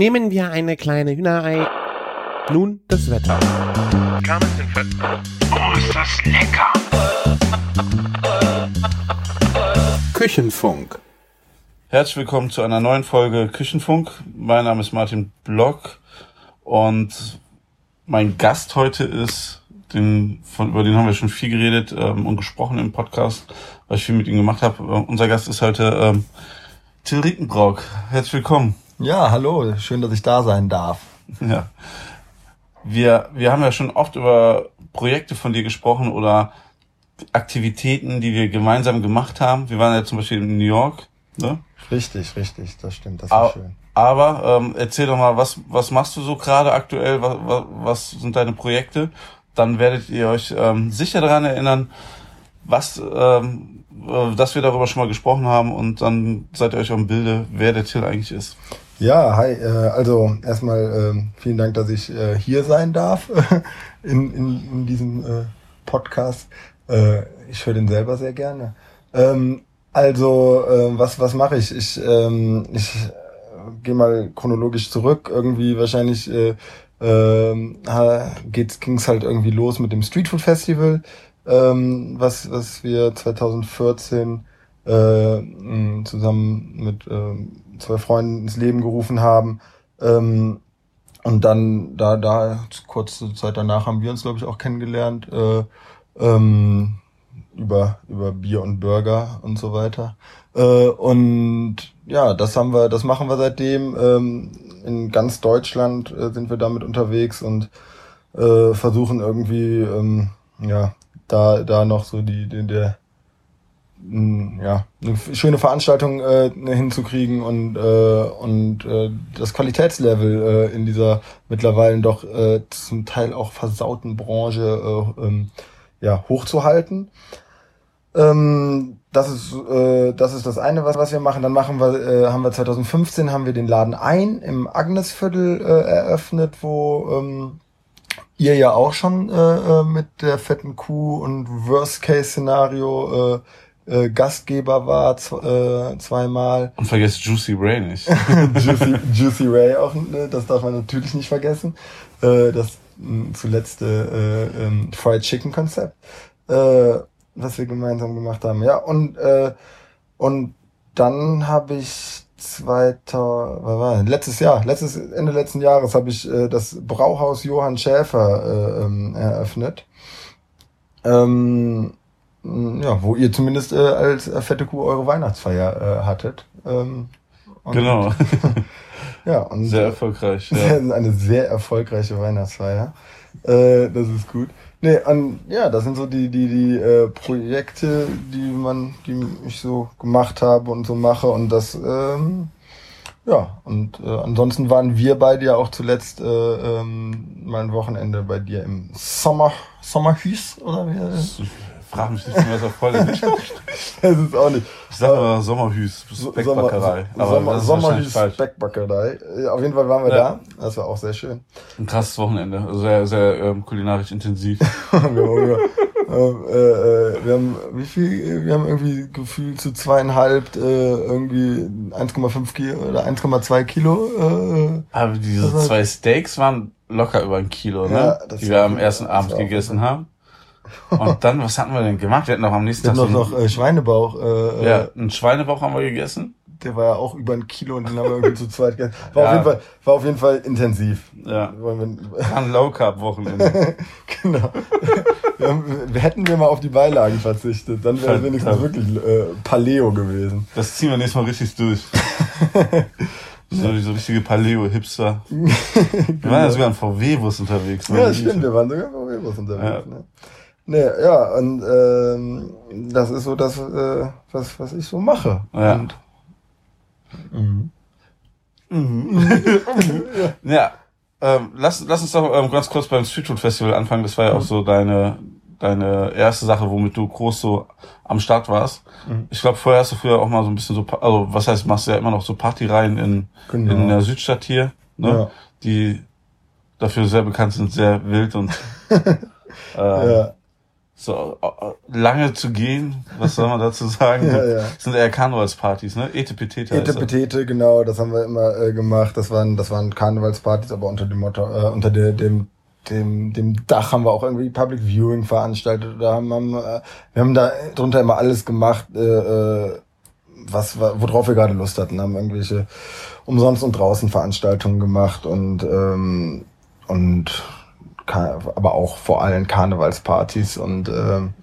Nehmen wir eine kleine Hühnerei. Nun das Wetter. Oh, ist das lecker! Küchenfunk. Herzlich willkommen zu einer neuen Folge Küchenfunk. Mein Name ist Martin Block und mein Gast heute ist, den, von, über den haben wir schon viel geredet ähm, und gesprochen im Podcast, weil ich viel mit ihm gemacht habe. Äh, unser Gast ist heute ähm, Till Rickenbrock. Herzlich willkommen. Ja, hallo, schön, dass ich da sein darf. Ja. Wir, wir haben ja schon oft über Projekte von dir gesprochen oder Aktivitäten, die wir gemeinsam gemacht haben. Wir waren ja zum Beispiel in New York. Ne? Richtig, richtig, das stimmt, das war Aber, schön. aber ähm, erzähl doch mal, was, was machst du so gerade aktuell? Was, was, was sind deine Projekte? Dann werdet ihr euch ähm, sicher daran erinnern, was, ähm, äh, dass wir darüber schon mal gesprochen haben und dann seid ihr euch am Bilde, wer der Till eigentlich ist. Ja, hi, äh, also erstmal ähm, vielen Dank, dass ich äh, hier sein darf in, in, in diesem äh, Podcast. Ich höre den selber sehr gerne. Ähm, also, was, was mache ich? Ich, ähm, ich gehe mal chronologisch zurück. Irgendwie wahrscheinlich geht's, ging's halt irgendwie los mit dem Street Food Festival, was, was wir 2014 äh, mh, zusammen mit zwei Freunden ins Leben gerufen haben. Ähm, und dann, da, da, kurze Zeit danach haben wir uns, glaube ich, auch kennengelernt, äh, ähm, über, über Bier und Burger und so weiter. Äh, und ja, das haben wir, das machen wir seitdem. Ähm, in ganz Deutschland äh, sind wir damit unterwegs und äh, versuchen irgendwie, ähm, ja, da, da noch so die, die der, ja, eine schöne Veranstaltung äh, hinzukriegen und, äh, und äh, das Qualitätslevel äh, in dieser mittlerweile doch äh, zum Teil auch versauten Branche äh, ähm, ja, hochzuhalten. Ähm, das ist äh, das ist das eine, was was wir machen. Dann machen wir äh, haben wir 2015 haben wir den Laden ein im Agnesviertel äh, eröffnet, wo ähm, ihr ja auch schon äh, äh, mit der fetten Kuh und Worst Case Szenario äh, äh, Gastgeber war äh, zweimal. Und vergesst Juicy Ray nicht. Juicy, Juicy Ray auch, ne? das darf man natürlich nicht vergessen. Äh, das mh, zuletzt äh, ähm, Fried Chicken Konzept, äh, was wir gemeinsam gemacht haben. Ja, und, äh, und dann habe ich 2000, was war letztes Jahr, letztes Ende letzten Jahres habe ich äh, das Brauhaus Johann Schäfer äh, ähm, eröffnet. Ähm, ja, wo ihr zumindest äh, als äh, fette Kuh eure Weihnachtsfeier äh, hattet. Ähm, genau. Ja, und Sehr erfolgreich. Ja. eine sehr erfolgreiche Weihnachtsfeier. Äh, das ist gut. Nee, und ja, das sind so die, die, die äh, Projekte, die man, die ich so gemacht habe und so mache. Und das, ähm, ja, und äh, ansonsten waren wir beide ja auch zuletzt äh, ähm, mal ein Wochenende bei dir im Sommer, Sommerhüs, oder wie? Ich frage mich nicht, wie man das auf Holländisch Das ist auch nicht. Ich sag mal Sommerhüs, Speckbackerei. Sommer, Aber Sommer, das ist wahrscheinlich Sommerhüs. Speckbackerei. Äh, Auf jeden Fall waren wir Ja. da. Das war auch sehr schön. Ein krasses Wochenende. Also Sehr, sehr ähm, kulinarisch intensiv. wir, haben, äh, äh, wir haben wie viel? Wir haben irgendwie gefühlt zu zweieinhalb äh, irgendwie 1,5 Kilo oder 1,2 Kilo. Äh, Aber diese zwei Steaks waren locker über ein Kilo, ne? Ja, die wir am ersten Abend gegessen haben. Und dann, was hatten wir denn gemacht? Wir hatten noch am nächsten wir Tag hatten noch, noch äh, Schweinebauch. Äh, ja, äh, einen Schweinebauch haben wir gegessen. der war ja auch über ein Kilo und den haben wir irgendwie zu zweit gegessen. War, Ja. auf jeden Fall, war auf jeden Fall intensiv. Ja. War ein Low Carb Wochenende. genau. wir, haben, hätten wir mal auf die Beilagen verzichtet, dann wäre es wenigstens wirklich äh, Paleo gewesen. Das ziehen wir nächstes Mal richtig durch. So, so richtige Paleo-Hipster. Wir waren ja sogar im VW-Bus unterwegs. Ja, stimmt, wir waren sogar im VW-Bus unterwegs. Ja. Ne? Nee, ja, und ähm, das ist so das, äh, was, was ich so mache. Ja. Und, mhm. Ja, ähm, lass, lass uns doch ähm, ganz kurz beim Street Food Festival anfangen. Das war ja auch so deine, deine erste Sache, womit du groß so am Start warst. Mhm. Ich glaube, vorher hast du früher auch mal so ein bisschen so, also was heißt, machst du ja immer noch so Partyreihen in, Genau. in der Südstadt hier, ne? Ja. Die dafür sehr bekannt sind, sehr wild und äh, Ja. So äh, lange zu gehen, was soll man dazu sagen? Ja, ja. Das sind eher Karnevalspartys, ne? Etepetete. Etepetete, genau, das haben wir immer äh, gemacht. Das waren, das waren Karnevalspartys, aber unter dem Motto, äh, unter der, dem, dem, dem Dach haben wir auch irgendwie Public Viewing veranstaltet. Da haben, haben äh, wir haben da drunter immer alles gemacht, äh, äh, was, worauf wir gerade Lust hatten. Haben irgendwelche umsonst und draußen Veranstaltungen gemacht und ähm, und aber auch vor allem Karnevalspartys und ähm,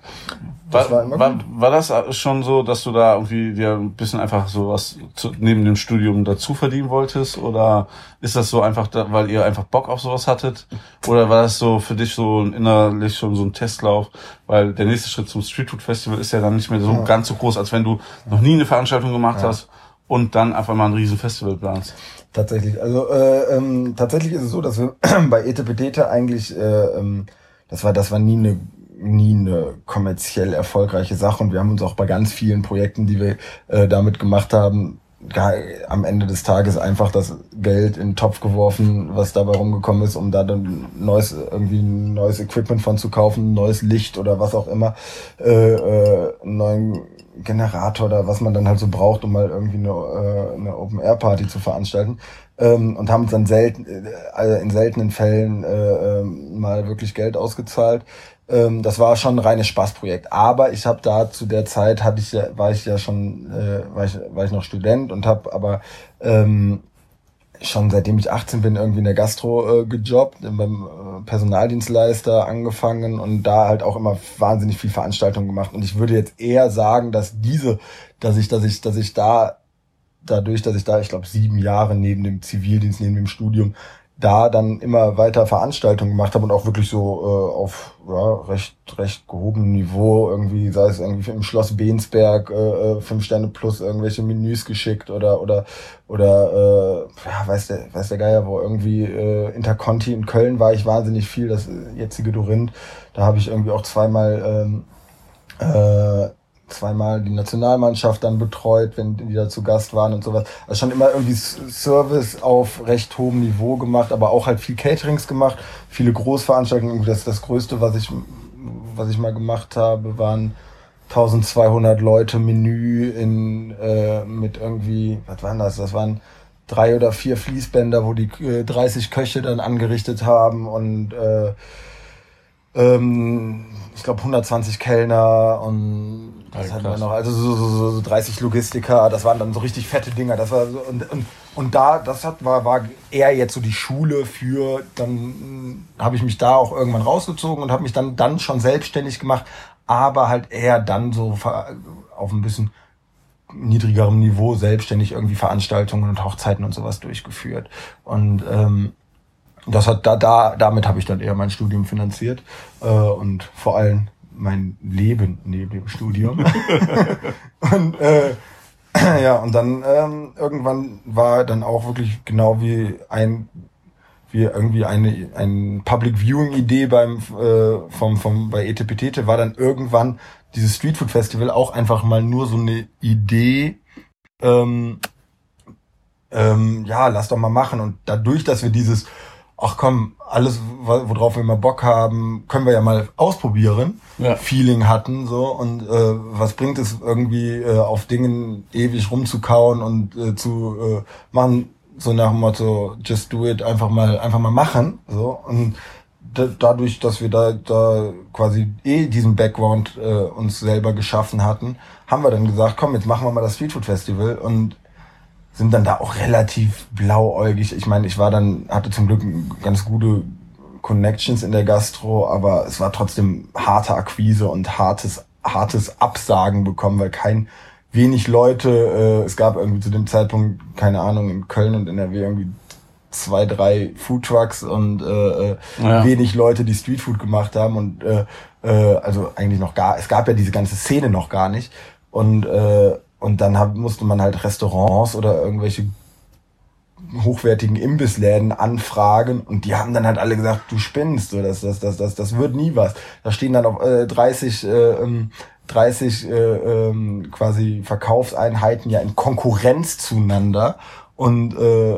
das War, war war, war das schon so, dass du da irgendwie dir ein bisschen einfach so was zu, neben dem Studium dazu verdienen wolltest? Oder ist das so einfach, da, weil ihr einfach Bock auf sowas hattet? Oder war das so für dich so innerlich schon so ein Testlauf? Weil der nächste Schritt zum Streetfood Festival ist ja dann nicht mehr so Ja. ganz so groß, als wenn du noch nie eine Veranstaltung gemacht hast und dann einfach mal ein riesen Festival planst. Tatsächlich. Also äh, ähm, tatsächlich ist es so, dass wir bei Etepetete eigentlich, äh, ähm, das war, das war nie eine nie eine kommerziell erfolgreiche Sache und wir haben uns auch bei ganz vielen Projekten, die wir äh, damit gemacht haben, gar, am Ende des Tages einfach das Geld in den Topf geworfen, was dabei rumgekommen ist, um da dann neues irgendwie neues Equipment von zu kaufen, neues Licht oder was auch immer, äh, äh, neuen Generator oder was man dann halt so braucht, um mal irgendwie eine, äh, eine Open Air Party zu veranstalten. Ähm, und haben uns dann selten, äh, in seltenen Fällen äh, ähm, mal wirklich Geld ausgezahlt. Ähm, das war schon ein reines Spaßprojekt. Aber ich habe da zu der Zeit hatte ich ja, war ich ja schon, äh, war ich, war ich noch Student und habe aber ähm, schon seitdem ich 18 bin irgendwie in der Gastro äh, gejobbt, beim äh, Personaldienstleister angefangen und da halt auch immer wahnsinnig viel Veranstaltungen gemacht. Und ich würde jetzt eher sagen, dass diese, dass ich, dass ich, dass ich da dadurch, dass ich da, ich glaube, sieben Jahre neben dem Zivildienst, neben dem Studium, da dann immer weiter Veranstaltungen gemacht habe und auch wirklich so äh, auf ja, recht recht gehobenem Niveau irgendwie, sei es irgendwie im Schloss Bensberg äh, äh, fünf Sterne plus irgendwelche Menüs geschickt oder oder oder äh, ja, weiß der weiß der Geier wo irgendwie äh, Interconti in Köln war ich wahnsinnig viel das äh, jetzige Dorinth. Da habe ich irgendwie auch zweimal ähm, äh, zweimal die Nationalmannschaft dann betreut, wenn die da zu Gast waren und sowas. Also schon immer irgendwie Service auf recht hohem Niveau gemacht, aber auch halt viel Caterings gemacht, viele Großveranstaltungen. Das, das Größte, was ich, was ich mal gemacht habe, waren 1200 Leute Menü in, äh, mit irgendwie, was waren das? Das waren drei oder vier Fließbänder, wo die äh, 30 Köche dann angerichtet haben und äh, ähm, ich glaube 120 Kellner und was Ja, hatten wir noch? Also so, so, so, so 30 Logistiker, das waren dann so richtig fette Dinger. Das war so, und, und, und da, das hat, war, war eher jetzt so die Schule für, dann habe ich mich da auch irgendwann rausgezogen und habe mich dann, dann schon selbstständig gemacht, aber halt eher dann so auf ein bisschen niedrigerem Niveau selbstständig irgendwie Veranstaltungen und Hochzeiten und sowas durchgeführt. Und ähm, das hat da, da damit habe ich dann eher mein Studium finanziert äh, und vor allem mein Leben neben dem Studium. und äh, ja, und dann ähm, irgendwann war dann auch wirklich genau wie ein wie irgendwie eine ein Public Viewing Idee beim äh, vom vom bei Etepetete war dann irgendwann dieses Street Food Festival auch einfach mal nur so eine Idee ähm, ähm, ja, lass doch mal machen. Und dadurch, dass wir dieses, ach komm, alles, wo- worauf wir immer Bock haben, können wir ja mal ausprobieren, Ja. Feeling hatten, so. Und äh, was bringt es irgendwie, äh, auf Dingen ewig rumzukauen und äh, zu äh, machen, so nach dem Motto, just do it, einfach mal, einfach mal machen, so. Und da, dadurch, dass wir da, da quasi eh diesen Background äh, uns selber geschaffen hatten, haben wir dann gesagt, komm, jetzt machen wir mal das Streetfood Festival und sind dann da auch relativ blauäugig. Ich meine, ich war dann, hatte zum Glück ganz gute Connections in der Gastro, aber es war trotzdem harte Akquise und hartes, hartes Absagen bekommen, weil kein wenig Leute, äh, es gab irgendwie zu dem Zeitpunkt, keine Ahnung, in Köln und NRW irgendwie zwei, drei Foodtrucks und äh, äh, Ja. wenig Leute, die Streetfood gemacht haben und äh, äh, also eigentlich noch gar, es gab ja diese ganze Szene noch gar nicht und äh, und dann hab, musste man halt Restaurants oder irgendwelche hochwertigen Imbissläden anfragen und die haben dann halt alle gesagt, du spinnst, so das das das das das wird nie was. Da stehen dann auf äh, 30 äh, ähm, 30 äh, ähm, quasi Verkaufseinheiten ja in Konkurrenz zueinander und äh,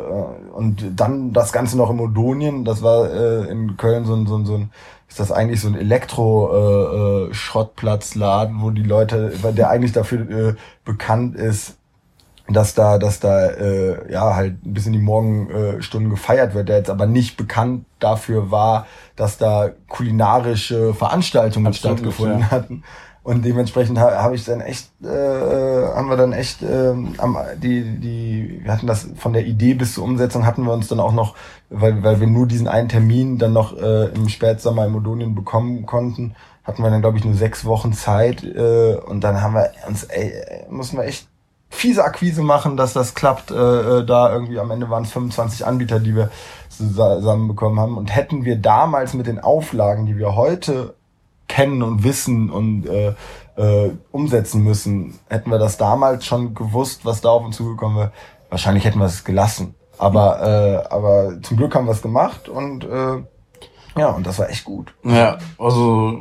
und dann das Ganze noch im Odonien, das war äh, in Köln so ein so ein, so ein ist das eigentlich so ein Elektro-Schrottplatzladen, äh, äh, wo die Leute, der eigentlich dafür äh, bekannt ist, dass da, dass da äh, ja halt ein bisschen die Morgenstunden gefeiert wird, der jetzt aber nicht bekannt dafür war, dass da kulinarische Veranstaltungen Absolut, stattgefunden ja. hatten. Und dementsprechend habe hab ich dann echt, äh, haben wir dann echt, äh, die, die, wir hatten das von der Idee bis zur Umsetzung hatten wir uns dann auch noch, weil, weil wir nur diesen einen Termin dann noch äh, im Spätsommer in Modonien bekommen konnten, hatten wir dann glaube ich nur sechs Wochen Zeit äh, und dann haben wir uns, ey, mussten wir echt fiese Akquise machen, dass das klappt. Äh, äh da irgendwie am Ende waren es 25 Anbieter, die wir zusammenbekommen haben. Und hätten wir damals mit den Auflagen, die wir heute kennen und wissen und äh, äh, umsetzen müssen, hätten wir das damals schon gewusst, was da auf uns zugekommen wäre, wahrscheinlich hätten wir es gelassen. Aber, äh, aber zum Glück haben wir es gemacht und äh, ja, und das war echt gut. Ja, also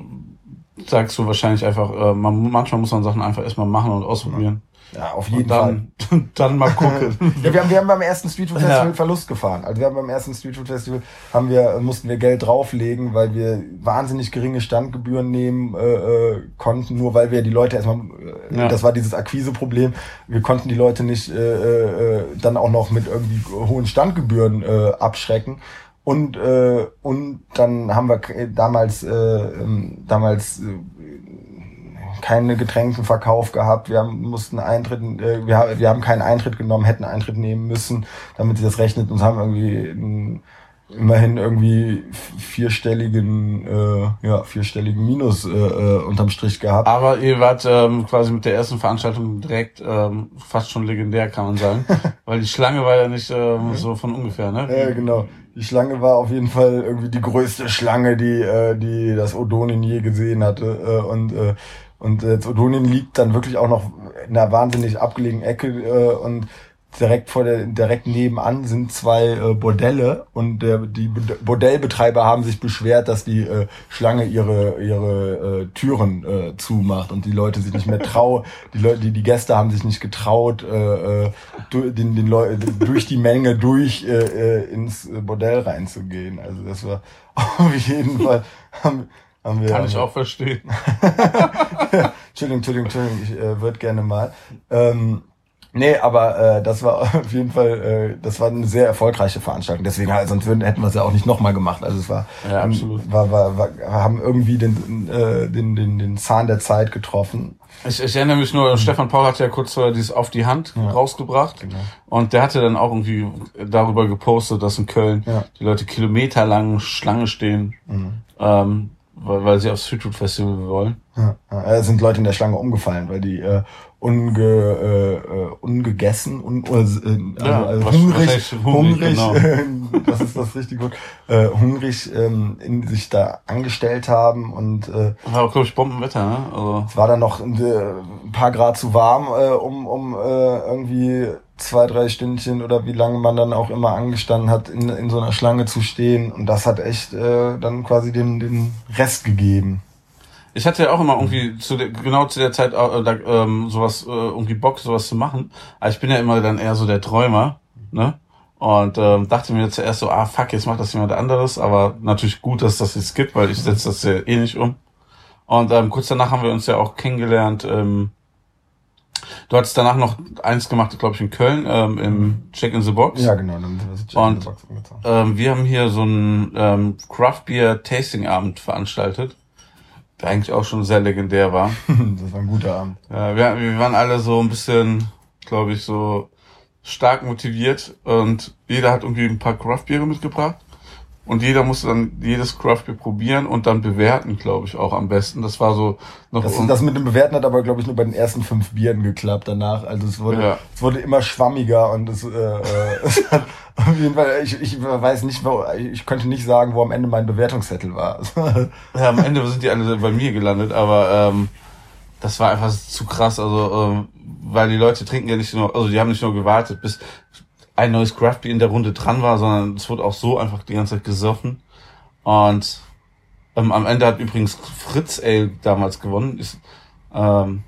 sagst du wahrscheinlich einfach, äh, man, manchmal muss man Sachen einfach erstmal machen und ausprobieren. Ja, auf jeden dann, Fall. dann mal gucken. ja, wir haben, wir haben beim ersten Street Food Festival ja. Verlust gefahren. Also wir haben beim ersten Street Food Festival haben wir, mussten wir Geld drauflegen, weil wir wahnsinnig geringe Standgebühren nehmen äh, äh, konnten, nur weil wir die Leute erstmal, äh, ja. das war dieses Akquiseproblem, wir konnten die Leute nicht äh, äh, dann auch noch mit irgendwie hohen Standgebühren äh, abschrecken. Und, äh, und dann haben wir damals, äh, ähm, damals äh, keine Getränkenverkauf gehabt. Wir haben, mussten Eintritt, äh, wir, wir haben keinen Eintritt genommen, hätten Eintritt nehmen müssen, damit sich das rechnet und haben irgendwie einen, immerhin irgendwie vierstelligen, äh, ja, vierstelligen Minus äh, äh, unterm Strich gehabt. Aber ihr wart ähm, quasi mit der ersten Veranstaltung direkt ähm, fast schon legendär, kann man sagen. Weil die Schlange war ja nicht ähm, so von ungefähr, ne? Ja, genau. Die Schlange war auf jeden Fall irgendwie die größte Schlange, die, äh, die das Odonin je gesehen hatte. Äh, und äh, und äh, Odonien liegt dann wirklich auch noch in einer wahnsinnig abgelegenen Ecke äh, und direkt vor der direkt nebenan sind zwei äh, Bordelle und der, die Bordellbetreiber haben sich beschwert, dass die äh, Schlange ihre ihre äh, Türen äh, zumacht und die Leute sich nicht mehr trauen, die Leute die die Gäste haben sich nicht getraut äh, äh, den den Leu durch die Menge durch äh, äh, ins Bordell reinzugehen. Also das war auf jeden Fall haben haben wir, Kann ich auch verstehen. Entschuldigung, Entschuldigung, Entschuldigung, ich äh, würde gerne mal. Ähm, nee, aber äh, das war auf jeden Fall, äh, das war eine sehr erfolgreiche Veranstaltung. Deswegen, halt, sonst würden, hätten wir es ja auch nicht nochmal gemacht. Also es war, ja, absolut. war, war, war haben irgendwie den, äh, den, den, den Zahn der Zeit getroffen. Ich, ich erinnere mich nur, mhm. Stefan Paul hat ja kurz vorher dieses Auf die Hand ja. rausgebracht. Genau. Und der hatte dann auch irgendwie darüber gepostet, dass in Köln ja. die Leute kilometerlang Schlange stehen. Mhm. Ähm, weil, weil sie aufs Street Food Festival wollen. Ja, ja, sind Leute in der Schlange umgefallen, weil die äh, unge, äh, äh ungegessen, un, äh, also, ja, also was, hungrig, was hungrig, genau. das ist das richtige Wort, äh, hungrig ähm, in sich da angestellt haben und äh, war auch glaube ich Bombenwetter, ne? Also es war dann noch ein, äh, ein paar Grad zu warm, äh, um um äh, irgendwie zwei, drei Stündchen oder wie lange man dann auch immer angestanden hat, in, in so einer Schlange zu stehen. Und das hat echt äh, dann quasi den, den Rest gegeben. Ich hatte ja auch immer irgendwie zu der, genau zu der Zeit äh, da, ähm, sowas äh, irgendwie Bock sowas zu machen. Aber ich bin ja immer dann eher so der Träumer, ne? Und ähm, dachte mir zuerst so, ah fuck, jetzt macht das jemand anderes. Aber natürlich gut, dass das jetzt gibt, weil ich setze das ja eh nicht um. Und ähm, kurz danach haben wir uns ja auch kennengelernt ähm, Du hattest danach noch eins gemacht, glaube ich, in Köln, ähm, im Check in the Box. Ja, genau. Dann Check und in the Box ähm, wir haben hier so einen ähm, Craft Beer Tasting Abend veranstaltet, der eigentlich auch schon sehr legendär war. das war ein guter Abend. Ja, wir, wir waren alle so ein bisschen, glaube ich, so stark motiviert und jeder hat irgendwie ein paar Craft Biere mitgebracht. Und jeder musste dann jedes Craft Beer probieren und dann bewerten, glaube ich, auch am besten. Das war so noch. Das, das mit dem Bewerten hat aber, glaube ich, nur bei den ersten fünf Bieren geklappt danach. Also es wurde, ja. es wurde immer schwammiger und es, äh, äh, es hat auf jeden Fall, ich, ich weiß nicht, wo, ich könnte nicht sagen, wo am Ende mein Bewertungszettel war. ja, am Ende sind die alle bei mir gelandet, aber ähm, das war einfach zu krass. Also, ähm, weil die Leute trinken ja nicht nur, also die haben nicht nur gewartet, bis ein neues Craft Beer in der Runde dran war, sondern es wurde auch so einfach die ganze Zeit gesoffen. Und ähm, am Ende hat übrigens Fritz Ale damals gewonnen. Ist, ähm,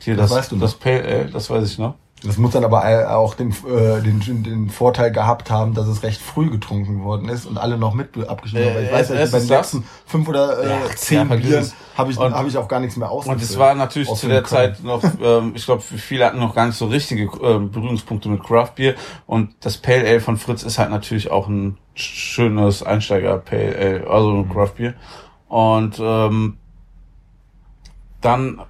hier das, das, weißt du das Pale Ale, das weiß ich noch. Das muss dann aber auch den, äh, den, den Vorteil gehabt haben, dass es recht früh getrunken worden ist und alle noch mit abgeschnitten haben. Äh, ich weiß ja, bei den letzten fünf oder äh, Ja, zehn ja, Bieren habe ich, Und- hab ich auch gar nichts mehr Und ausgefüllt. es war natürlich zu der können. Zeit noch, ähm, ich glaube, viele hatten noch gar nicht so richtige ähm, Berührungspunkte mit Craft Beer. Und das Pale Ale von Fritz ist halt natürlich auch ein schönes Einsteiger Pale Ale, also ein Craft Beer. Und ähm, dann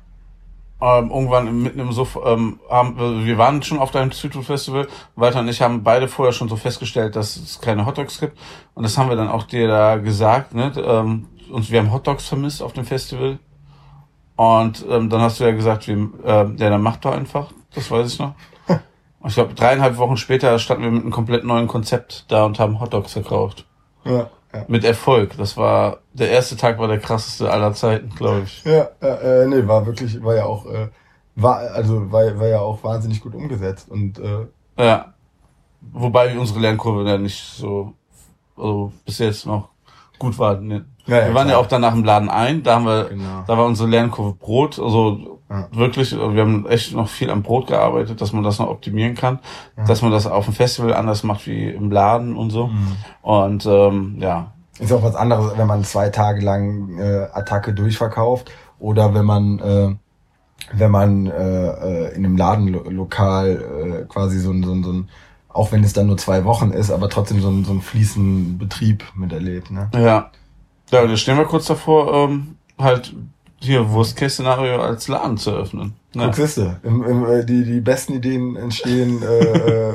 ähm, irgendwann mitten im Suff, ähm, haben, wir- wir waren schon auf deinem Street Food Festival. Walter und ich haben beide vorher schon so festgestellt, dass es keine Hotdogs gibt. Und das haben wir dann auch dir da gesagt. Ne? Ähm, und wir haben Hotdogs vermisst auf dem Festival. Und ähm, dann hast du ja gesagt, wir, ähm, ja, dann mach doch einfach. Das weiß ich noch. Und ich glaube, dreieinhalb Wochen später standen wir mit einem komplett neuen Konzept da und haben Hotdogs verkauft. Ja, ja. Mit Erfolg. Das war, der erste Tag war der krasseste aller Zeiten, glaube ich. Ja, äh, nee, war wirklich, war ja auch, äh, war, also war, war ja auch wahnsinnig gut umgesetzt und äh, Ja. Wobei unsere Lernkurve ja nicht so, also bis jetzt noch gut war. Ne? Ja, ja, wir waren ja klar. auch danach im Laden ein, da haben wir, Genau. da war unsere Lernkurve Brot, also Ja. wirklich, wir haben echt noch viel am Brot gearbeitet, dass man das noch optimieren kann, dass man das auf dem Festival anders macht wie im Laden und so. Mhm. Und ähm, ja, ist auch was anderes, wenn man zwei Tage lang äh, Attacke durchverkauft oder wenn man äh, wenn man äh, äh, in einem Ladenlokal äh, quasi so ein, so ein, so ein auch wenn es dann nur zwei Wochen ist, aber trotzdem so ein, so ein fließenden Betrieb miterlebt. Ne? ja. Ja, da stehen wir kurz davor, ähm, halt hier Worst-Case-Szenario als Laden zu öffnen. Ja. Guck, siehste, im, im, äh, die, die besten Ideen entstehen, äh, äh,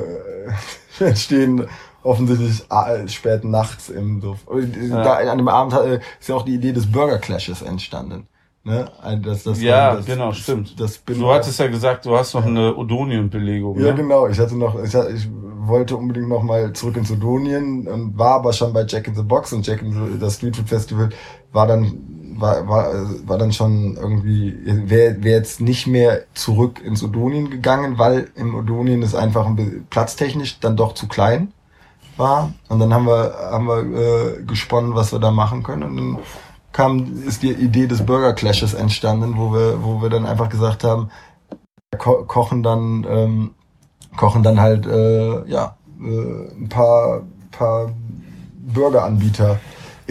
entstehen offensichtlich äh, spät nachts im. Äh, Da, an dem Abend ist ja auch die Idee des Burger Clashes entstanden. Ne? Ein- Das, das, Ja, das, genau, das, stimmt. Das bin Du hattest ja gesagt, du hast noch eine Odonien-Belegung. Ja, ne? genau. Ich hatte noch, ich, hatte- ich wollte unbedingt noch mal zurück ins Odonien und war aber schon bei Jack in the Box und Jack in the, das Street Food Festival war dann war, war, war dann schon irgendwie wäre wär jetzt nicht mehr zurück ins Odonien gegangen, weil im Odonien ist einfach ein platztechnisch dann doch zu klein war. Und dann haben wir haben wir äh, gesponnen, was wir da machen können. Und dann kam ist die Idee des Burger Clashes entstanden, wo wir wo wir dann einfach gesagt haben, ko kochen dann ähm, kochen dann halt äh, ja äh, ein paar paar Burgeranbieter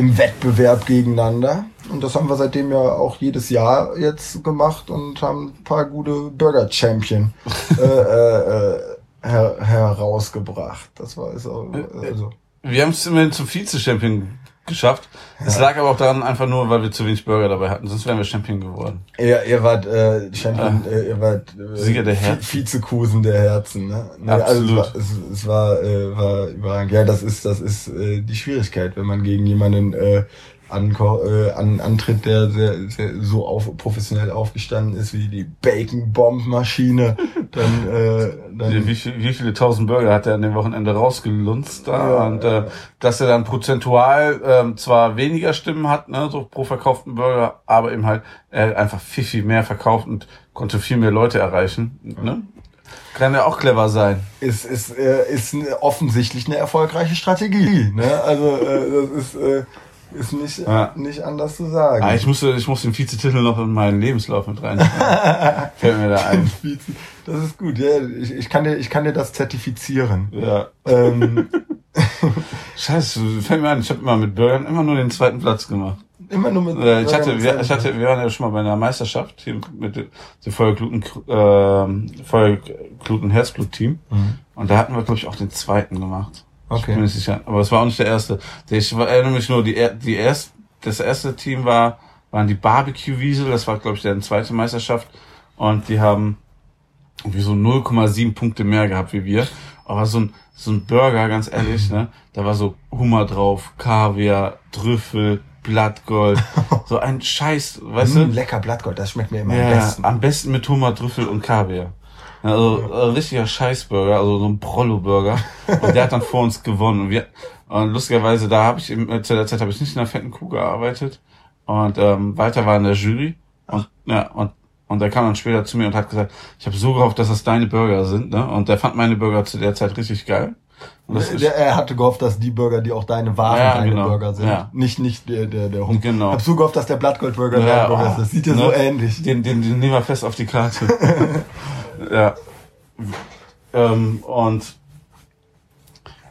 im Wettbewerb gegeneinander und das haben wir seitdem ja auch jedes Jahr jetzt gemacht und haben ein paar gute Burger Champion äh, äh, äh, her herausgebracht. Das war ist auch, also Wir haben es immerhin zum Vize-Champion geschafft. Es lag aber auch daran einfach nur, weil wir zu wenig Burger dabei hatten. Sonst wären wir Champion geworden. Ihr, ihr wart äh, Champion, äh, ihr wart äh, Sieger der Herzen. Vizekusen der Herzen, ne? Nee, Absolut. Also es war, es, es war, äh, war überragend. Ja, das ist, das ist äh, die Schwierigkeit, wenn man gegen jemanden äh, anko äh, an, antritt, der sehr, sehr so auf, professionell aufgestanden ist wie die Bacon Bomb Maschine, dann, äh, dann Wie, viel, wie viele tausend Burger hat er an dem Wochenende rausgelunzt da? Ja, und äh, dass er dann prozentual ähm, zwar weniger Stimmen hat, ne, so pro verkauften Burger, aber eben halt er einfach viel, viel mehr verkauft und konnte viel mehr Leute erreichen. Ne? Kann ja auch clever sein. ist, ist, äh, ist offensichtlich eine erfolgreiche Strategie. Ne? Also äh, das ist, äh, ist nicht, Ja. nicht anders zu sagen. Ah, ich musste, ich muss den Vizetitel noch in meinen Lebenslauf mit rein. Fällt mir da ein. Das ist gut, ja. Ich, ich, kann dir, ich kann dir das zertifizieren. Ja. Ähm, Scheiße, fällt mir an, ich habe immer mit Burgern immer nur den zweiten Platz gemacht. immer nur mit. Äh, ich hatte, wir, ich hatte, wir waren ja schon mal bei einer Meisterschaft hier mit dem Feuergluten, ähm, Feuergluten Herzblut-Team. Mhm. Und da hatten wir, glaube ich, auch den zweiten gemacht. Ich Okay. bin mir nicht sicher. Aber es war auch nicht der erste. Ich erinnere mich nur, die, die erst, das erste Team war, waren die Barbecue-Wiesel. Das war, glaube ich, deren zweite Meisterschaft. Und die haben irgendwie so 0,7 Punkte mehr gehabt wie wir. Aber so ein, so ein Burger, ganz ehrlich, ne, da war so Hummer drauf, Kaviar, Trüffel, Blattgold, so ein Scheiß, weißt Mm, du? lecker Blattgold, das schmeckt mir immer am Ja, besten. am besten mit Hummer, Trüffel und Kaviar. Also ein richtiger Scheißburger, also so ein Prollo-Burger. Und der hat dann vor uns gewonnen. Und wir, und lustigerweise, da habe ich eben, äh, zu der Zeit habe ich nicht in der fetten Kuh gearbeitet. Und ähm, Walter war in der Jury. Und ja, und und der kam dann später zu mir und hat gesagt, ich habe so gehofft, dass das deine Burger sind. Ne? Und der fand meine Burger zu der Zeit richtig geil. Und das ist, er hatte gehofft, dass die Burger, die auch deine waren, Ja, deine genau. Burger sind. Ja. Nicht, nicht der, der, der Hund. Genau. Hab so gehofft, dass der Blattgoldburger Ja, dein Burger oh, ist. Das sieht ja ne? so ähnlich. Den, den, den nehmen wir fest auf die Karte. ja. Ähm, und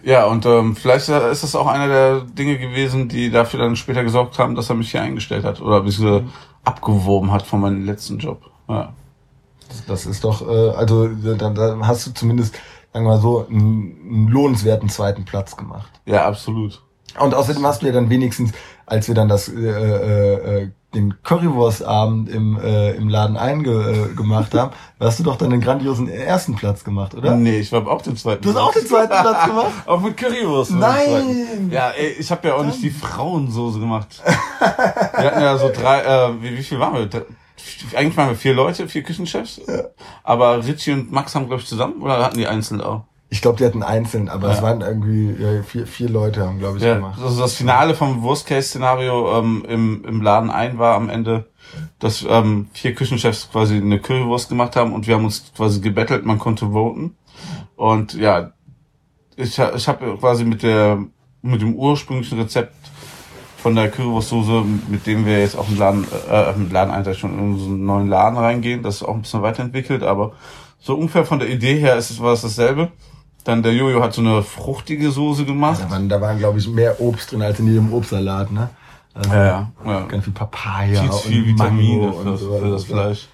ja, und ähm, vielleicht ist das auch einer der Dinge gewesen, die dafür dann später gesorgt haben, dass er mich hier eingestellt hat oder bisschen mhm. abgeworben hat von meinem letzten Job. Ja. Das ist doch, äh, also dann, dann hast du zumindest, sagen wir mal so, einen, einen lohnenswerten zweiten Platz gemacht. Ja, absolut. Und außerdem hast du ja dann wenigstens, als wir dann das äh, äh, äh den Currywurstabend im, äh, im Laden eingemacht äh, haben, hast du doch dann den grandiosen ersten Platz gemacht, oder? Nee, ich habe auch den zweiten. Du hast auch den zweiten Platz gemacht? auch mit Currywurst. Nein! Ja, ey, ich habe ja auch nicht die Frauensoße gemacht. wir hatten ja so drei, äh, wie, wie viel waren wir? Eigentlich waren wir vier Leute, vier Küchenchefs. Ja. Aber Richie und Max haben, glaube ich, zusammen oder hatten die einzeln auch? Ich glaube, die hatten einzeln, aber ja. es waren irgendwie ja, vier, vier Leute haben, glaube ich, ja, gemacht. Also das Finale vom Worst-Case-Szenario ähm, im, im Laden ein war am Ende, dass ähm, vier Küchenchefs quasi eine Currywurst gemacht haben und wir haben uns quasi gebettelt, man konnte voten. Und ja, ich, ich habe quasi mit der mit dem ursprünglichen Rezept von der Currywurstsoße, mit dem wir jetzt auch im Laden, äh, im Laden eigentlich schon in unseren neuen Laden reingehen, das ist auch ein bisschen weiterentwickelt, aber so ungefähr von der Idee her ist es war es dasselbe. Dann der Jojo hat so eine fruchtige Soße gemacht. Ja, da waren, da waren glaube ich, mehr Obst drin als in jedem Obstsalat, ne? Also ja, ja. Ganz viel Papaya viel, viel Vitamine für, so für, das Fleisch.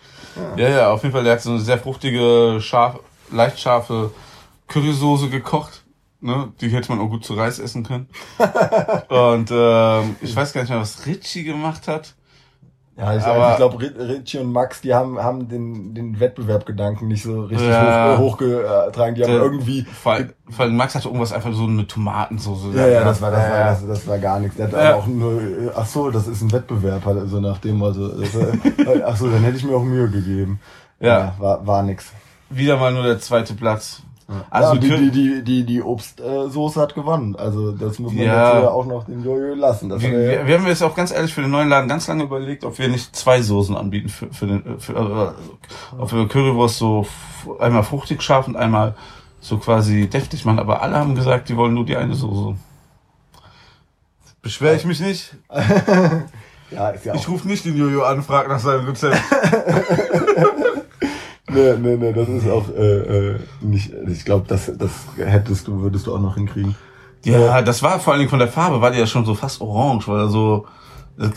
Ja. ja, ja, auf jeden Fall, der hat so eine sehr fruchtige, scharf, leicht scharfe Currysoße gekocht. Ne? Die hätte man auch gut zu Reis essen können. Und ähm, ich weiß gar nicht mehr, was Ritchie gemacht hat. Ja, ich, aber, ich glaube, Richie und Max, die haben, haben den, den Wettbewerbgedanken nicht so richtig ja, hoch, hochgetragen. Die haben der, irgendwie. Vor allem, vor allem Max hatte irgendwas einfach so eine Tomatensoße. Ja, ja, das war, das, ja, war, das, das war gar nichts. Der hat ja. auch nur, ach so, das ist ein Wettbewerb, also nach dem, also, ach so, dann hätte ich mir auch Mühe gegeben. Ja. ja war, war nix. Wieder mal nur der zweite Platz. Also ja, die, die, die, die, die Obstsoße hat gewonnen. Also das muss man ja. jetzt auch noch den Jojo lassen. Das wir, wir, wir haben jetzt auch ganz ehrlich für den neuen Laden ganz lange überlegt, ob wir nicht zwei Soßen anbieten für, für den für, äh, ob wir Currywurst so einmal fruchtig scharf und einmal so quasi deftig machen. Aber alle haben gesagt, die wollen nur die eine Soße. Beschwere ich mich nicht? ja, ist ja ich rufe nicht den Jojo an, frag nach seinem Rezept. nee, nee, nee, das ist auch äh, äh, nicht. Ich glaube, das, das hättest du, würdest du auch noch hinkriegen. Ja, das war vor allen Dingen von der Farbe, war die ja schon so fast orange, weil er so.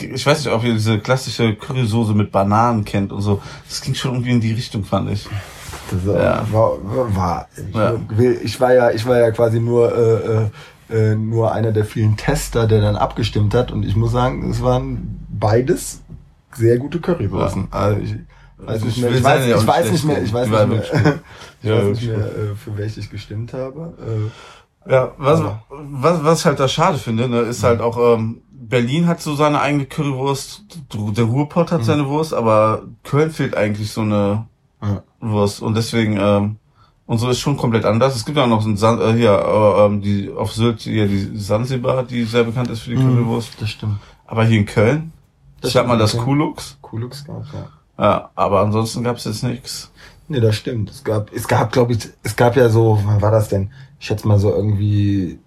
Ich weiß nicht, ob ihr diese klassische Currysoße mit Bananen kennt und so. Das ging schon irgendwie in die Richtung, fand ich. Das ja. war, war, ich, ja. ich war ja, ich war ja quasi nur äh, äh, nur einer der vielen Tester, der dann abgestimmt hat. Und ich muss sagen, es waren beides sehr gute Currywürsten. Ja. Also ich, Weiß nicht mehr, ich, weiß, ich weiß nicht mehr, ich weiß nicht mehr, ich weiß nicht mehr, für welche ich gestimmt habe. Äh, ja, was, was, was ich halt da schade finde, ne, ist halt auch, ähm, Berlin hat so seine eigene Currywurst, der Ruhrpott hat mhm. seine Wurst, aber Köln fehlt eigentlich so eine ja. Wurst und deswegen, ähm, und so ist schon komplett anders. Es gibt auch noch so ein San, äh, hier, äh, ähm, die auf Sylt, hier die Sansibar, die sehr bekannt ist für die mhm, Currywurst. Das stimmt. Aber hier in Köln, das sagt man das Kulux. Kulux gab's, ja. Ja, aber ansonsten gab es jetzt nichts. Nee, das stimmt. Es gab, es gab, glaube ich, es gab ja so, wann war das denn? Ich schätze mal so irgendwie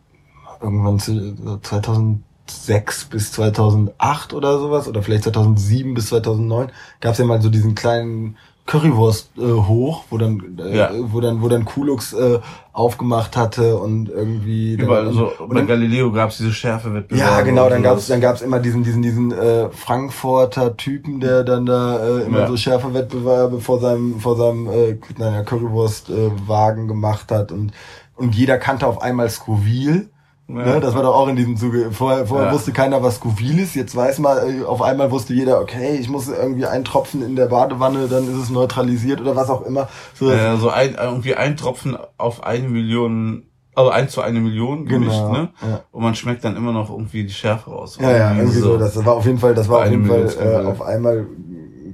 irgendwann zu, so 2006 bis 2008 oder sowas oder vielleicht 2007 bis 2009 gab es ja mal so diesen kleinen Currywurst äh, hoch, wo dann, äh, ja. wo dann, wo dann Kulux äh, aufgemacht hatte und irgendwie. Überall, dann, so, bei Galileo gab's diese Schärfe-Wettbewerbe. Ja, genau, dann gab's, dann gab's immer diesen, diesen, diesen äh, Frankfurter Typen, der dann da äh, immer ja. so Schärfe-Wettbewerbe vor seinem, vor seinem, äh, naja, Currywurst-Wagen äh, gemacht hat und und jeder kannte auf einmal Scoville ja. Ne, das war doch auch in diesem Zuge. Vorher, vorher ja. wusste keiner, was Scoville ist. Jetzt weiß man, äh, auf einmal wusste jeder, okay, ich muss irgendwie einen Tropfen in der Badewanne, dann ist es neutralisiert oder was auch immer. So, ja, so ein, irgendwie ein Tropfen auf eine Million, also eins zu eine Million gemischt, genau, ne? Ja. Und man schmeckt dann immer noch irgendwie die Schärfe raus. Ja, ja, irgendwie so. Das war auf jeden Fall, das war auf jeden Fall äh, auf einmal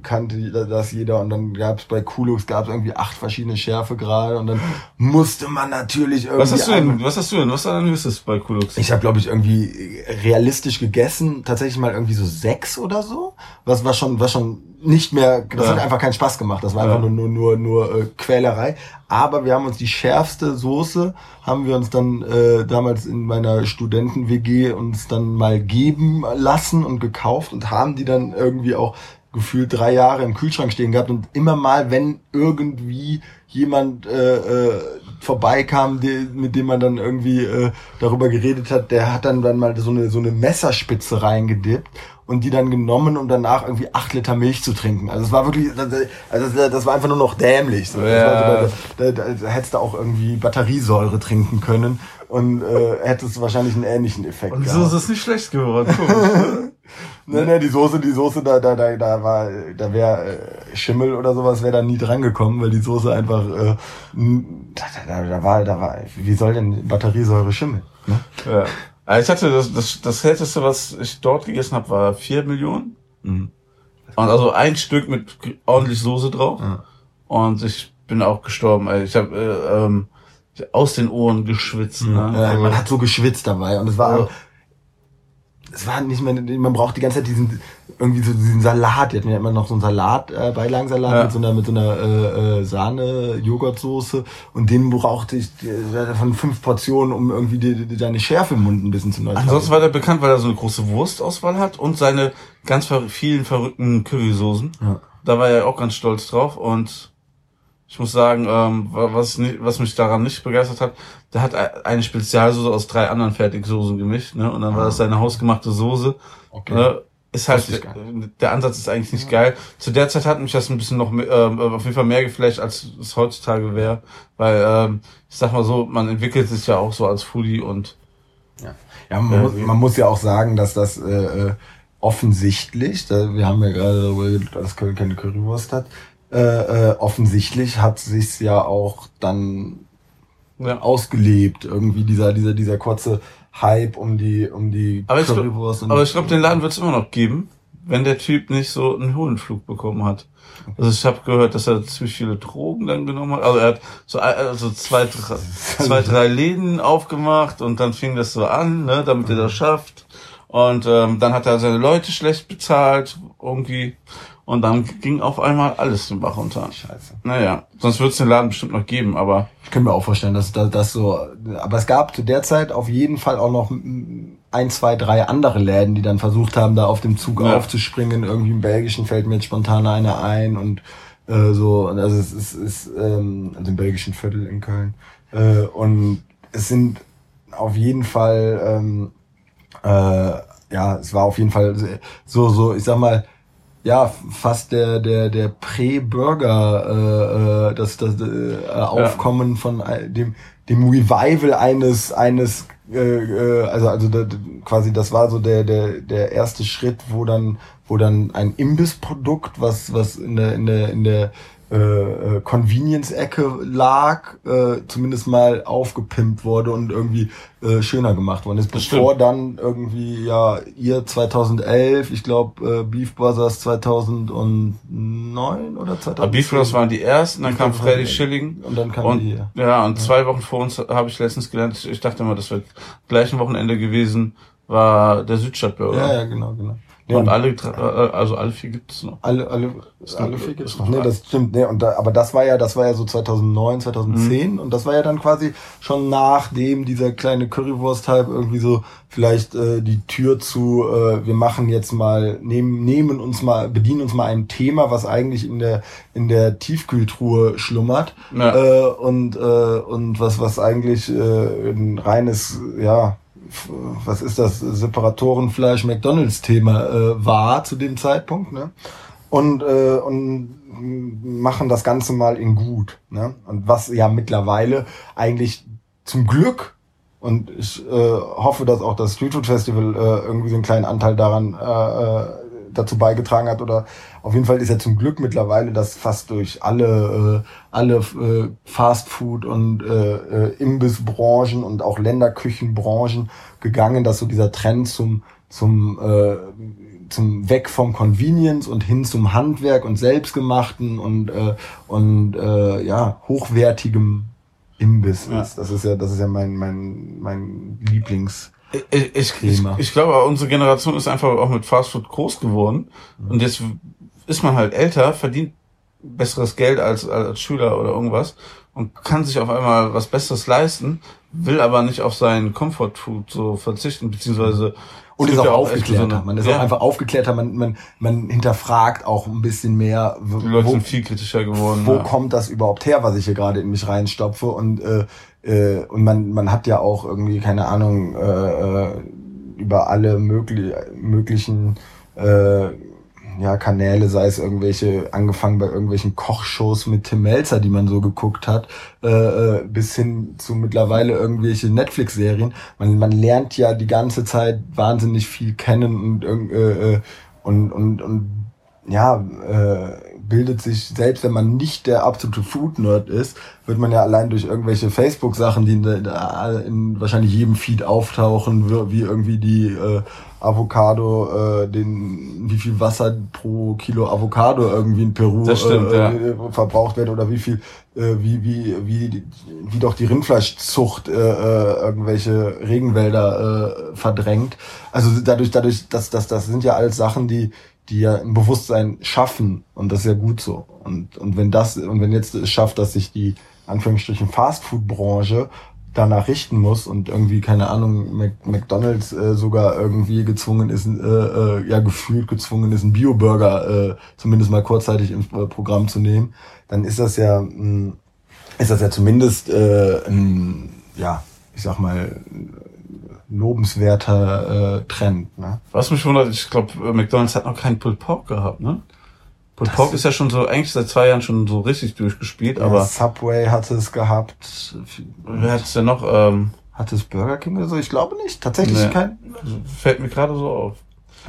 kannte das jeder und dann gab es bei Kulux gab es irgendwie acht verschiedene Schärfegrade und dann musste man natürlich irgendwie. Was hast du denn? Was hast du denn? Was war dein höchstes bei Kulux? Ich habe glaube ich irgendwie realistisch gegessen, tatsächlich mal irgendwie so sechs oder so, was war schon was schon nicht mehr, das ja. hat einfach keinen Spaß gemacht. Das war einfach ja. nur nur nur, nur äh, Quälerei. Aber wir haben uns die schärfste Soße haben wir uns dann äh, damals in meiner Studenten WG uns dann mal geben lassen und gekauft und haben die dann irgendwie auch gefühlt drei Jahre im Kühlschrank stehen gehabt und immer mal, wenn irgendwie jemand äh, äh, vorbeikam, die, mit dem man dann irgendwie äh, darüber geredet hat, der hat dann, dann mal so eine, so eine Messerspitze reingedippt und die dann genommen, um danach irgendwie acht Liter Milch zu trinken. Also es war wirklich, also das war einfach nur noch dämlich. So. Ja. So, da, da, da hättest du auch irgendwie Batteriesäure trinken können und äh, hättest wahrscheinlich einen ähnlichen Effekt Und gehabt. so ist es nicht schlecht geworden. Komisch. Ne, ne, die Soße, die Soße, da, da, da, da war, da wäre äh, Schimmel oder sowas wäre da nie dran gekommen, weil die Soße einfach, äh, da, da, da war, da war, wie soll denn Batteriesäure schimmeln? Ne? ja. Also ich hatte das, das, das härteste, was ich dort gegessen habe, war vier Millionen. Mhm. Und also ein Stück mit ordentlich Soße drauf. Ja. Und ich bin auch gestorben. Ey. Ich habe äh, ähm, aus den Ohren geschwitzt. Ne? Ja, Also- man hat so geschwitzt dabei und es war, Ja. es war nicht mehr, man braucht die ganze Zeit diesen, irgendwie so diesen Salat, die hatten ja immer noch so einen Salat, äh, Beilagensalat Ja. mit so einer, mit so einer äh, äh, Sahne, Joghurtsoße und den brauchte ich äh, von fünf Portionen, um irgendwie die, die, deine Schärfe im Mund ein bisschen zu neutralisieren. Ansonsten war der bekannt, weil er so eine große Wurstauswahl hat und seine ganz ver vielen verrückten Currysoßen. Ja. Da war er auch ganz stolz drauf und ich muss sagen, ähm, wa- was, was mich daran nicht begeistert hat, der hat eine Spezialsoße aus drei anderen Fertigsoßen gemischt, ne? Und dann war das seine hausgemachte Soße. Okay. Ne? Ist halt, gar der Ansatz ist eigentlich nicht geil. Zu der Zeit hat mich das ein bisschen noch, ähm, auf jeden Fall mehr geflasht, als es heutzutage wäre. Weil, ähm, ich sag mal so, man entwickelt sich ja auch so als Foodie und Ja, ja man, Ja, muss, man muss ja auch sagen, dass das äh, äh, offensichtlich, da, wir haben ja gerade darüber geredet, dass Köln keine Currywurst hat, äh, äh, offensichtlich hat sich's ja auch dann ja. ausgelebt, irgendwie dieser, dieser, dieser kurze Hype um die, um die Aber ich, Currywurst. und- aber ich glaube, den Laden wird es immer noch geben, wenn der Typ nicht so einen Höhenflug bekommen hat. Also ich habe gehört, dass er ziemlich viele Drogen dann genommen hat. Also er hat so also zwei, drei, zwei, drei Läden aufgemacht und dann fing das so an, ne, damit er das schafft. Und ähm, dann hat er seine Leute schlecht bezahlt, irgendwie. Und dann ging auf einmal alles den Bach runter. Scheiße. Naja, sonst wird es den Laden bestimmt noch geben, aber Ich kann mir auch vorstellen, dass das, so, aber es gab zu der Zeit auf jeden Fall auch noch ein, zwei, drei andere Läden, die dann versucht haben, da auf dem Zug Ja. aufzuspringen. Irgendwie im Belgischen fällt mir jetzt spontan einer ein und äh, so, also es ist, ist ähm, also im belgischen Viertel in Köln. Äh, und es sind auf jeden Fall, ähm, äh, ja, es war auf jeden Fall so, so, ich sag mal, ja, fast der der der Prä-Burger, äh, äh, das das äh, Aufkommen von äh, dem dem Revival eines eines äh, äh, also also da, quasi das war so der der der erste Schritt, wo dann wo dann ein Imbissprodukt, was was in der in der in der äh, äh, Convenience-Ecke lag, äh, zumindest mal aufgepimpt wurde und irgendwie äh, schöner gemacht worden ist, bevor dann irgendwie ja ihr 2011, ich glaube äh, Beef Brothers 2009 oder 2010. Aber Beef Brothers waren die ersten, dann Beef kam Freddy Schilling. und dann kam und, die. Ja, und zwei Wochen vor uns habe ich letztens gelernt, ich- dachte immer, das wäre gleichen Wochenende gewesen, war der Südstadtburger. Ja, ja, genau, genau. Ja, Und alle, äh, also alle vier gibt es noch. alle alle alle vier gibt's noch. Nee, ein- das stimmt. Nee, und da, aber das war ja, das war ja so 2009, 2010 Mhm. und das war ja dann quasi schon nachdem dieser kleine Currywurst-Hype irgendwie so vielleicht äh, die Tür zu, äh, wir machen jetzt mal, nehmen, nehmen uns mal, bedienen uns mal ein Thema, was eigentlich in der in der Tiefkühltruhe schlummert Ja. äh, und äh, und was was eigentlich äh, ein reines ja was ist das Separatorenfleisch McDonalds Thema äh, war zu dem Zeitpunkt ne? Und äh, und machen das Ganze mal in gut ne? Und was ja mittlerweile eigentlich zum Glück und ich äh, hoffe, dass auch das Street Food Festival äh, irgendwie so einen kleinen Anteil daran äh, äh, dazu beigetragen hat. Oder auf jeden Fall ist ja zum Glück mittlerweile das fast durch alle äh, alle äh, Fast Food und äh, äh, Imbissbranchen und auch Länderküchenbranchen gegangen, dass so dieser Trend zum zum äh, zum weg vom Convenience und hin zum Handwerk und selbstgemachten und äh, und äh, ja hochwertigem Imbiss Ja. ist. Das ist ja das ist ja mein mein mein Lieblings Ich, ich, ich, ich glaube, unsere Generation ist einfach auch mit Fastfood groß geworden. Und jetzt ist man halt älter, verdient besseres Geld als, als Schüler oder irgendwas. und kann sich auf einmal was Besseres leisten, will aber nicht auf seinen Comfort Food so verzichten, beziehungsweise und ist auch, auch aufgeklärter. Man ist ja. auch einfach aufgeklärter. Man, man, man hinterfragt auch ein bisschen mehr. Die Leute wo, sind viel kritischer geworden. Wo ja. kommt das überhaupt her, was ich hier gerade in mich reinstopfe? Und äh, äh, und man man hat ja auch irgendwie keine Ahnung äh, äh über alle möglich, möglichen äh, ja, Kanäle, sei es irgendwelche, angefangen bei irgendwelchen Kochshows mit Tim Melzer, die man so geguckt hat, äh, äh, bis hin zu mittlerweile irgendwelche Netflix-Serien. Man, man lernt ja die ganze Zeit wahnsinnig viel kennen und, äh, äh, und, und, und ja, äh, bildet sich, selbst wenn man nicht der absolute Food-Nerd ist, wird man ja allein durch irgendwelche Facebook-Sachen, die in, in, in wahrscheinlich jedem Feed auftauchen, wie irgendwie die äh, Avocado, äh, den, wie viel Wasser pro Kilo Avocado irgendwie in Peru stimmt, äh, ja. verbraucht wird oder wie viel, äh, wie, wie, wie, wie doch die Rindfleischzucht äh, äh, irgendwelche Regenwälder äh, verdrängt. Also dadurch, dadurch, dass das, das sind ja alles Sachen, die, die ja ein Bewusstsein schaffen und das ist ja gut so. Und, und wenn das, und wenn jetzt es schafft, dass sich die Anführungsstrichen Fastfood-Branche danach richten muss und irgendwie, keine Ahnung, Mac McDonalds äh, sogar irgendwie gezwungen ist, äh, äh, ja gefühlt gezwungen ist, einen Bio-Burger äh, zumindest mal kurzzeitig ins äh, Programm zu nehmen, dann ist das ja, mh, hm, ist das ja zumindest äh, ein, ja, ich sag mal, lobenswerter äh, Trend. Ne? Was mich wundert, ich glaube, McDonalds hat noch keinen Pulled Pork gehabt, ne? Pulled Pork ist ja schon so, eigentlich seit zwei Jahren schon so richtig durchgespielt, ja, aber. Subway hatte es gehabt. Wer hat es denn noch? Ähm, hat es Burger King oder so? Ich glaube nicht. Tatsächlich nee. kein. Fällt mir gerade so auf.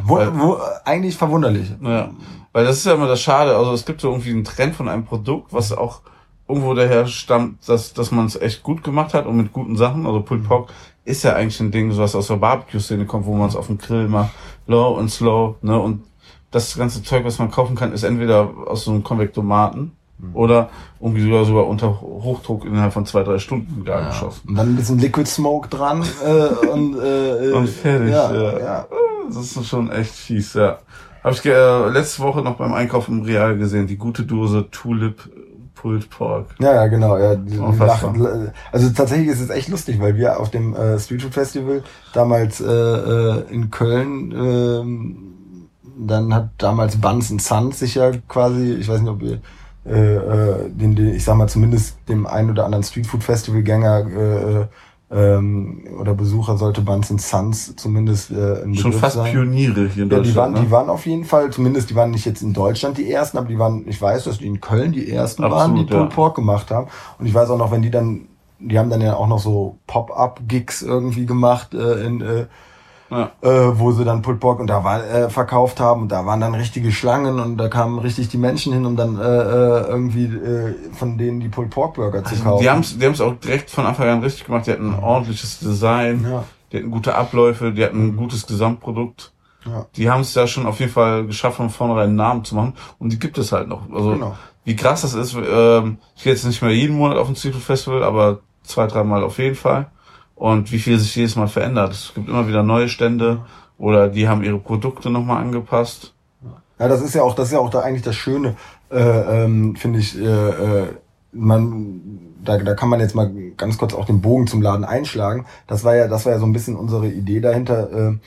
Wo, weil, wo, eigentlich verwunderlich. Ja. Weil das ist ja immer das Schade. Also es gibt so irgendwie einen Trend von einem Produkt, was auch irgendwo daher stammt, dass, dass man es echt gut gemacht hat und mit guten Sachen. Also Pulled Pork ist ja eigentlich ein Ding, so was aus der Barbecue-Szene kommt, wo man es auf dem Grill macht, low und slow, ne, und das ganze Zeug, was man kaufen kann, ist entweder aus so einem Konvektomaten mhm. oder irgendwie sogar sogar unter Hochdruck innerhalb von zwei, drei Stunden gar ja. geschossen. Und dann ein bisschen Liquid Smoke dran äh, und, äh, und fertig. Ja, ja. ja. Das ist schon echt fies, ja. Habe ich äh, letzte Woche noch beim Einkauf im Real gesehen, die gute Dose Tulip Pulled Pork. Ja, ja, genau. Ja, lachen, also tatsächlich ist es echt lustig, weil wir auf dem äh, Street Food Festival damals äh, äh, in Köln ähm, dann hat damals Buns Sons sich ja quasi, ich weiß nicht, ob ihr äh, äh, den, den, ich sag mal zumindest dem ein oder anderen Streetfood Festival Gänger äh, ähm, oder Besucher sollte Buns Sons zumindest äh, ein Schon fast sein. Pioniere hier in ja, Deutschland. Die waren, ne? die waren auf jeden Fall, zumindest die waren nicht jetzt in Deutschland die ersten, aber die waren, ich weiß, dass die in Köln die ersten Absolut, waren, die ja. Pulled Pork gemacht haben. Und ich weiß auch noch, wenn die dann, die haben dann ja auch noch so Pop-up-Gigs irgendwie gemacht äh, in äh, ja. äh, wo sie dann Pork und da war, äh, verkauft haben und da waren dann richtige Schlangen und da kamen richtig die Menschen hin, um dann äh, äh, irgendwie äh, von denen die Pulled Pork Burger zu also kaufen. Die haben es die haben's auch direkt von Anfang an richtig gemacht. Die hatten ein ordentliches Design, ja. die hatten gute Abläufe, die hatten ein gutes Gesamtprodukt. Ja. Die haben es ja schon auf jeden Fall geschafft, von vornherein einen Namen zu machen und die gibt es halt noch. Also genau. wie krass das ist, ähm, ich gehe jetzt nicht mehr jeden Monat auf ein Seafood Festival, aber zwei, dreimal auf jeden Fall und wie viel sich jedes Mal verändert. Es gibt immer wieder neue Stände oder die haben ihre Produkte nochmal angepasst. Ja, das ist ja auch, das ist ja auch da eigentlich das Schöne, äh, ähm, finde ich, äh, äh, man, da, da kann man jetzt mal ganz kurz auch den Bogen zum Laden einschlagen. Das war ja, das war ja so ein bisschen unsere Idee dahinter. Äh,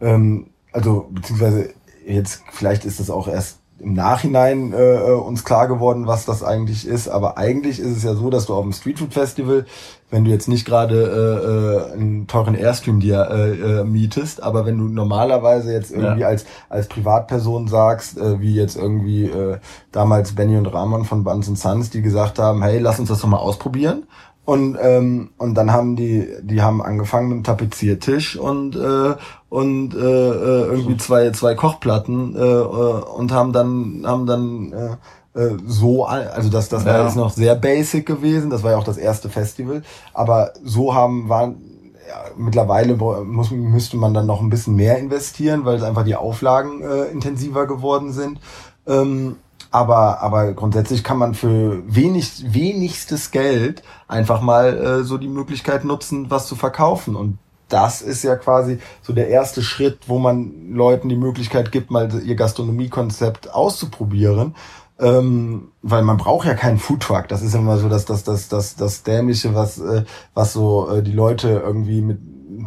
ähm, also beziehungsweise jetzt vielleicht ist das auch erst im Nachhinein äh, äh, uns klar geworden, was das eigentlich ist. Aber eigentlich ist es ja so, dass du auf dem Streetfood Festival, wenn du jetzt nicht gerade äh, äh, einen teuren Airstream dir äh, äh, mietest, aber wenn du normalerweise jetzt irgendwie ja. als als Privatperson sagst, äh, wie jetzt irgendwie äh, damals Benny und Ramon von Buns Sons, die gesagt haben, hey, lass uns das doch mal ausprobieren. Und, ähm, und dann haben die, die haben angefangen mit dem Tapeziertisch und, äh, und äh, äh irgendwie zwei, zwei Kochplatten äh, äh, und haben dann, haben dann äh, äh, so, also das, das war ja. jetzt noch sehr basic gewesen, das war ja auch das erste Festival, aber so haben, waren, ja, mittlerweile muss, müsste man dann noch ein bisschen mehr investieren, weil es einfach die Auflagen äh, intensiver geworden sind. Ähm, aber, aber grundsätzlich kann man für wenig, wenigstes Geld einfach mal äh, so die Möglichkeit nutzen, was zu verkaufen. Und das ist ja quasi so der erste Schritt, wo man Leuten die Möglichkeit gibt, mal ihr Gastronomiekonzept auszuprobieren. Ähm, weil man braucht ja keinen Foodtruck. Das ist immer so das, das, das, das, das Dämliche, was, äh, was so äh, die Leute irgendwie mit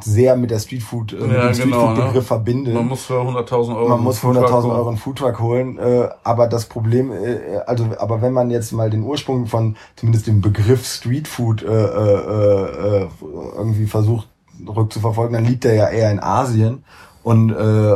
sehr mit der Streetfood, äh, mit Ja, dem genau, Streetfood-Begriff ne? verbindet. Man muss für 100.000 Euro. Man muss für einen Foodtruck 100.000 holen. Euro einen Foodtruck holen, äh, aber das Problem, äh, also, aber wenn man jetzt mal den Ursprung von zumindest dem Begriff Streetfood äh, äh, äh, irgendwie versucht rückzuverfolgen, dann liegt er ja eher in Asien und äh,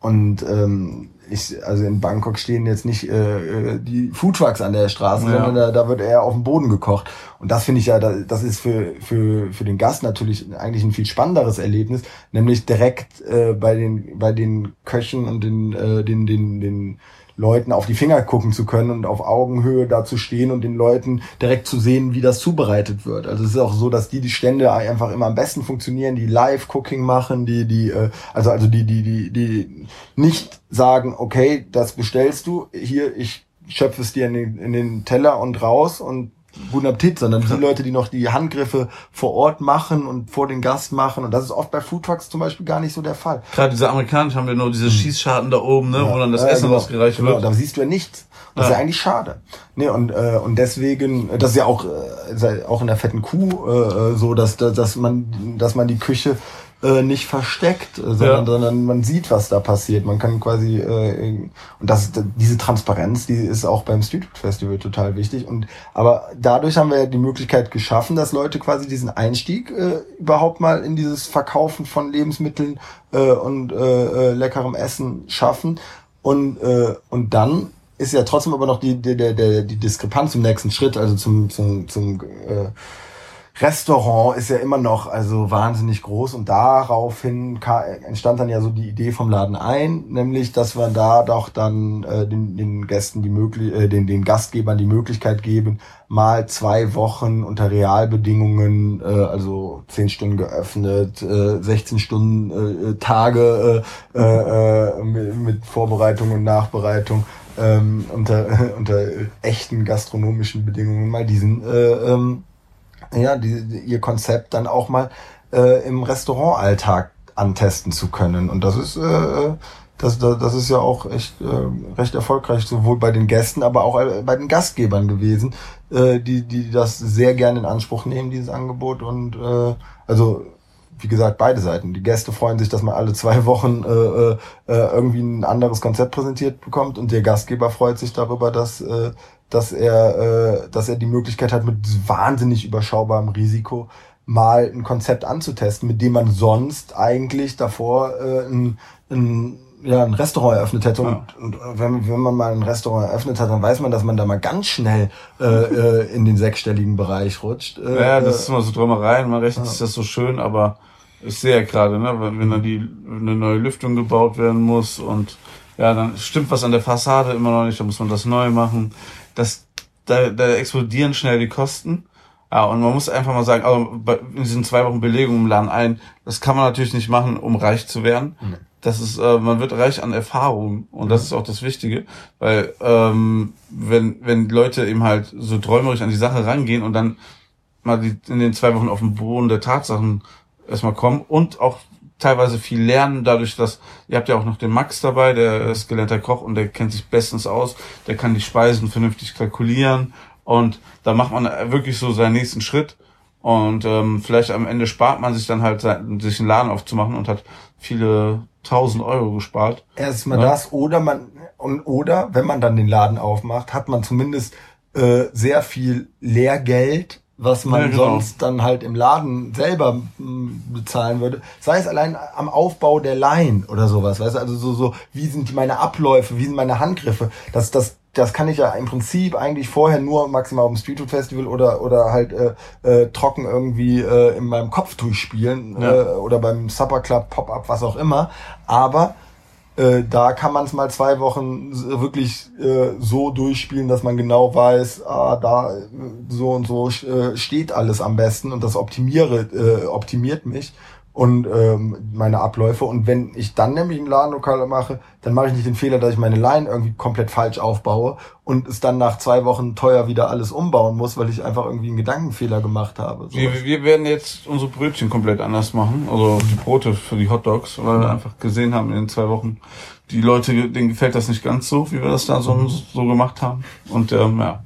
und ähm, ich, also in Bangkok stehen jetzt nicht äh, äh, die Foodtrucks an der Straße, Ja. sondern da, da wird eher auf dem Boden gekocht. Und das finde ich ja, da- das ist für, für, für den Gast natürlich eigentlich ein viel spannenderes Erlebnis, nämlich direkt äh, bei den bei den Köchen und den, äh, den, den, den Leuten auf die Finger gucken zu können und auf Augenhöhe da zu stehen und den Leuten direkt zu sehen, wie das zubereitet wird. Also es ist auch so, dass die die Stände einfach immer am besten funktionieren, die Live-Cooking machen, die die äh, also also die die die die nicht sagen, okay, das bestellst du hier, ich schöpfe es dir in den, in den Teller und raus und guten Appetit, sondern die Leute, die noch die Handgriffe vor Ort machen und vor den Gast machen und das ist oft bei Foodtrucks zum Beispiel gar nicht so der Fall. Gerade diese amerikanischen haben wir nur diese Schießscharten da oben, ne, wo dann das Hm. Ja, Essen genau. rausgereicht genau, wird. Da siehst du ja nichts. Das ist Ja. ja eigentlich schade. Nee, und, äh, und deswegen, das ist ja auch, äh, ist ja auch in der fetten Kuh äh, äh, so, dass, dass dass man, dass man die Küche äh, nicht versteckt, äh, sondern, Ja. sondern man sieht, was da passiert. Man kann quasi äh, und das diese Transparenz, die ist auch beim Street Food Festival total wichtig. Und aber dadurch haben wir ja die Möglichkeit geschaffen, dass Leute quasi diesen Einstieg äh, überhaupt mal in dieses Verkaufen von Lebensmitteln äh, und äh, äh, leckerem Essen schaffen. Und äh, und dann ist ja trotzdem aber noch die die, die, die, die Diskrepanz zum nächsten Schritt, also zum zum zum äh, Restaurant ist ja immer noch also wahnsinnig groß und daraufhin entstand dann ja so die Idee vom Laden ein, nämlich dass wir da doch dann äh, den, den Gästen die möglich äh, den, den Gastgebern die Möglichkeit geben, mal zwei Wochen unter Realbedingungen, äh, also zehn Stunden geöffnet, äh, 16 Stunden äh, Tage äh, äh, mit, mit Vorbereitung und Nachbereitung ähm, unter unter echten gastronomischen Bedingungen mal diesen äh, ähm, ja, die, ihr Konzept dann auch mal äh, im Restaurantalltag antesten zu können. Und das ist, äh, das, das das ist ja auch echt äh, recht erfolgreich, sowohl bei den Gästen, aber auch äh, bei den Gastgebern gewesen, äh, die, die das sehr gerne in Anspruch nehmen, dieses Angebot. Und äh, also wie gesagt, beide Seiten. Die Gäste freuen sich, dass man alle zwei Wochen äh, äh, äh, irgendwie ein anderes Konzept präsentiert bekommt und der Gastgeber freut sich darüber, dass, äh, dass, er, äh, dass er die Möglichkeit hat, mit wahnsinnig überschaubarem Risiko mal ein Konzept anzutesten, mit dem man sonst eigentlich davor äh, ein, ein, ja, ein Restaurant eröffnet hätte. Und, und wenn, wenn man mal ein Restaurant eröffnet hat, dann weiß man, dass man da mal ganz schnell äh, äh, in den sechsstelligen Bereich rutscht. Äh, Ja, das äh, ist immer so Träumereien. Man rechnet sich das so schön, aber ich sehe ja gerade, ne, wenn wenn dann die eine neue Lüftung gebaut werden muss und ja, dann stimmt was an der Fassade immer noch nicht, dann muss man das neu machen. Das, da, da explodieren schnell die Kosten. Ja, und man muss einfach mal sagen, also bei, in diesen zwei Wochen Belegung im Laden ein, das kann man natürlich nicht machen, um reich zu werden. Das ist, äh, man wird reich an Erfahrung und das ist auch das Wichtige, weil ähm, wenn wenn Leute eben halt so träumerisch an die Sache rangehen und dann mal die, in den zwei Wochen auf den Boden der Tatsachen erstmal kommen und auch teilweise viel lernen, dadurch, dass ihr habt ja auch noch den Max dabei, der ist gelernter Koch und der kennt sich bestens aus, der kann die Speisen vernünftig kalkulieren und da macht man wirklich so seinen nächsten Schritt und ähm, vielleicht am Ende spart man sich dann halt, sich einen Laden aufzumachen und hat viele tausend Euro gespart. Erstmal Ja. das oder man und oder wenn man dann den Laden aufmacht, hat man zumindest äh, sehr viel Lehrgeld, was man Ja, genau. sonst dann halt im Laden selber bezahlen würde. Sei es allein am Aufbau der Line oder sowas, weißt du, also so so wie sind meine Abläufe, wie sind meine Handgriffe, das das das kann ich ja im Prinzip eigentlich vorher nur maximal auf dem Street Food Festival oder oder halt äh, äh, trocken irgendwie äh, in meinem Kopf durchspielen Ja. äh, oder beim Supper Club Pop-up was auch immer, aber äh, da kann man es mal zwei Wochen s- wirklich äh, so durchspielen, dass man genau weiß, ah, da äh, so und so äh, steht alles am besten und das optimiere, äh, optimiert mich. Und ähm, meine Abläufe. Und wenn ich dann nämlich ein Ladenlokal mache, dann mache ich nicht den Fehler, dass ich meine Line irgendwie komplett falsch aufbaue und es dann nach zwei Wochen teuer wieder alles umbauen muss, weil ich einfach irgendwie einen Gedankenfehler gemacht habe. So wir, wir werden jetzt unsere Brötchen komplett anders machen, also die Brote für die Hotdogs, weil wir einfach gesehen haben in den zwei Wochen, die Leute, denen gefällt das nicht ganz so, wie wir das da so, so gemacht haben. Und ähm, ja,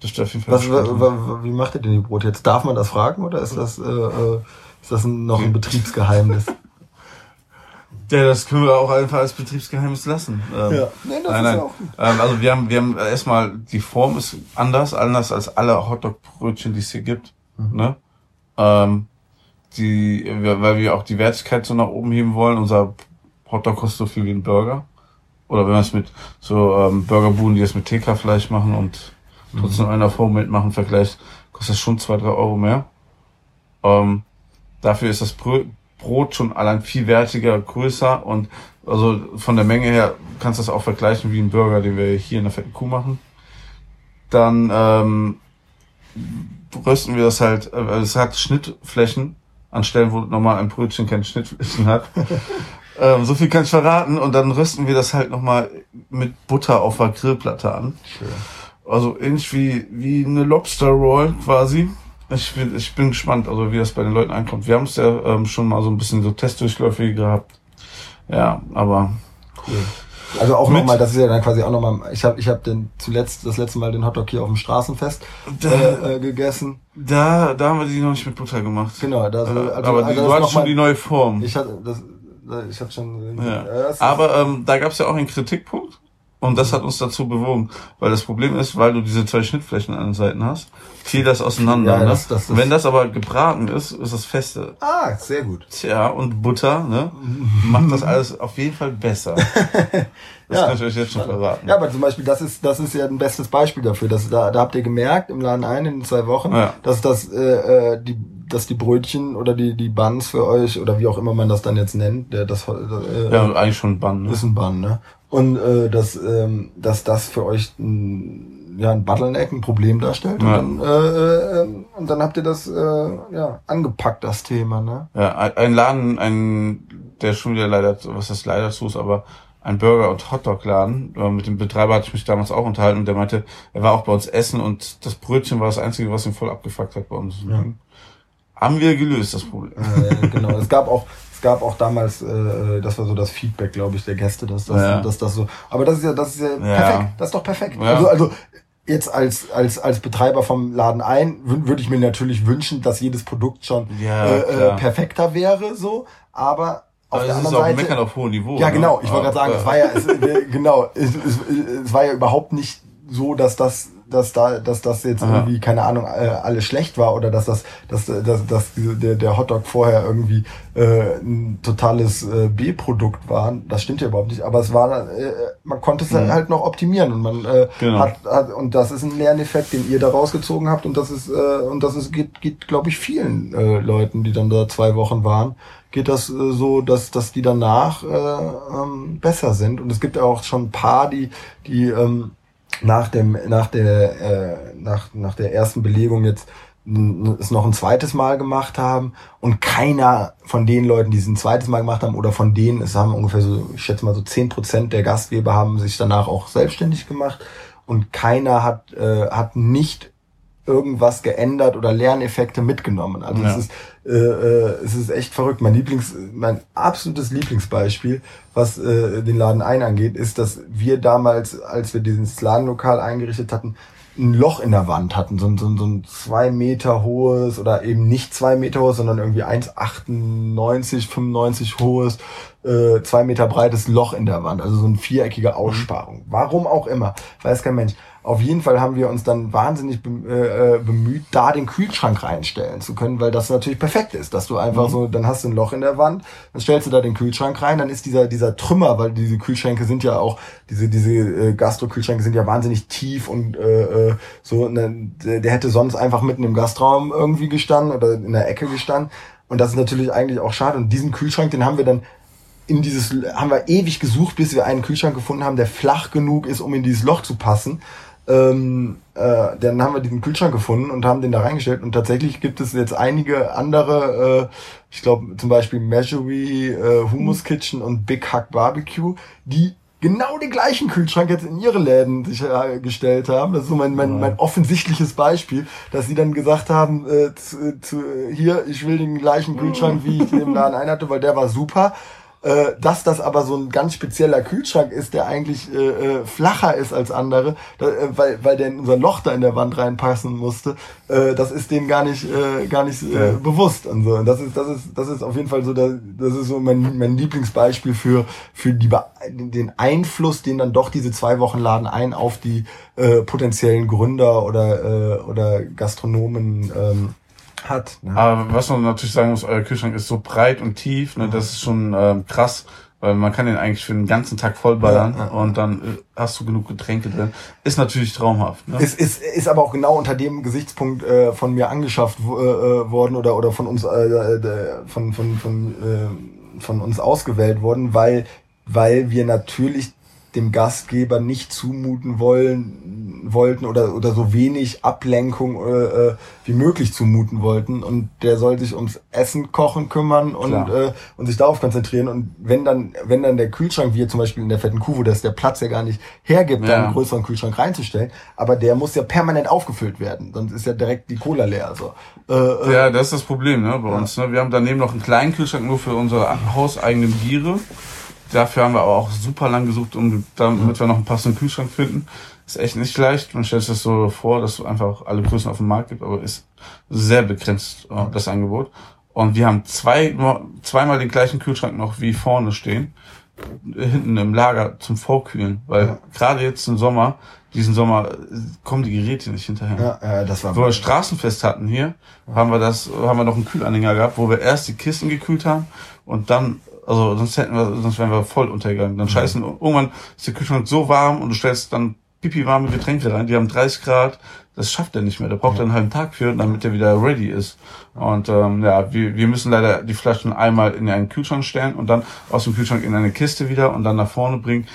das steht auf jeden Fall. Was, wie macht ihr denn die Brote jetzt? Darf man das fragen oder ist das... Äh, äh ist das noch ein Betriebsgeheimnis? Ja, das können wir auch einfach als Betriebsgeheimnis lassen. Ähm, ja, nee, das nein, nein. Ist auch gut. Ähm, also wir haben, wir haben erstmal, die Form ist anders, anders als alle Hotdog-Brötchen, die es hier gibt. Mhm. Ne? Ähm, die, weil wir auch die Wertigkeit so nach oben heben wollen. Unser Hotdog kostet so viel wie ein Burger. Oder wenn wir es mit so ähm, Burgerbuden, die es mit TK-Fleisch machen und trotzdem mhm. einer Form mitmachen, vergleicht, kostet das schon zwei, drei Euro mehr. Ähm, Dafür ist das Brot schon allein viel wertiger, größer und also von der Menge her kannst du das auch vergleichen wie ein Burger, den wir hier in der fetten Kuh machen. Dann ähm, rösten wir das halt, äh, es hat Schnittflächen an Stellen, wo normal ein Brötchen keine Schnittflächen hat. ähm, so viel kann ich verraten und dann rösten wir das halt nochmal mit Butter auf der Grillplatte an. Schön. Also ähnlich wie, wie eine Lobster Roll quasi. Ich bin, ich bin gespannt, also wie das bei den Leuten ankommt. Wir haben es ja ähm, schon mal so ein bisschen so Testdurchläufe gehabt. Ja, aber cool. Also auch nochmal, das ist ja dann quasi auch nochmal, ich habe ich hab den zuletzt, das letzte Mal den Hotdog hier auf dem Straßenfest da, äh, äh, gegessen. Da, da haben wir die noch nicht mit Butter gemacht. Genau, da, also, also, aber also, du hattest schon die neue Form. Ich hatte, das, ich hatte schon. Ja. Äh, aber ähm, da gab es ja auch einen Kritikpunkt. Und das hat uns dazu bewogen. Weil das Problem ist, weil du diese zwei Schnittflächen an den Seiten hast, fiel das auseinander. Ja, ne? das, das, das Wenn das aber gebraten ist, ist das feste. Ah, sehr gut. Tja, und Butter, ne? Macht das alles auf jeden Fall besser. Das ja. kann ich euch jetzt schon verraten. Ja, aber zum Beispiel, das ist, das ist ja ein bestes Beispiel dafür. Dass, da, da habt ihr gemerkt, im Laden ein, in zwei Wochen, ja. dass das, äh, äh die, dass die Brötchen oder die, die Buns für euch, oder wie auch immer man das dann jetzt nennt, der, das, äh, ja, eigentlich schon ein Bun, ne? Ist ein Bun, ne? Und äh, dass, ähm, dass das für euch ein, ja, ein Bottleneck, ein Problem darstellt. Ja. Und, dann, äh, äh, und dann habt ihr das äh, ja, angepackt, das Thema. Ne? Ja, ein Laden, ein, der schon wieder leider, was ist leider so ist, aber ein Burger- und Hotdog-Laden. Äh, mit dem Betreiber hatte ich mich damals auch unterhalten und der meinte, er war auch bei uns essen und das Brötchen war das Einzige, was ihn voll abgefuckt hat bei uns. Ja. Haben wir gelöst, das Problem. Äh, genau. es gab auch, es gab auch damals, äh, das war so das Feedback, glaube ich, der Gäste, dass das, ja. dass das so. Aber das ist ja, das ist ja, ja. perfekt. Das ist doch perfekt. Ja. Also, also jetzt als als als Betreiber vom Laden ein würde ich mir natürlich wünschen, dass jedes Produkt schon äh, äh perfekter wäre, so. Aber auf aber der anderen Seite, Meckern auf hohem Niveau. Ja, genau. Ich wollte gerade sagen, es war ja, es, äh, genau, es, es, es war ja überhaupt nicht so, dass das dass da, dass das jetzt Aha. irgendwie, keine Ahnung, äh, alles schlecht war oder dass das, dass, dass, dass der, der Hotdog vorher irgendwie äh, ein totales äh, B-Produkt war. Das stimmt ja überhaupt nicht, aber es war, äh, man konnte es mhm. halt noch optimieren und man äh, genau. hat, hat, und das ist ein Lerneffekt, den ihr da rausgezogen habt und das ist, äh, und das ist, geht, geht glaube ich, vielen äh, Leuten, die dann da zwei Wochen waren, geht das äh, so, dass, dass die danach äh, ähm, besser sind. Und es gibt auch schon ein paar, die, die ähm, nach dem nach der äh, nach nach der ersten Belegung jetzt es noch ein zweites Mal gemacht haben und keiner von den Leuten, die es ein zweites Mal gemacht haben oder von denen, es haben ungefähr so, ich schätze mal so zehn Prozent der Gastgeber haben sich danach auch selbstständig gemacht und keiner hat äh, hat nicht irgendwas geändert oder Lerneffekte mitgenommen. Also ja. es ist äh, äh, es ist echt verrückt. Mein Lieblings, mein absolutes Lieblingsbeispiel, was äh, den Laden ein angeht, ist, dass wir damals, als wir dieses Ladenlokal eingerichtet hatten, ein Loch in der Wand hatten, so, so, so ein zwei Meter hohes oder eben nicht zwei Meter hohes, sondern irgendwie 1,98, 95 hohes, äh, zwei Meter breites Loch in der Wand, also so eine viereckige Aussparung. Warum auch immer, weiß kein Mensch. Auf jeden Fall haben wir uns dann wahnsinnig äh, äh, bemüht, da den Kühlschrank reinstellen zu können, weil das natürlich perfekt ist, dass du einfach mhm. so, dann hast du ein Loch in der Wand, dann stellst du da den Kühlschrank rein, dann ist dieser dieser Trümmer, weil diese Kühlschränke sind ja auch diese diese äh, Gastro-Kühlschränke sind ja wahnsinnig tief und äh, äh so, ne, der hätte sonst einfach mitten im Gastraum irgendwie gestanden oder in der Ecke gestanden. Und das ist natürlich eigentlich auch schade. Und diesen Kühlschrank, den haben wir dann in dieses haben wir ewig gesucht, bis wir einen Kühlschrank gefunden haben, der flach genug ist, um in dieses Loch zu passen Ähm, äh, dann haben wir diesen Kühlschrank gefunden und haben den da reingestellt und tatsächlich gibt es jetzt einige andere, äh, ich glaube zum Beispiel Measury, äh, Hummus Kitchen und Big Hack Barbecue, die genau den gleichen Kühlschrank jetzt in ihre Läden sich äh, gestellt haben. Das ist so mein, mein, mein offensichtliches Beispiel, dass sie dann gesagt haben, äh, zu, zu, hier, ich will den gleichen Kühlschrank, wie ich den im Laden einhatte, weil der war super. Äh, dass das aber so ein ganz spezieller Kühlschrank ist, der eigentlich äh, äh, flacher ist als andere, da, äh, weil, weil der in unser Loch da in der Wand reinpassen musste, äh, das ist denen gar nicht, äh, gar nicht äh, bewusst und so. Und das ist, das ist, das ist auf jeden Fall so, das, das ist so mein, mein Lieblingsbeispiel für, für die, den Einfluss, den dann doch diese zwei Wochen Laden ein auf die äh, potenziellen Gründer oder, äh, oder Gastronomen ähm, hat. Ne? Aber was man natürlich sagen muss, euer Kühlschrank ist so breit und tief, ne, das ist schon ähm, krass, weil man kann den eigentlich für den ganzen Tag vollballern ja, ja, und dann äh, hast du genug Getränke drin. Ist natürlich traumhaft. Ne? Ist, ist, ist aber auch genau unter dem Gesichtspunkt äh, von mir angeschafft äh, äh, worden oder oder von uns äh, äh, von von von äh, von uns ausgewählt worden, weil weil wir natürlich dem Gastgeber nicht zumuten wollen wollten oder oder so wenig Ablenkung äh, äh, wie möglich zumuten wollten. Und der soll sich ums Essen kochen kümmern und äh, und sich darauf konzentrieren. Und wenn dann wenn dann der Kühlschrank wie zum Beispiel in der fetten Kuh wo das der Platz ja gar nicht hergibt ja. da einen größeren Kühlschrank reinzustellen. Aber der muss ja permanent aufgefüllt werden. Sonst ist ja direkt die Cola leer. So äh, äh ja das ist das Problem ne bei uns ne? Wir haben daneben noch einen kleinen Kühlschrank nur für unsere hauseigenen Biere Dafür haben wir aber auch super lang gesucht, um damit wir noch einen passenden Kühlschrank finden. Ist echt nicht leicht. Man stellt sich das so vor, dass es einfach alle Größen auf dem Markt gibt, aber ist sehr begrenzt, äh, das Angebot. Und wir haben zwei, zweimal den gleichen Kühlschrank noch wie vorne stehen, hinten im Lager zum Vorkühlen, weil ja. gerade jetzt im Sommer, diesen Sommer, kommen die Geräte nicht hinterher. Ja, ja das war wo wir Straßenfest hatten hier, ja. haben wir das, haben wir noch einen Kühlanhänger gehabt, wo wir erst die Kisten gekühlt haben und dann also sonst hätten wir, sonst wären wir voll untergegangen. Dann scheißen, irgendwann ist der Kühlschrank so warm und du stellst dann pipi warme Getränke rein, die haben 30 Grad, das schafft er nicht mehr. Der braucht ja. einen halben Tag für, damit er wieder ready ist. Und ähm, ja, wir, wir müssen leider die Flaschen einmal in einen Kühlschrank stellen und dann aus dem Kühlschrank in eine Kiste wieder und dann nach vorne bringen.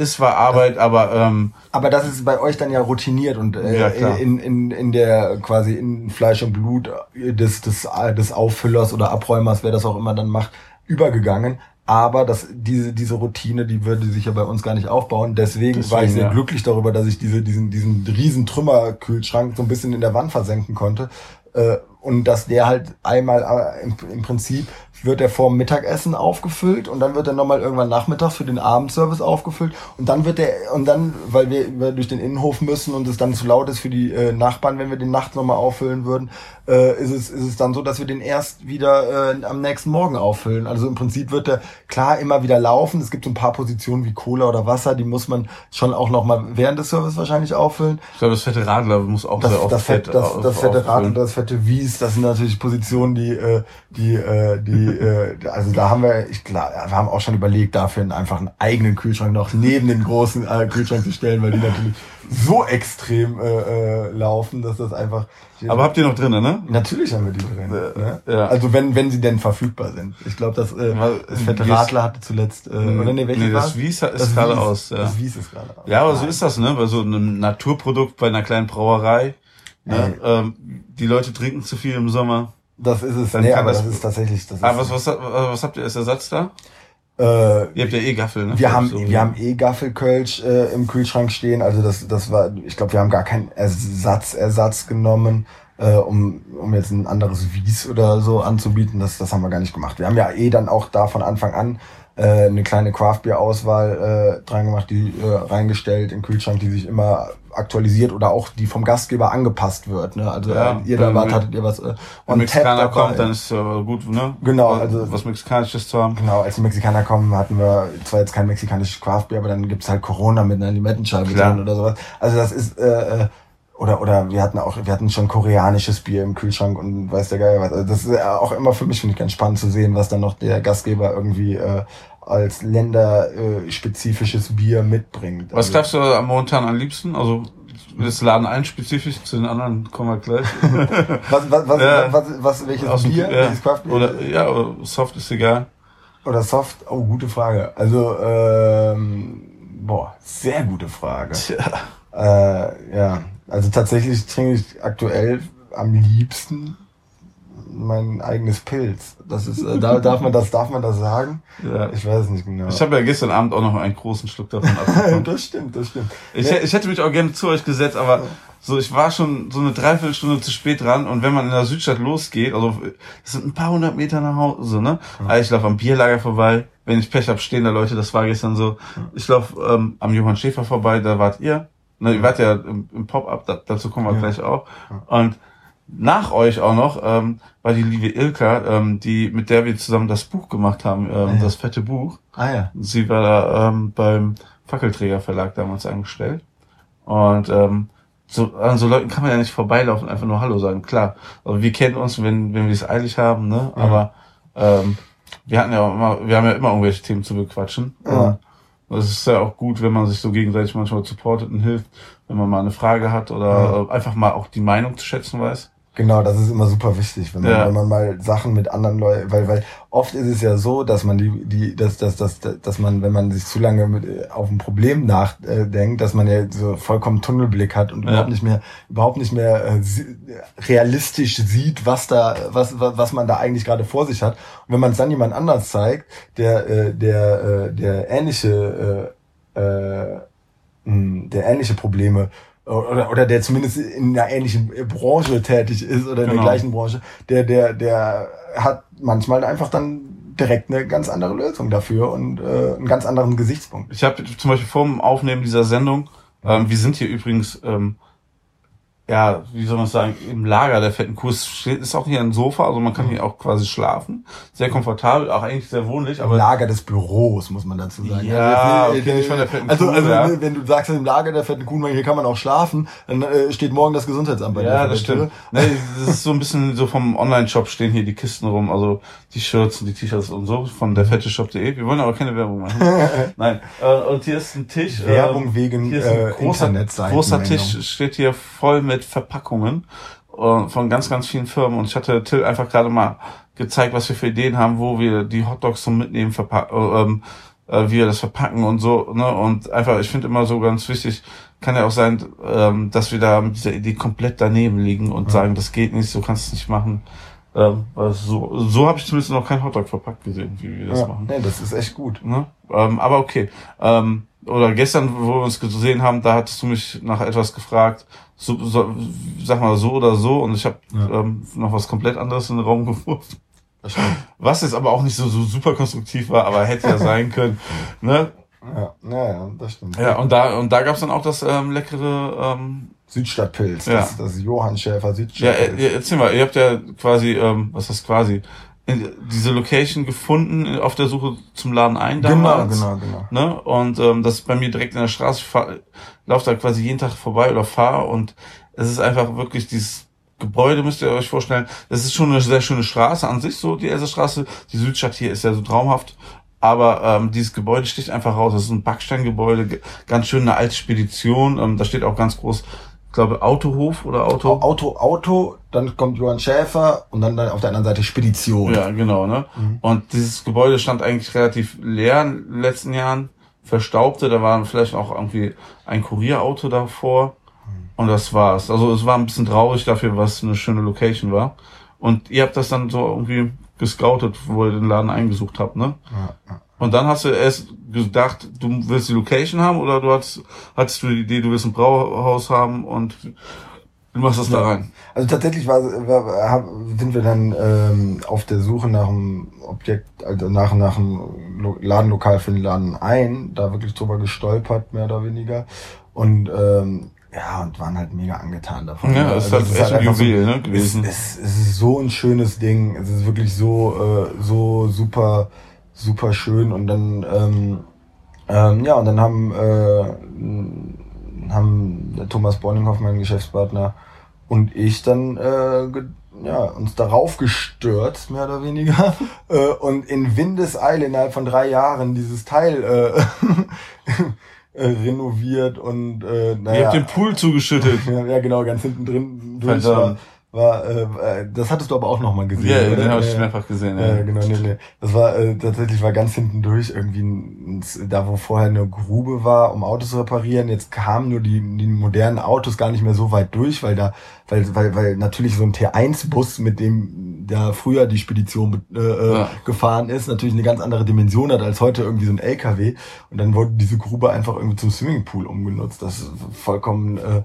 Es war Arbeit, aber ähm, aber das ist bei euch dann ja routiniert und äh, ja, in, in, in der quasi in Fleisch und Blut des, des, des Auffüllers oder Abräumers, wer das auch immer dann macht, übergegangen. Aber das, diese, diese Routine, die würde sich ja bei uns gar nicht aufbauen. Deswegen, Deswegen war ich sehr ja. glücklich darüber, dass ich diese, diesen, diesen riesen Trümmerkühlschrank so ein bisschen in der Wand versenken konnte. Äh, und dass der halt einmal äh, im, im Prinzip wird er vorm Mittagessen aufgefüllt und dann wird er nochmal irgendwann nachmittags für den Abendservice aufgefüllt und dann wird er und dann, weil wir durch den Innenhof müssen und es dann zu laut ist für die äh, Nachbarn, wenn wir den nachts nochmal auffüllen würden, äh, ist es ist es dann so, dass wir den erst wieder äh, am nächsten Morgen auffüllen. Also im Prinzip wird er klar immer wieder laufen. Es gibt so ein paar Positionen wie Cola oder Wasser, die muss man schon auch nochmal während des Service wahrscheinlich auffüllen. Ich glaube, das fette Radler muss auch das, sehr oft das, Fett, Fett das, das fette Radler, das fette Wies, das sind natürlich Positionen, die äh, die äh, die äh, also da haben wir, ich klar, wir haben auch schon überlegt, dafür einfach einen eigenen Kühlschrank noch neben den großen äh, Kühlschrank zu stellen, weil die natürlich so extrem äh, äh, laufen, dass das einfach. Aber habt ihr noch drinnen, ne? Natürlich haben wir die drin. Äh, ne? ja. Also wenn wenn sie denn verfügbar sind. Ich glaube, das, äh, das fette Radler hatte zuletzt. Äh, oder nee, welches nee, das Wies ist gerade aus. Ja. Das Wies ist gerade aus. Ja, aber so ist das, ne? Bei so einem Naturprodukt, bei einer kleinen Brauerei. Ne? Ähm, die Leute trinken zu viel im Sommer. Das ist es. Dann nee, aber das, das ist tatsächlich. Das ah, was, was, was habt ihr als Ersatz da? Äh, Ihr habt ja eh Gaffel, ne? Wir haben, so wir haben eh Gaffelkölsch äh, im Kühlschrank stehen. Also das, das war, ich glaube, wir haben gar keinen Ersatz, Ersatz genommen, äh, um, um jetzt ein anderes Wies oder so anzubieten. Das, das haben wir gar nicht gemacht. Wir haben ja eh dann auch da von Anfang an äh, eine kleine Craft-Bier-Auswahl äh, dran gemacht, die äh, reingestellt im Kühlschrank, die sich immer aktualisiert oder auch die vom Gastgeber angepasst wird. Ne? Also ja, ihr da wart, hattet ihr was äh, on Mexikaner dabei. kommt, dann ist aber gut, ne? Genau, also was Mexikanisches zu haben. Genau, als die Mexikaner kommen, hatten wir zwar jetzt kein mexikanisches Craftbier, aber dann gibt's halt Corona mit einer Limettenscheibe drin oder sowas. Also das ist äh, äh, oder oder wir hatten auch wir hatten schon koreanisches Bier im Kühlschrank und weiß der Geier was. Also das ist auch immer für mich finde ich ganz spannend zu sehen, was dann noch der Gastgeber irgendwie äh, als länderspezifisches Bier mitbringt. Was darfst du momentan am liebsten? Also das Laden ein spezifisch, zu den anderen kommen wir gleich. was, was, was, ja. was, was, welches Aus Bier? Ja. Welches Craftbier? Oder, ja, oder Soft ist egal. Oder Soft? Oh, gute Frage. Also, ähm, boah, sehr gute Frage. Tja. Äh, ja, also tatsächlich trinke ich aktuell am liebsten mein eigenes Pilz. Das ist, äh, da darf man das, darf man das sagen? Ja. Ich weiß nicht genau. Ich habe ja gestern Abend auch noch einen großen Schluck davon abbekommen. das stimmt, das stimmt. Ich, ich hätte mich auch gerne zu euch gesetzt, aber so, ich war schon so eine Dreiviertelstunde zu spät dran und wenn man in der Südstadt losgeht, also es sind ein paar hundert Meter nach Hause, ne? Also ich laufe am Bierlager vorbei, wenn ich Pech hab, stehen da Leute, das war gestern so. Ich laufe ähm, am Johann Schäfer vorbei, da wart ihr. Ne, ihr wart ja im, im Pop-Up, da, dazu kommen wir Ja. gleich auch. Und nach euch auch noch ähm, war die liebe Ilka, ähm, die mit der wir zusammen das Buch gemacht haben, ähm, Ja. das fette Buch. Ah ja. Sie war da ähm, beim Fackelträger Verlag damals angestellt. Und ähm, so, an so Leuten kann man ja nicht vorbeilaufen, einfach nur Hallo sagen. Klar, also wir kennen uns, wenn, wenn wir es eilig haben, ne? Ja. Aber ähm, wir hatten ja auch immer, wir haben ja immer irgendwelche Themen zu bequatschen. Ja. Und es ist ja auch gut, wenn man sich so gegenseitig manchmal supportet und hilft, wenn man mal eine Frage hat oder äh, einfach mal auch die Meinung zu schätzen weiß. Genau, das ist immer super wichtig, wenn man, Ja. wenn man mal Sachen mit anderen Leuten, weil, weil oft ist es ja so, dass man die, die, dass, dass, dass, dass man, wenn man sich zu lange mit, äh, auf ein Problem nachdenkt, dass man ja so vollkommen Tunnelblick hat und Ja. überhaupt nicht mehr, überhaupt nicht mehr äh, realistisch sieht, was da, was, was, was man da eigentlich gerade vor sich hat. Und wenn man es dann jemand anders zeigt, der, äh, der, äh, der ähnliche, äh, äh, mh, der ähnliche Probleme oder, oder der zumindest in einer ähnlichen Branche tätig ist oder in Genau. der gleichen Branche, der, der, der hat manchmal einfach dann direkt eine ganz andere Lösung dafür und äh, einen ganz anderen Gesichtspunkt. Ich habe zum Beispiel vor dem Aufnehmen dieser Sendung, ähm, wir sind hier übrigens, ähm, ja, wie soll man sagen, im Lager der fetten Kuh. Es ist auch hier ein Sofa, also man kann hier auch quasi schlafen. Sehr komfortabel, auch eigentlich sehr wohnlich, Im aber Lager des Büros, muss man dazu sagen. Ja, Also, okay, nicht von der fetten also, Kuh, also ja. wenn du sagst, im Lager der fetten Kuh, hier kann man auch schlafen, dann äh, steht morgen das Gesundheitsamt bei dir ja, das stimmt. Ne, das ist so ein bisschen so vom Online-Shop stehen hier die Kisten rum, also die Shirts und die T-Shirts und so von der fetteshop.de. Wir wollen aber keine Werbung machen. Nein. Äh, und hier ist ein Tisch. Werbung ähm, wegen hier ist ein äh, großer, Internetseiten. großer Tisch steht hier voll mit Verpackungen äh, von ganz, ganz vielen Firmen. Und ich hatte Till einfach gerade mal gezeigt, was wir für Ideen haben, wo wir die Hotdogs zum Mitnehmen verpacken, äh, ähm, äh, wie wir das verpacken und so. Ne? Und einfach, ich finde immer so ganz wichtig, kann ja auch sein, ähm, dass wir da mit dieser Idee komplett daneben liegen und sagen, das geht nicht, so kannst du es nicht machen. Ähm, weil so so habe ich zumindest noch kein Hotdog verpackt gesehen, wie wir das Ja, machen. nee, das ist echt gut. Ne? Ähm, aber okay. Ähm, oder gestern, wo wir uns gesehen haben, da hattest du mich nach etwas gefragt, so, so, sag mal so oder so, und ich habe Ja. ähm, noch was komplett anderes in den Raum geworfen. Was jetzt aber auch nicht so, so super konstruktiv war, aber hätte ja sein können. Ne? Ja, ja, ja, das stimmt. Ja, und da und da gab's dann auch das ähm, leckere. Ähm, Südstadtpilz, Ja. das, das Johann Schäfer ja, Südstadtpilz. äh, erzähl mal, ihr habt ja quasi, ähm, was heißt quasi, diese Location gefunden auf der Suche zum Laden ein genau, damals. genau, genau. Ne? Und ähm, das ist bei mir direkt in der Straße. Ich fahr, lauf da quasi jeden Tag vorbei oder fahre und es ist einfach wirklich dieses Gebäude, müsst ihr euch vorstellen. Das ist schon eine sehr schöne Straße an sich, so die Elserstraße. Die Südstadt hier ist ja so traumhaft. Aber ähm, dieses Gebäude sticht einfach raus. Das ist ein Backsteingebäude, ge- ganz schön eine alte Spedition. Ähm, da steht auch ganz groß, ich glaube, Autohof oder Auto. Auto, Auto, dann kommt Johann Schäfer und dann, auf der anderen Seite Spedition. Ja, genau, ne? Mhm. Und dieses Gebäude stand eigentlich relativ leer in den letzten Jahren, verstaubte, da war vielleicht auch irgendwie ein Kurierauto davor Mhm. und das war's. Also es war ein bisschen traurig dafür, was eine schöne Location war. Und ihr habt das dann so irgendwie gescoutet, wo ihr den Laden eingesucht habt, ne? Ja, ja. Und dann hast du erst gedacht, du willst die Location haben oder du hattest, hattest du die Idee, du willst ein Brauhaus haben und du machst das da rein. Also tatsächlich war, war, sind wir dann ähm, auf der Suche nach einem Objekt, also nach, nach einem Lo- Ladenlokal für den Laden ein, da wirklich drüber gestolpert, mehr oder weniger. Und ähm, ja, und waren halt mega angetan davon. Ja, es ist halt echt ein einfach Juwel, ne, es, gewesen. es, es ist so ein schönes Ding. Es ist wirklich so, äh, so super, super schön. Und dann, ähm, ähm, ja, und dann haben, äh, haben Thomas Borninghoff, mein Geschäftspartner, und ich dann äh, ja, uns darauf gestört, mehr oder weniger, äh, und in Windeseile innerhalb von drei Jahren dieses Teil äh, äh, renoviert und äh, Ihr naja, habt den Pool zugeschüttet. ja, genau, ganz hinten drin durch. War, äh, äh, das hattest du aber auch nochmal gesehen. Ja, oder? den habe ich Ja, mehrfach gesehen. Ja, Ja. genau, nee, nee. Das war äh, tatsächlich war ganz hinten durch irgendwie ein, ein, da, wo vorher eine Grube war, um Autos zu reparieren. Jetzt kamen nur die, die modernen Autos gar nicht mehr so weit durch, weil da, weil, weil, weil natürlich so ein T1-Bus, mit dem da früher die Spedition äh, äh, Ja. gefahren ist, natürlich eine ganz andere Dimension hat als heute irgendwie so ein LKW. Und dann wurde diese Grube einfach irgendwie zum Swimmingpool umgenutzt. Das ist vollkommen äh,